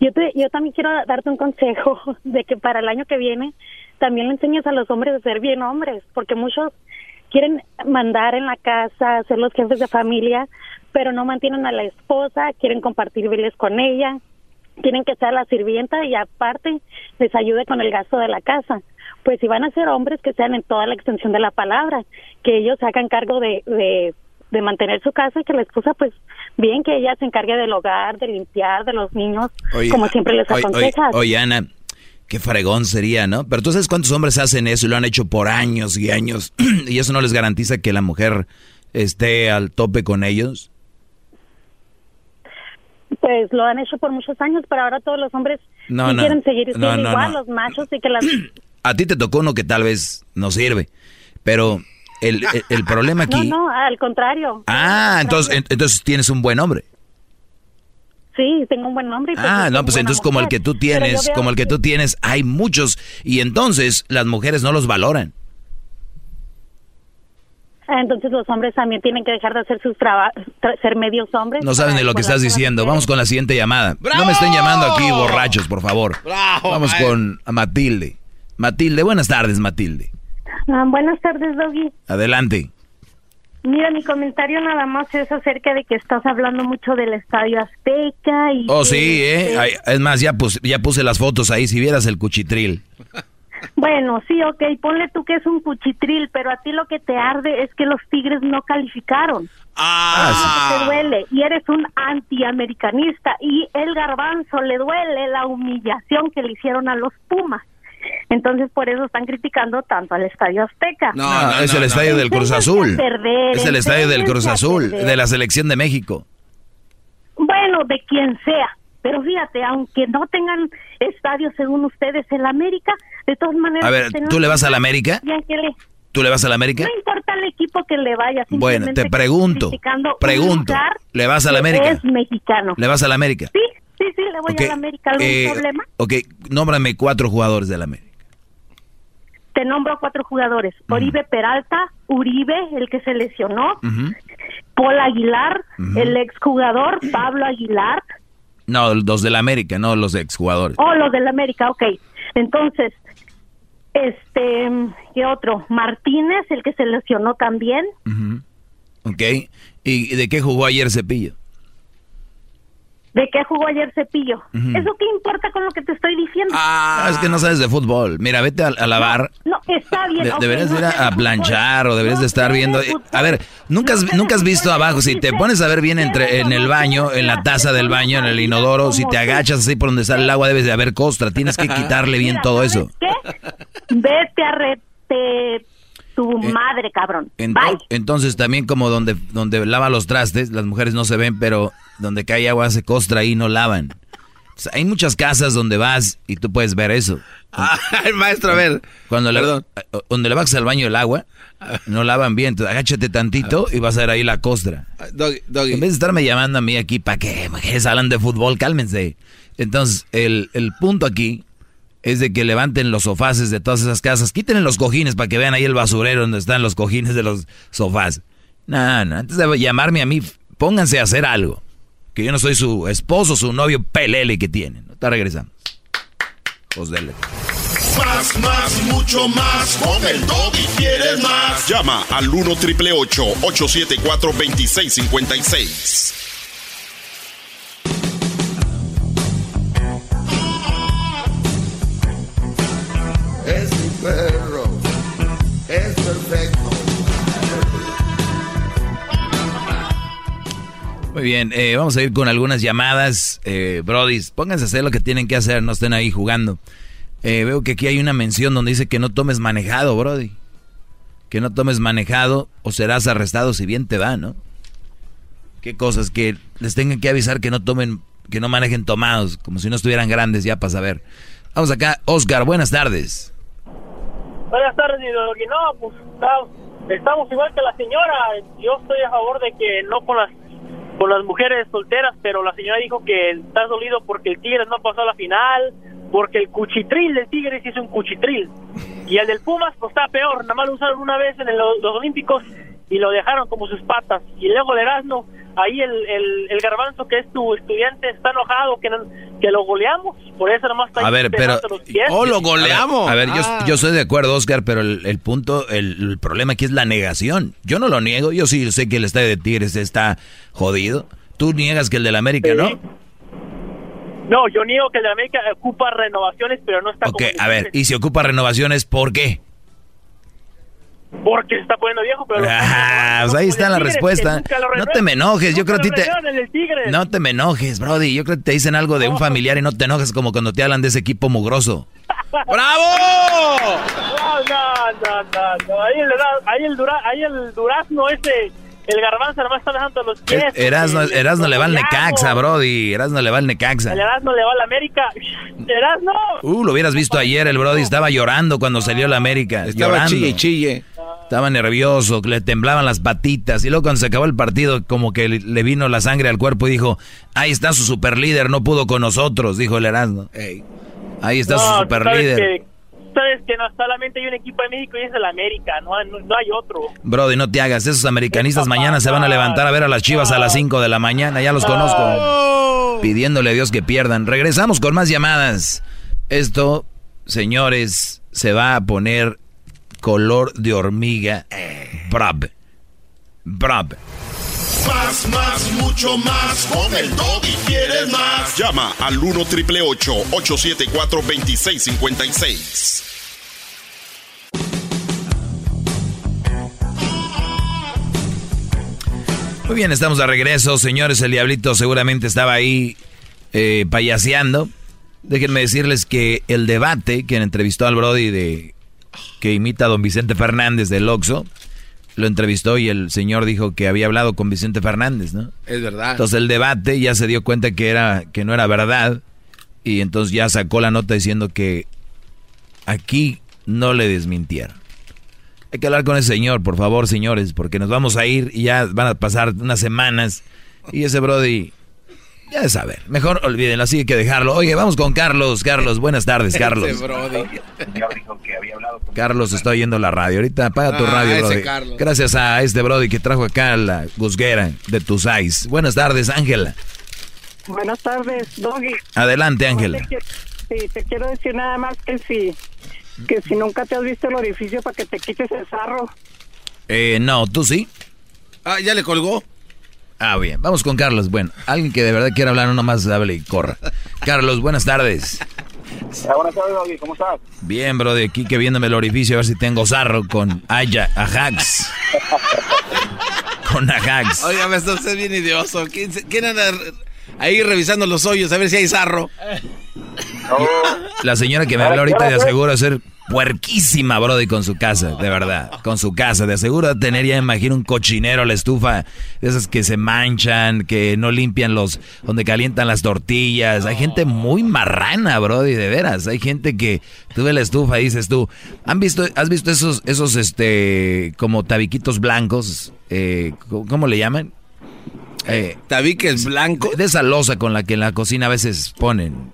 Yo, te, yo también quiero darte un consejo de que para el año que viene también le enseñes a los hombres a ser bien hombres, porque muchos quieren mandar en la casa, ser los jefes de familia, pero no mantienen a la esposa, quieren compartir biles con ella, quieren que sea la sirvienta y aparte les ayude con el gasto de la casa. Pues si van a ser hombres que sean en toda la extensión de la palabra, que ellos se hagan cargo de, de, de mantener su casa y que la esposa pues bien que ella se encargue del hogar, de limpiar, de los niños, como siempre les oye, oye, aconsejas. oye, Ana, qué fregón sería, ¿no? Pero tú sabes cuántos hombres hacen eso y lo han hecho por años y años y eso no les garantiza que la mujer esté al tope con ellos. Pues lo han hecho por muchos años, pero ahora todos los hombres No, quieren seguir No, igual, los machos, y que las A ti te tocó uno que tal vez no sirve, pero el, el, problema aquí... No, no, al contrario. Ah, entonces, entonces tienes un buen hombre. Sí, tengo un buen nombre. Pues ah, no, pues entonces como el que tú tienes, como el que tú tienes, hay muchos y entonces las mujeres no los valoran. Ah, entonces los hombres también tienen que dejar de hacer sus trabajos, ser medios hombres. No saben de lo que estás diciendo. Vamos con la siguiente llamada. No me estén llamando aquí borrachos, por favor. Vamos con Matilde. Matilde, buenas tardes, Matilde. Ah, buenas tardes, Doggy. Adelante. Mira, mi comentario nada más es acerca de que estás hablando mucho del Estadio Azteca y... Oh, sí, ¿eh? Es más, ya puse, ya puse las fotos ahí, si vieras el cuchitril. Bueno, sí, ok, ponle tú que es un cuchitril, pero a ti lo que te arde es que los Tigres no calificaron. Ah, Te duele y eres un antiamericanista y el garbanzo le duele la humillación que le hicieron a los Pumas. Entonces por eso están criticando tanto al Estadio Azteca. No, es el Estadio del Cruz Azul. es el Estadio del Cruz Azul, de la selección de México. Bueno, de quien sea. Pero fíjate, aunque no tengan estadio según ustedes en la América, de todas maneras... A ver, ¿tú le vas a la América? ¿Tú le vas a la América? No importa el equipo que le vaya. Bueno, te pregunto, pregunto, ¿le vas a la América? Es mexicano. ¿Le vas a la América? Sí, sí, sí, le voy a la América. ¿Algún eh, problema? Ok, nómbrame cuatro jugadores de la América te nombro cuatro jugadores. Oribe Peralta, Uribe, el que se lesionó, Paul Aguilar, el exjugador Pablo Aguilar. No, los del América, no los exjugadores. Oh, los del América, ok. Entonces, este, ¿qué otro? Martínez, el que se lesionó también. Ok. ¿Y de qué jugó ayer Cepillo? De qué jugó ayer Cepillo. ¿Eso qué importa con lo que te estoy diciendo? Ah, es que no sabes de fútbol. Mira, vete a, lavar. No, está bien. deberías ir a, planchar o deberías de estar viendo. A ver, nunca has, nunca has visto abajo. Si te pones a ver bien entre en el baño, en la taza del baño, en el inodoro, si te agachas así por donde sale el agua, debes de haber costra. Tienes que quitarle bien todo eso. ¿Qué? Vete a rete tu eh, madre, cabrón. Entonces también como donde, donde lava los trastes, las mujeres no se ven, pero donde cae agua hace costra y no lavan. hay muchas casas donde vas y tú puedes ver eso. Ah, maestro, a ver. Cuando le, donde le vas al baño el agua, no lavan bien. Entonces, agáchate tantito y vas a ver ahí la costra. Ah, en vez de estarme llamando a mí aquí, ¿para qué? Mujeres hablan de fútbol, cálmense. Entonces, el, el punto aquí es de que levanten los sofaces de todas esas casas, quiten los cojines para que vean ahí el basurero donde están los cojines de los sofás. No, no, antes de llamarme a mí, pónganse a hacer algo. Que yo no soy su esposo, su novio pelele que tienen. Está regresando. Pues dele. Más, más, mucho más. Con el y quieres más. Llama al 1 triple 874 2656. Muy bien, eh, vamos a ir con algunas llamadas. Eh, pónganse a hacer lo que tienen que hacer, no estén ahí jugando. Eh, veo que aquí hay una mención donde dice que no tomes manejado, Brody. Que no tomes manejado o serás arrestado si bien te va, ¿no? Qué cosas que les tengan que avisar que no tomen, que no manejen tomados, como si no estuvieran grandes ya para saber. Vamos acá, Oscar, buenas tardes. Buenas tardes, y no, pues estamos igual que la señora. Yo estoy a favor de que no con las con las mujeres solteras, pero la señora dijo que está dolido porque el Tigres no pasó a la final, porque el cuchitril del Tigres hizo un cuchitril. Y el del Pumas, pues está peor, nada más lo usaron una vez en los Olímpicos y lo dejaron como sus patas. Y luego el Erasmo ahí el, el, garbanzo que es tu estudiante está enojado que, que lo goleamos, por eso nomás está A ver, pero... ¡Oh, lo goleamos! A ver, yo, ah. yo, soy de acuerdo, Oscar, pero el, punto, el, problema aquí es la negación. Yo no lo niego, yo sí sé que el estadio de Tigres está jodido. Tú niegas que el del América, ¿no? No, yo niego que el de América ocupa renovaciones, pero no está... Ok, a ver, ¿y si ocupa renovaciones, por qué? Porque se está poniendo viejo, pero... Ah, pues ahí está la respuesta. No te me enojes, yo creo que te... No te me enojes, Brody. Yo creo que te dicen algo de un familiar y no te enojes como cuando te hablan de ese equipo mugroso. ¡Bravo! No, no, no, no. Ahí el, ahí el, dura, ahí el durazno ese El garbanzo además está dejando los pies. Erasno, Erasno le va al Necaxa, Brody. Erasno le va al Necaxa. El Erasmo le va al América. Erasno. Uh, lo hubieras visto ayer, el Brody estaba llorando cuando salió la América. Estaba llorando. chille, chille. Estaba nervioso, le temblaban las patitas. Y luego cuando se acabó el partido, como que le- vino la sangre al cuerpo y dijo, ahí está su superlíder, no pudo con nosotros, dijo el Erasmo. Ahí está su sabes superlíder. que, sabes que no solamente hay un equipo de México y es el América, no, hay- no, no hay otro. Brody, no te hagas. Esos americanistas mañana se van a levantar a ver a las chivas a las 5 de la mañana. Ya los conozco. Pidiéndole a Dios que pierdan. Regresamos con más llamadas. Esto, señores, se va a poner color de hormiga. Brab. Brab. Más, más, mucho más. Con el y quieres más. Llama al 1 triple 874 2656. Muy bien, estamos de regreso, señores. El diablito seguramente estaba ahí eh, payaseando. Déjenme decirles que el debate que entrevistó al Brody de que imita a don Vicente Fernández del Oxo, lo entrevistó y el señor dijo que había hablado con Vicente Fernández, ¿no? Es verdad. Entonces el debate ya se dio cuenta que era que no era verdad y entonces ya sacó la nota diciendo que aquí no le desmintieron. Hay que hablar con ese señor, por favor, señores, porque nos vamos a ir y ya van a pasar unas semanas y ese Brody ya de saber. Mejor olvídenlo, así hay que dejarlo. Oye, vamos con Carlos. Carlos, buenas tardes, Carlos. Ese Brody. Carlos está oyendo la radio. Ahorita apaga tu Ah, radio, ese Brody. Carlos. Gracias a este Brody que trajo acá la gusguera de tus eyes. Buenas tardes, Ángela. Buenas tardes, Doggy. Adelante, Ángela. Sí, te quiero decir nada más que si, que si nunca te has visto el orificio para que te quites el sarro. Eh, no, ¿tú sí? Ah, ¿ya le colgó? Ah, bien. Vamos con Carlos. Bueno, alguien que de verdad quiera hablar, no nomás hable y corra. Carlos, buenas tardes. buenas tardes, Doggy. ¿Cómo estás? Bien, Brody, aquí que viéndome el orificio a ver si tengo sarro con Aya, Ajax. con Ajax. Oiga, me está usted bien idioso. ¿Quién, se- quién anda ahí revisando los hoyos a ver si hay sarro? La señora que me habla ahorita de aseguro ser puerquísima, Brody, con su casa, de verdad. Con su casa. De aseguro tener ya, imagino, un cochinero a la estufa. De esas que se manchan, que no limpian los... Donde calientan las tortillas. Hay gente muy marrana, Brody, de veras. Hay gente que... Tú ves la estufa y dices tú... ¿Han visto, ¿Has visto esos, esos, este... Como tabiquitos blancos? Eh, ¿cómo- ¿Cómo le llaman? Eh, ¿Tabiques blancos? De, esa losa con la que en la cocina a veces ponen.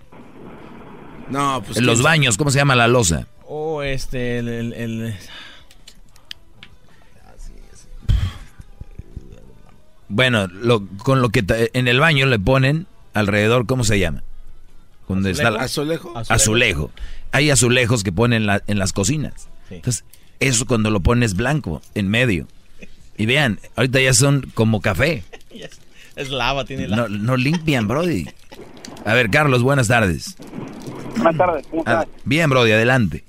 No, pues. en los baños, ¿cómo se llama la losa? Oh, este, el... el- el- Bueno, lo, con lo que en el baño le ponen alrededor, ¿cómo se llama? Donde está la- ¿Azulejo? azulejo. Hay azulejos que ponen la- en las cocinas. Entonces, eso cuando lo pones blanco, en medio. Y vean, ahorita ya son como café. Es lava, tiene lava. No, no limpian, Brody. A ver, Carlos, buenas tardes. Buenas tardes, ¿cómo Ah, bien, Brody, adelante.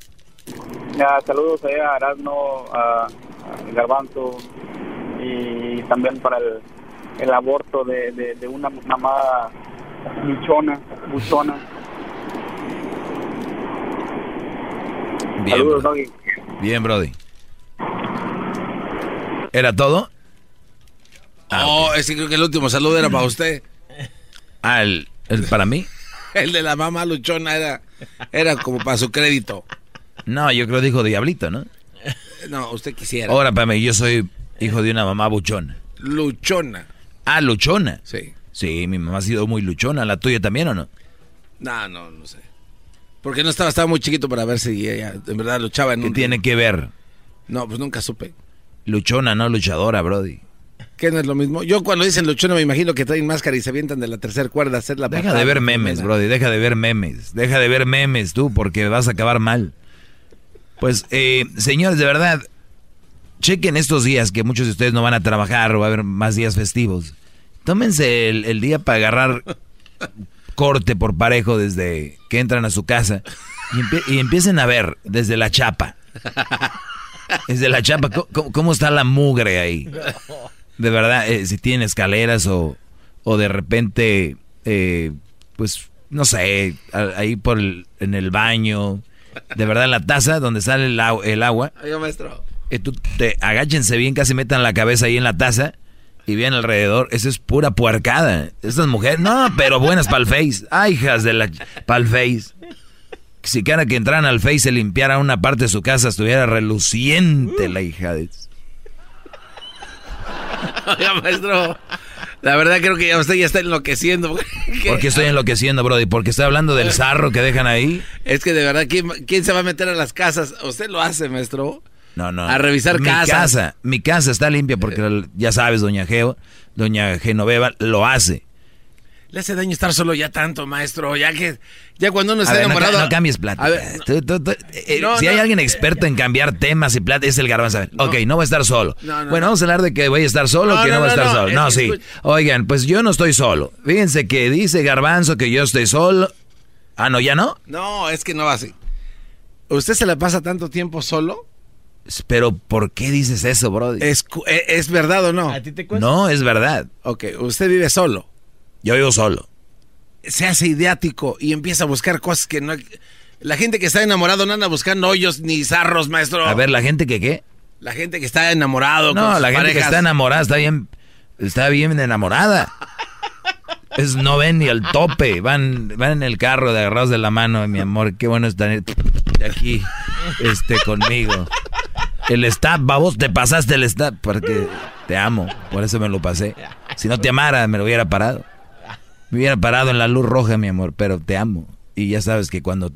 Saludos a Erasmo, a, Garbanzo y también para el, el aborto de, de, de una mamá luchona, buchona. Bien, Saludos, Brody. Doggy. Bien, Brody. ¿Era todo? Oh, ese creo que el último saludo era para usted. Ah, el, el para mí. El de la mamá luchona era, era como para su crédito. No, yo creo que dijo Diablito, ¿no? No, usted quisiera. Ahora, para mí, yo soy hijo de una mamá buchona. Luchona. Ah, luchona. Sí. Sí, mi mamá ha sido muy luchona. ¿La tuya también o no? No, no, no sé. Porque no estaba, estaba muy chiquito para ver si ella en verdad luchaba en ¿Qué un... tiene que ver? No, pues nunca supe. Luchona, no luchadora, Brody. ¿Qué no es lo mismo? Yo cuando dicen luchona me imagino que traen máscara y se avientan de la tercera cuerda a hacer la Deja patada. de ver memes, Brody. Deja de ver memes. Deja de ver memes tú, porque vas a acabar mal. Pues, eh, señores, de verdad, chequen estos días que muchos de ustedes no van a trabajar o va a haber más días festivos. Tómense el, día para agarrar corte por parejo desde que entran a su casa y, empie- y empiecen a ver desde la chapa. Desde la chapa, ¿cómo- ¿cómo, cómo está la mugre ahí? De verdad, eh, si tienen escaleras o, o de repente, eh, pues, no sé, ahí por el- en el baño, de verdad, en la taza donde sale el, agua, Oiga, maestro. eh, tú te agáchense bien, casi metan la cabeza ahí en la taza y bien alrededor, eso es pura puercada. Estas mujeres, no, pero buenas para el Face. Ay, hijas de la pa'l Face. Si cara que entraran al Face se limpiara una parte de su casa, estuviera reluciente la hija de... Oiga, maestro, la verdad creo que usted ya está enloqueciendo. ¿Por qué estoy enloqueciendo, Brody? ¿Porque estoy hablando del zarro que dejan ahí? Es que de verdad, ¿quién, quién se va a meter a las casas? ¿Usted lo hace, maestro? No, no. A revisar mi casas. casa. Mi casa está limpia porque ya sabes, doña Geo, doña Genoveva lo hace. Le hace daño estar solo ya tanto, maestro. Ya que ya cuando uno A está ver, no, enamorado. ca- no cambies plata. A ver, Tú- tú- tú- eh, No, si no. hay alguien experto en cambiar temas y plata, es el garbanzo. A Ok, no voy a estar solo. No, no, bueno, no. vamos a hablar de que voy a estar solo o No, que no, no, voy a no, estar no, solo. es No, sí. escucha- Oigan, pues yo no estoy solo. Fíjense que dice garbanzo que yo estoy solo. Ah, no, ya no. no, es que no va así. ¿Usted se la pasa tanto tiempo solo? Pero ¿por qué dices eso, Brody? ¿Es, cu- e- es verdad o no? No, es verdad. Ok, usted vive solo. Yo vivo solo. Se hace ideático y empieza a buscar cosas que no... La gente que está enamorado no anda buscando hoyos ni zarros, maestro. A ver, la gente que qué. La gente que está enamorado. No, con la gente que está enamorada está bien, está bien enamorada. Es, no ven ni el tope, van, van en el carro de agarrados de la mano, mi amor, qué bueno estar aquí, este, conmigo. El stop, babos, te pasaste el stop, porque te amo, por eso me lo pasé. Si no te amara, me lo hubiera parado. Me hubiera parado en la luz roja, mi amor, pero te amo. Y ya sabes que cuando...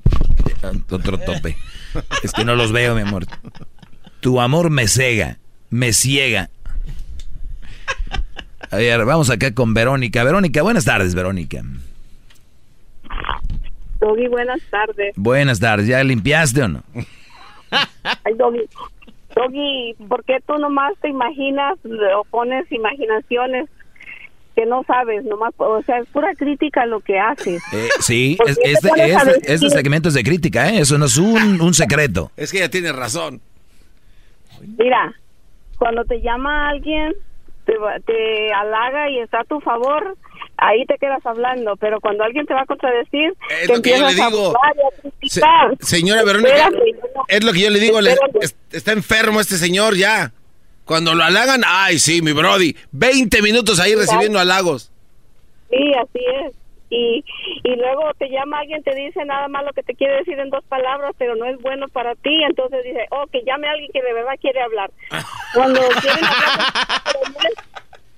Otro tope. Es que no los veo, mi amor. Tu amor me cega, me ciega. A ver, vamos acá con Verónica. Verónica, buenas tardes, Verónica. Doggy, buenas tardes. Buenas tardes, ¿ya limpiaste o no? Ay, Doggy. Doggy, ¿por qué tú nomás te imaginas o pones imaginaciones que no sabes? Nomás, o sea, es pura crítica lo que haces. Eh, sí, ¿Por es- qué te este, este, este segmento es de crítica, ¿eh? Eso no es un, un secreto. Es que ella tiene razón. Mira, cuando te llama alguien, te, va- te halaga y está a tu favor, ahí te quedas hablando. Pero cuando alguien te va a contradecir, Es te lo que yo le digo. Se- señora Verónica, Espérate, es lo que yo le digo. le- está enfermo este señor ya. Cuando lo halagan, ay, sí, mi Brody. 20 minutos ahí recibiendo halagos. Sí, así es. Y, y luego te llama alguien, te dice nada más lo que te quiere decir en dos palabras, pero no es bueno para ti. Entonces dice, oh, que llame a alguien que de verdad quiere hablar. Cuando quieren hablar, pero no es,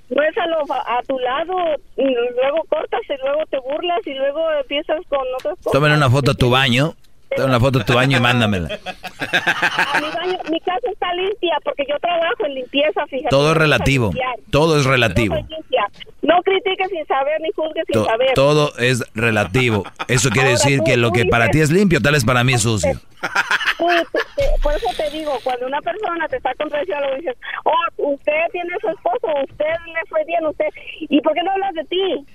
no es a, lo- a tu lado, y luego cortas y luego te burlas y luego empiezas con otras cosas. Tómale una foto a tu baño, tómale una foto a tu baño y mándamela. Mi, baño- mi casa está limpia porque yo trabajo en limpieza, fíjate. Todo es relativo, todo es relativo. No critiques sin saber ni juzgues sin To- saber. todo es relativo. Eso quiere Ahora decir tú- que lo que para dices- ti es limpio, tal vez para mí es sucio. Tú- tú- por eso te digo, cuando una persona te está contradiciendo, dices, oh, usted tiene su esposo, usted le fue bien, usted, ¿y por qué no hablas de ti?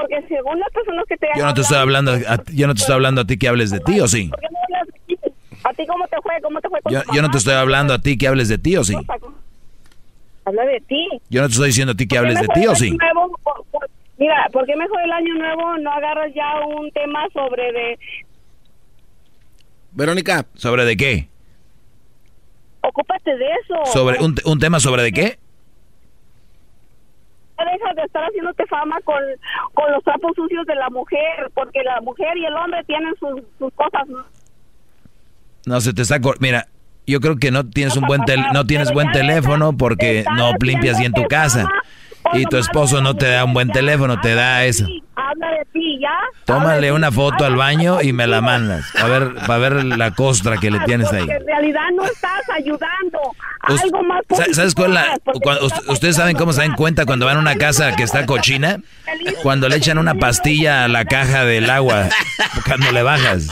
Porque según las personas que te Yo no te estoy hablando, a, yo no te estoy hablando a ti que hables de ti, ¿o sí? ¿Por qué no hablas de ti? ¿A ti cómo te fue? ¿Cómo te fue con Yo, tu yo no te estoy hablando a ti que hables de ti, ¿o sí? Habla de ti. Yo no te estoy diciendo a ti que ¿Por qué hables de ti, ¿o sí? nuevo, por- por- mira, ¿por qué mejor el año nuevo no agarras ya un tema sobre de Verónica. ¿Sobre de qué? ocúpate de eso? ¿Sobre un, un tema sobre de qué? Dejas de estar haciéndote fama con, con los trapos sucios de la mujer, porque la mujer y el hombre tienen sus, sus cosas. No se te está mira, yo creo que no tienes un buen tel- no tienes buen teléfono porque no limpias bien tu casa y tu esposo no te da un buen teléfono, te da eso. Habla de ti, ¿ya? Tómale una foto al baño y me la mandas. A ver, para ver la costra que le tienes ahí. Porque en realidad no estás ayudando. Algo más Sa- ¿Sabes cuál la- ¿Ustedes saben cómo se dan cuenta cuando van a una casa que está cochina? Cuando le echan una pastilla a la caja del agua, cuando le bajas.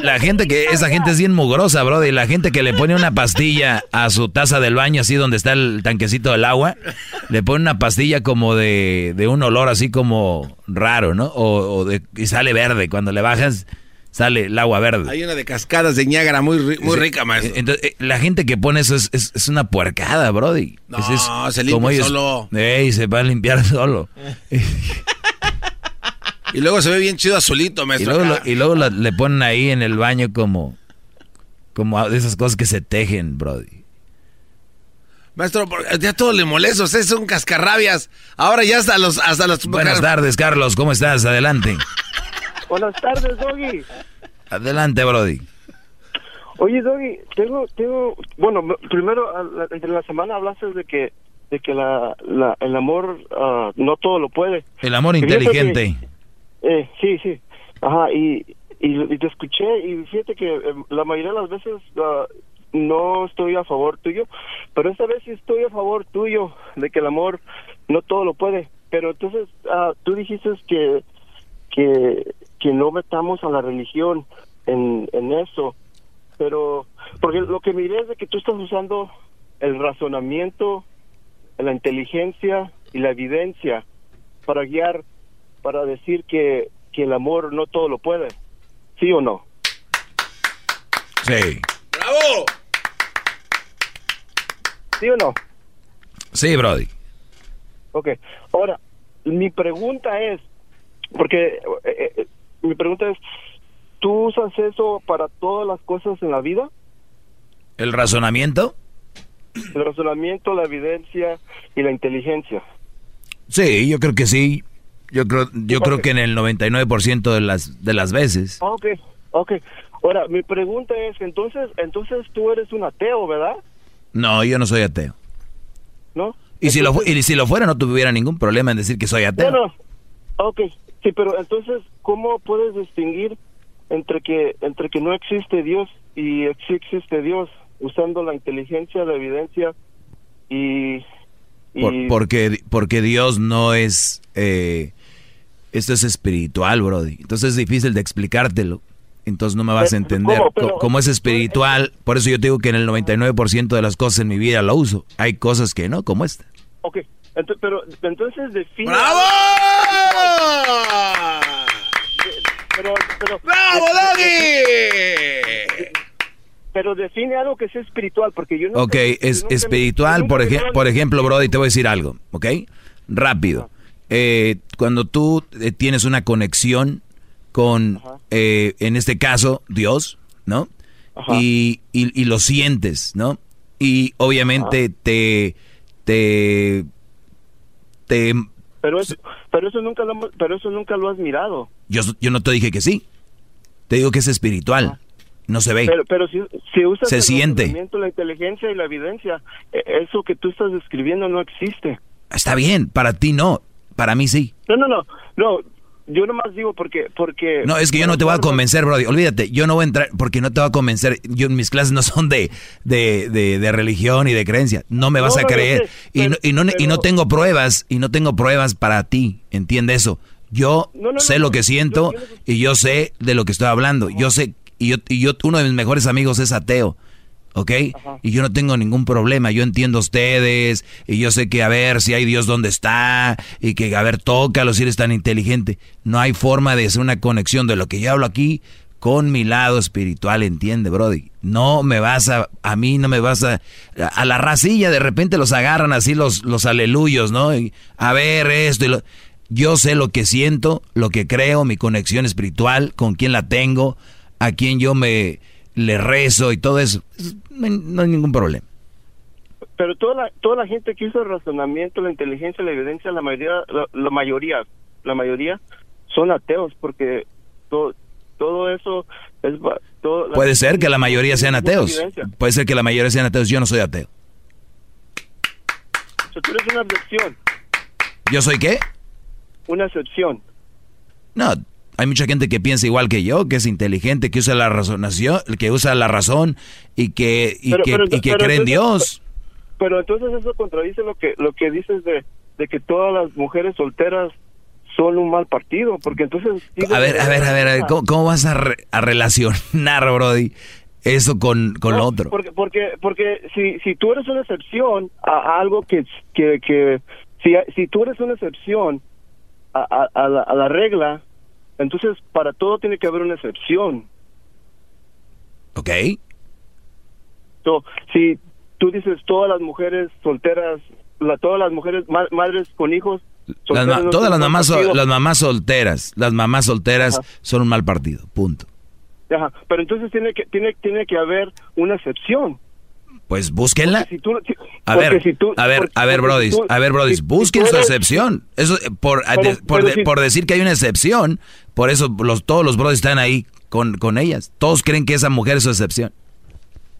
Eh, La gente que, esa gente es bien mugrosa, bro, y la gente que le pone una pastilla a su taza del baño, así donde está el tanquecito del agua, le pone una pastilla como de, de un olor así como raro, ¿no? O, o de, y sale verde, cuando le bajas, sale el agua verde. Hay una de cascadas de Niágara muy, muy Sí. rica, maestro. Entonces, eh, la gente que pone eso es, es- es una puercada, brody. No, Es- se limpia ellos- solo. Ey, se va a limpiar solo. Y luego se ve bien chido azulito, Y maestro. luego, acá. lo- y luego la- le ponen ahí en el baño como, como de esas cosas que se tejen, brody. Maestro, ya todo le molesto, usted es un cascarrabias. Ahora ya hasta los... Hasta los Buenas tardes, Carlos, ¿cómo estás? Adelante. Buenas tardes, Doggy. Adelante, Brody. Oye, Doggy, tengo, tengo, bueno, primero, en la semana hablaste de que, de que la, la el amor uh, no todo lo puede. El amor inteligente. Eh, sí, sí. Ajá, y, y, te escuché y fíjate que eh, la mayoría de las veces uh, no estoy a favor tuyo, pero esta vez sí estoy a favor tuyo de que el amor no todo lo puede. Pero entonces uh, tú dijiste que, que, que no metamos a la religión en, en eso pero porque lo que miré es de que tú estás usando el razonamiento, la inteligencia y la evidencia para guiar, para decir que, que el amor no todo lo puede. ¿Sí o no? Sí. ¡Bravo! ¿Sí o no? Sí, Brody. Ok. Ahora, mi pregunta es, porque eh, eh, mi pregunta es, ¿Tú usas eso para todas las cosas en la vida? ¿El razonamiento? El razonamiento, la evidencia y la inteligencia. Sí, yo creo que sí. Yo creo, yo creo que en el 99% de las de las veces. Ah, ok, ok. Ahora, mi pregunta es, entonces, entonces tú eres un ateo, ¿verdad? No, yo no soy ateo. ¿No? Y, si, lo, y si lo fuera, no tuviera ningún problema en decir que soy ateo. Bueno, ok. Sí, pero entonces, ¿cómo puedes distinguir entre que entre que no existe Dios y sí existe Dios usando la inteligencia la evidencia y, porque porque Dios no es eh, esto es espiritual Brody entonces es difícil de explicártelo entonces no me vas a entender ¿Cómo, es espiritual por eso yo te digo que en el 99% de las cosas en mi vida lo uso hay cosas que no como esta Ok, entonces, pero entonces define ¡Bravo! pero, pero ¡Bravo, Doggy! Pero define algo que sea espiritual, porque yo no. Ok, es espiritual, por, por ejemplo, Brody, te voy a decir algo, ¿ok? Rápido. Eh, cuando tú eh, tienes una conexión con, eh, en este caso, Dios, ¿no? Y, y, lo sientes, ¿no? Y obviamente te, te, te, pero eso, pero eso nunca lo, pero eso nunca lo has mirado. Yo, yo no te dije que sí. Te digo que es espiritual. No se ve. Pero, pero si, si usas se el siente. la inteligencia y la evidencia, e, eso que tú estás describiendo no existe. Está bien, para ti no, para mí sí. No, no, no, no. Yo nomás digo porque, porque... No, es que yo no te voy a convencer, Brody. Olvídate, yo no voy a entrar porque no te voy a convencer. Yo, mis clases no son de, de, de, religión y de creencia. No me vas a creer. y, no, y, no, y no tengo pruebas, y no tengo pruebas para ti. Entiende eso. Yo sé lo que siento y yo sé de lo que estoy hablando. Yo sé, y yo, y yo, uno de mis mejores amigos es ateo. ¿Ok? Y yo no tengo ningún problema, yo entiendo a ustedes, y yo sé que a ver si hay Dios donde está, y que a ver, tócalo si eres tan inteligente. No hay forma de hacer una conexión de lo que yo hablo aquí con mi lado espiritual, entiende, Brody. No me vas a, a mí no me vas a, a la racilla de repente los agarran así los, los aleluyos, ¿no? a ver esto y lo... Yo sé lo que siento, lo que creo, mi conexión espiritual, con quién la tengo, a quién yo me le rezo y todo eso. No hay, ningún problema. Pero toda la, toda la gente que usa el razonamiento, la inteligencia, la evidencia, la mayoría, la, mayoría, la mayoría son ateos porque todo, todo eso es... Puede ser que la mayoría sean ateos. Puede ser que la mayoría sean ateos. Yo no soy ateo. tú eres una excepción. ¿Yo soy qué? Una excepción. No, hay mucha gente que piensa igual que yo, que es inteligente, que usa la razonación, que usa la razón y que y que, y que cree en Dios. Pero entonces eso contradice lo que lo que dices de, de que todas las mujeres solteras son un mal partido, porque entonces... A ver, a ver, a ver, ¿cómo, vas a, a, relacionar, Brody, eso con, con lo otro? Porque, porque, porque si, si tú eres una excepción a, algo que, que, que si, si tú eres una excepción a, a, la, a la regla, entonces, para todo tiene que haber una excepción. Ok. si tú dices todas las mujeres solteras, la, todas las mujeres madres con hijos, todas las mamás, las mamás solteras, las mamás solteras son un mal partido, punto. Ajá. Pero entonces tiene que tiene tiene que haber una excepción. Pues búsquenla. Si tú- si- A ver, si tú- a ver, porque- a ver, tú- a ver, busquen su excepción. Eso, eh, por, Pero- de- por, pero de- por decir que hay una excepción, por eso los, todos los Brody están ahí con, con ellas. Todos creen que esa mujer es su excepción.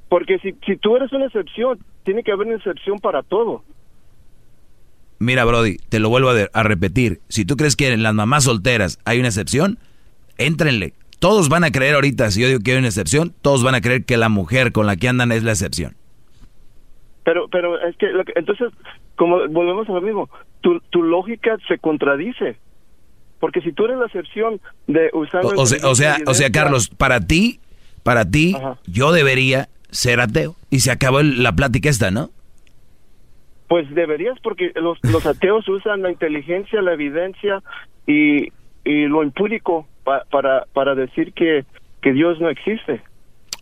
Porque si, si tú eres una excepción, tiene que haber una excepción para todo. Mira, Brody, te lo vuelvo a, de- a repetir. Si tú crees que en las mamás solteras hay una excepción, éntrenle. Todos van a creer ahorita, si yo digo que hay una excepción, todos van a creer que la mujer con la que andan es la excepción. Pero, pero es que, lo que- entonces, como volvemos a lo mismo, tu, tu lógica se contradice. Porque si tú eres la excepción de usar... O, o sea, o sea, o sea, Carlos, para ti, para ti, yo debería ser ateo. Y se acabó el- la plática esta, ¿no? Pues deberías, porque los, los ateos usan la inteligencia, la evidencia y, y lo empírico pa- para, para decir que, que Dios no existe.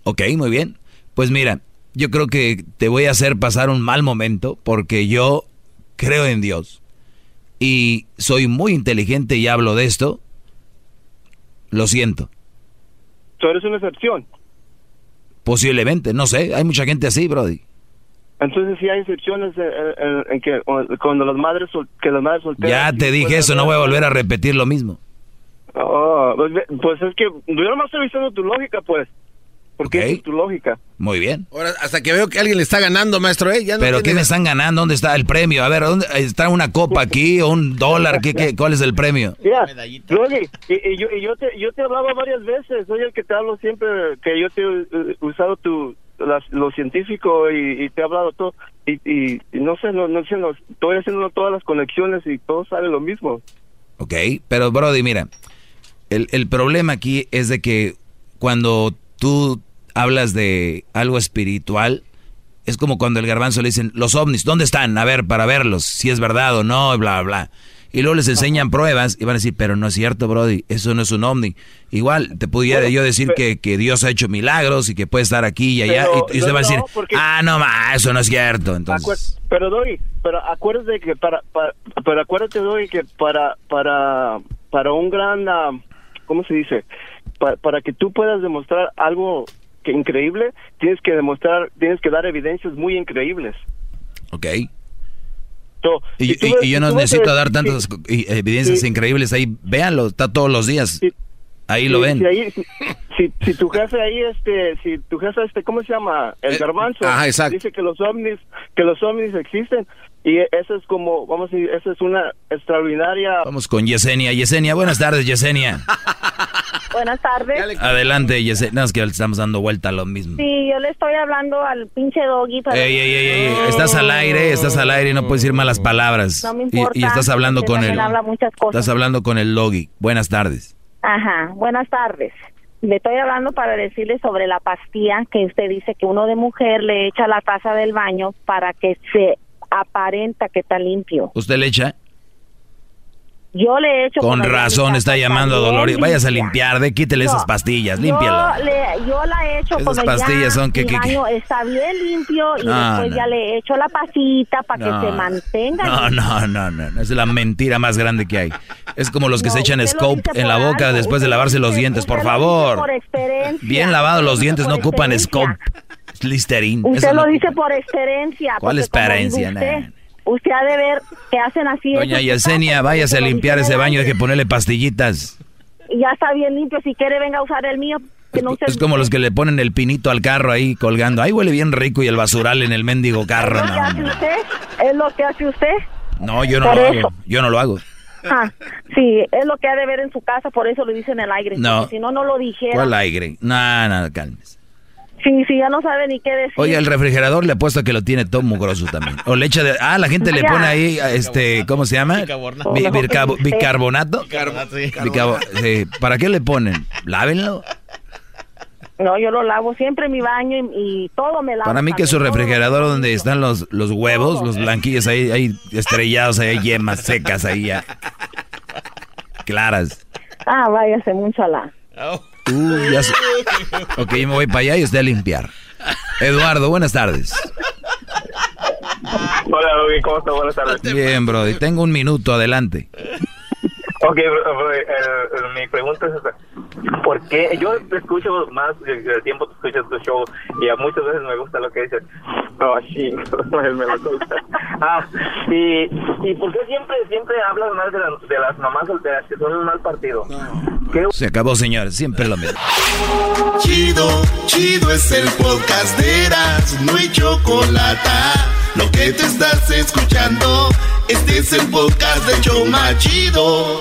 Ok, muy bien. Pues mira, yo creo que te voy a hacer pasar un mal momento porque yo creo en Dios. Y soy muy inteligente y hablo de esto. Lo siento. Tú eres una excepción. Posiblemente, no sé. Hay mucha gente así, Brody. Entonces sí hay excepciones en, en- en que cuando las madres que las madres solteras Ya te dije pueden eso, no voy a volver a repetir lo mismo. Oh, pues, pues es que yo nomás estoy diciendo tu lógica, pues. Porque esa es tu lógica. Muy bien. Ahora, hasta que veo que alguien le está ganando, maestro, ¿eh? Ya no Pero ¿qué tiene- me están ganando? ¿Dónde está el premio? A ver, ¿dónde está una copa aquí o un dólar? ¿Qué, qué, cuál es el premio? Ya, Doggy, y, y yo, y yo, te, yo te hablaba varias veces, soy el que te hablo siempre, que yo te he usado tu, las- lo científico y, y te he hablado todo, y, y, y no sé, no, no sé, no- estoy haciendo todas las conexiones y todo sale lo mismo. Ok, pero Brody, mira, el, el problema aquí es de que cuando tú hablas de algo espiritual, es como cuando el garbanzo le dicen, los ovnis, ¿dónde están? A ver, para verlos, si es verdad o no, bla, bla. Y luego les enseñan pruebas y van a decir, pero no es cierto, Brody, eso no es un ovni. Igual, te pudiera Bueno, yo decir pero- que, que Dios ha hecho milagros y que puede estar aquí y allá, Pero- y, y usted va a decir, porque- ah, no, ma, eso no es cierto. Entonces, pero Doggy, pero acuérdate que para, para pero acuérdate Doggy que para para para un gran ah, ¿cómo se dice? Pa- para que tú puedas demostrar algo que increíble, tienes que demostrar, tienes que dar evidencias muy increíbles. ok. So, Y, si tú y- ves- y yo no necesito dar tantas evidencias increíbles ahí. Véanlo, está todos los días. Ahí lo ven. Si, ahí- si- si- si tu jefe ahí, este, si tu jefe, este, ¿cómo se llama? El Eh, garbanzo. ajá, exacto. Dice que los ovnis, que los ovnis existen. Y eso es como, vamos a decir, eso es una extraordinaria... Vamos con Yesenia. Yesenia, buenas tardes, Yesenia. Buenas tardes. Adelante, Yesenia. No, es que le estamos dando vuelta a lo mismo. Sí, yo le estoy hablando al pinche doggy para... Ey, ey, ey, ey, ey, estás al aire, estás al aire y no puedes decir malas palabras. No me Y- importa. y, estás hablando con el... habla muchas cosas. Estás hablando con el Logi. Buenas tardes. Ajá, buenas tardes. Le estoy hablando para decirle sobre la pastilla que usted dice que uno de mujer le echa la taza del baño para que se aparenta que está limpio. ¿Usted le echa? Yo le he hecho Con yo razón está llamando a Dolores. Váyase a limpia. limpiar, de quítele No, esas pastillas, yo límpialo. le- Yo, la he hecho Esas pastillas son que- que- que- está bien limpio y No, después no. ya le he hecho la pasita para que se mantenga. No, no, no, no, es la mentira más grande que hay. Es como los que se echan scope en la boca algo, después de lavarse los dientes, por favor. por experiencia. Bien lavados los dientes, no ocupan scope. Listerine. Usted eso lo dice por experiencia. ¿Cuál experiencia, nah? Usted ha de ver que hacen así. Doña Yesenia, váyase a limpiar ese baño, hay que ponerle pastillitas. Ya está bien limpio. Si quiere, venga a usar el mío. Que no Es como los que le ponen el pinito al carro ahí colgando. Ahí huele bien rico y el basural en el mendigo carro. ¿Es lo que hace usted? ¿Es lo que hace usted? No, yo no Por lo eso. hago. Yo no lo hago. Ah, sí, es lo que ha de ver en su casa, por eso lo dice en el aire. No. Si no, no lo dijera. ¿Cuál aire? No, no, cálmese. Sí, sí, ya no sabe ni qué decir. Oye, el refrigerador le he puesto que lo tiene todo mugroso también. O le echa de... Ah, la gente le pone ahí, este, ¿cómo se llama? Bicarbonato. Bi- bicarbonato. Bicarbonato, sí. ¿Para qué le ponen? Lávenlo. No, yo lo lavo siempre en mi baño y, y todo me lavo. Para mí que su también, todo. refrigerador donde están los, los huevos, los blanquillos ahí, ahí estrellados, ahí hay yemas secas ahí ya. Claras. Ah, váyase mucho a la... Ya sé. Ok, yo me voy para allá y usted a limpiar. Eduardo, buenas tardes. Hola, Doggy, ¿cómo estás? Buenas tardes. Bien, Brody. Tengo un minuto, adelante. Ok, bro, bro, el- el- mi pregunta es esta. Porque yo te escucho más el tiempo que escuchas tu show y a muchas veces me gusta lo que dices. Oh, sí, me lo gusta. Ah, y, y ¿por qué siempre, siempre hablas más de, de las mamás solteras que son un mal partido? Se acabó, señor. Siempre lo mismo. Chido, chido es el podcast de Eras, no hay chocolate. Lo que te estás escuchando, este es el podcast de Choma Chido.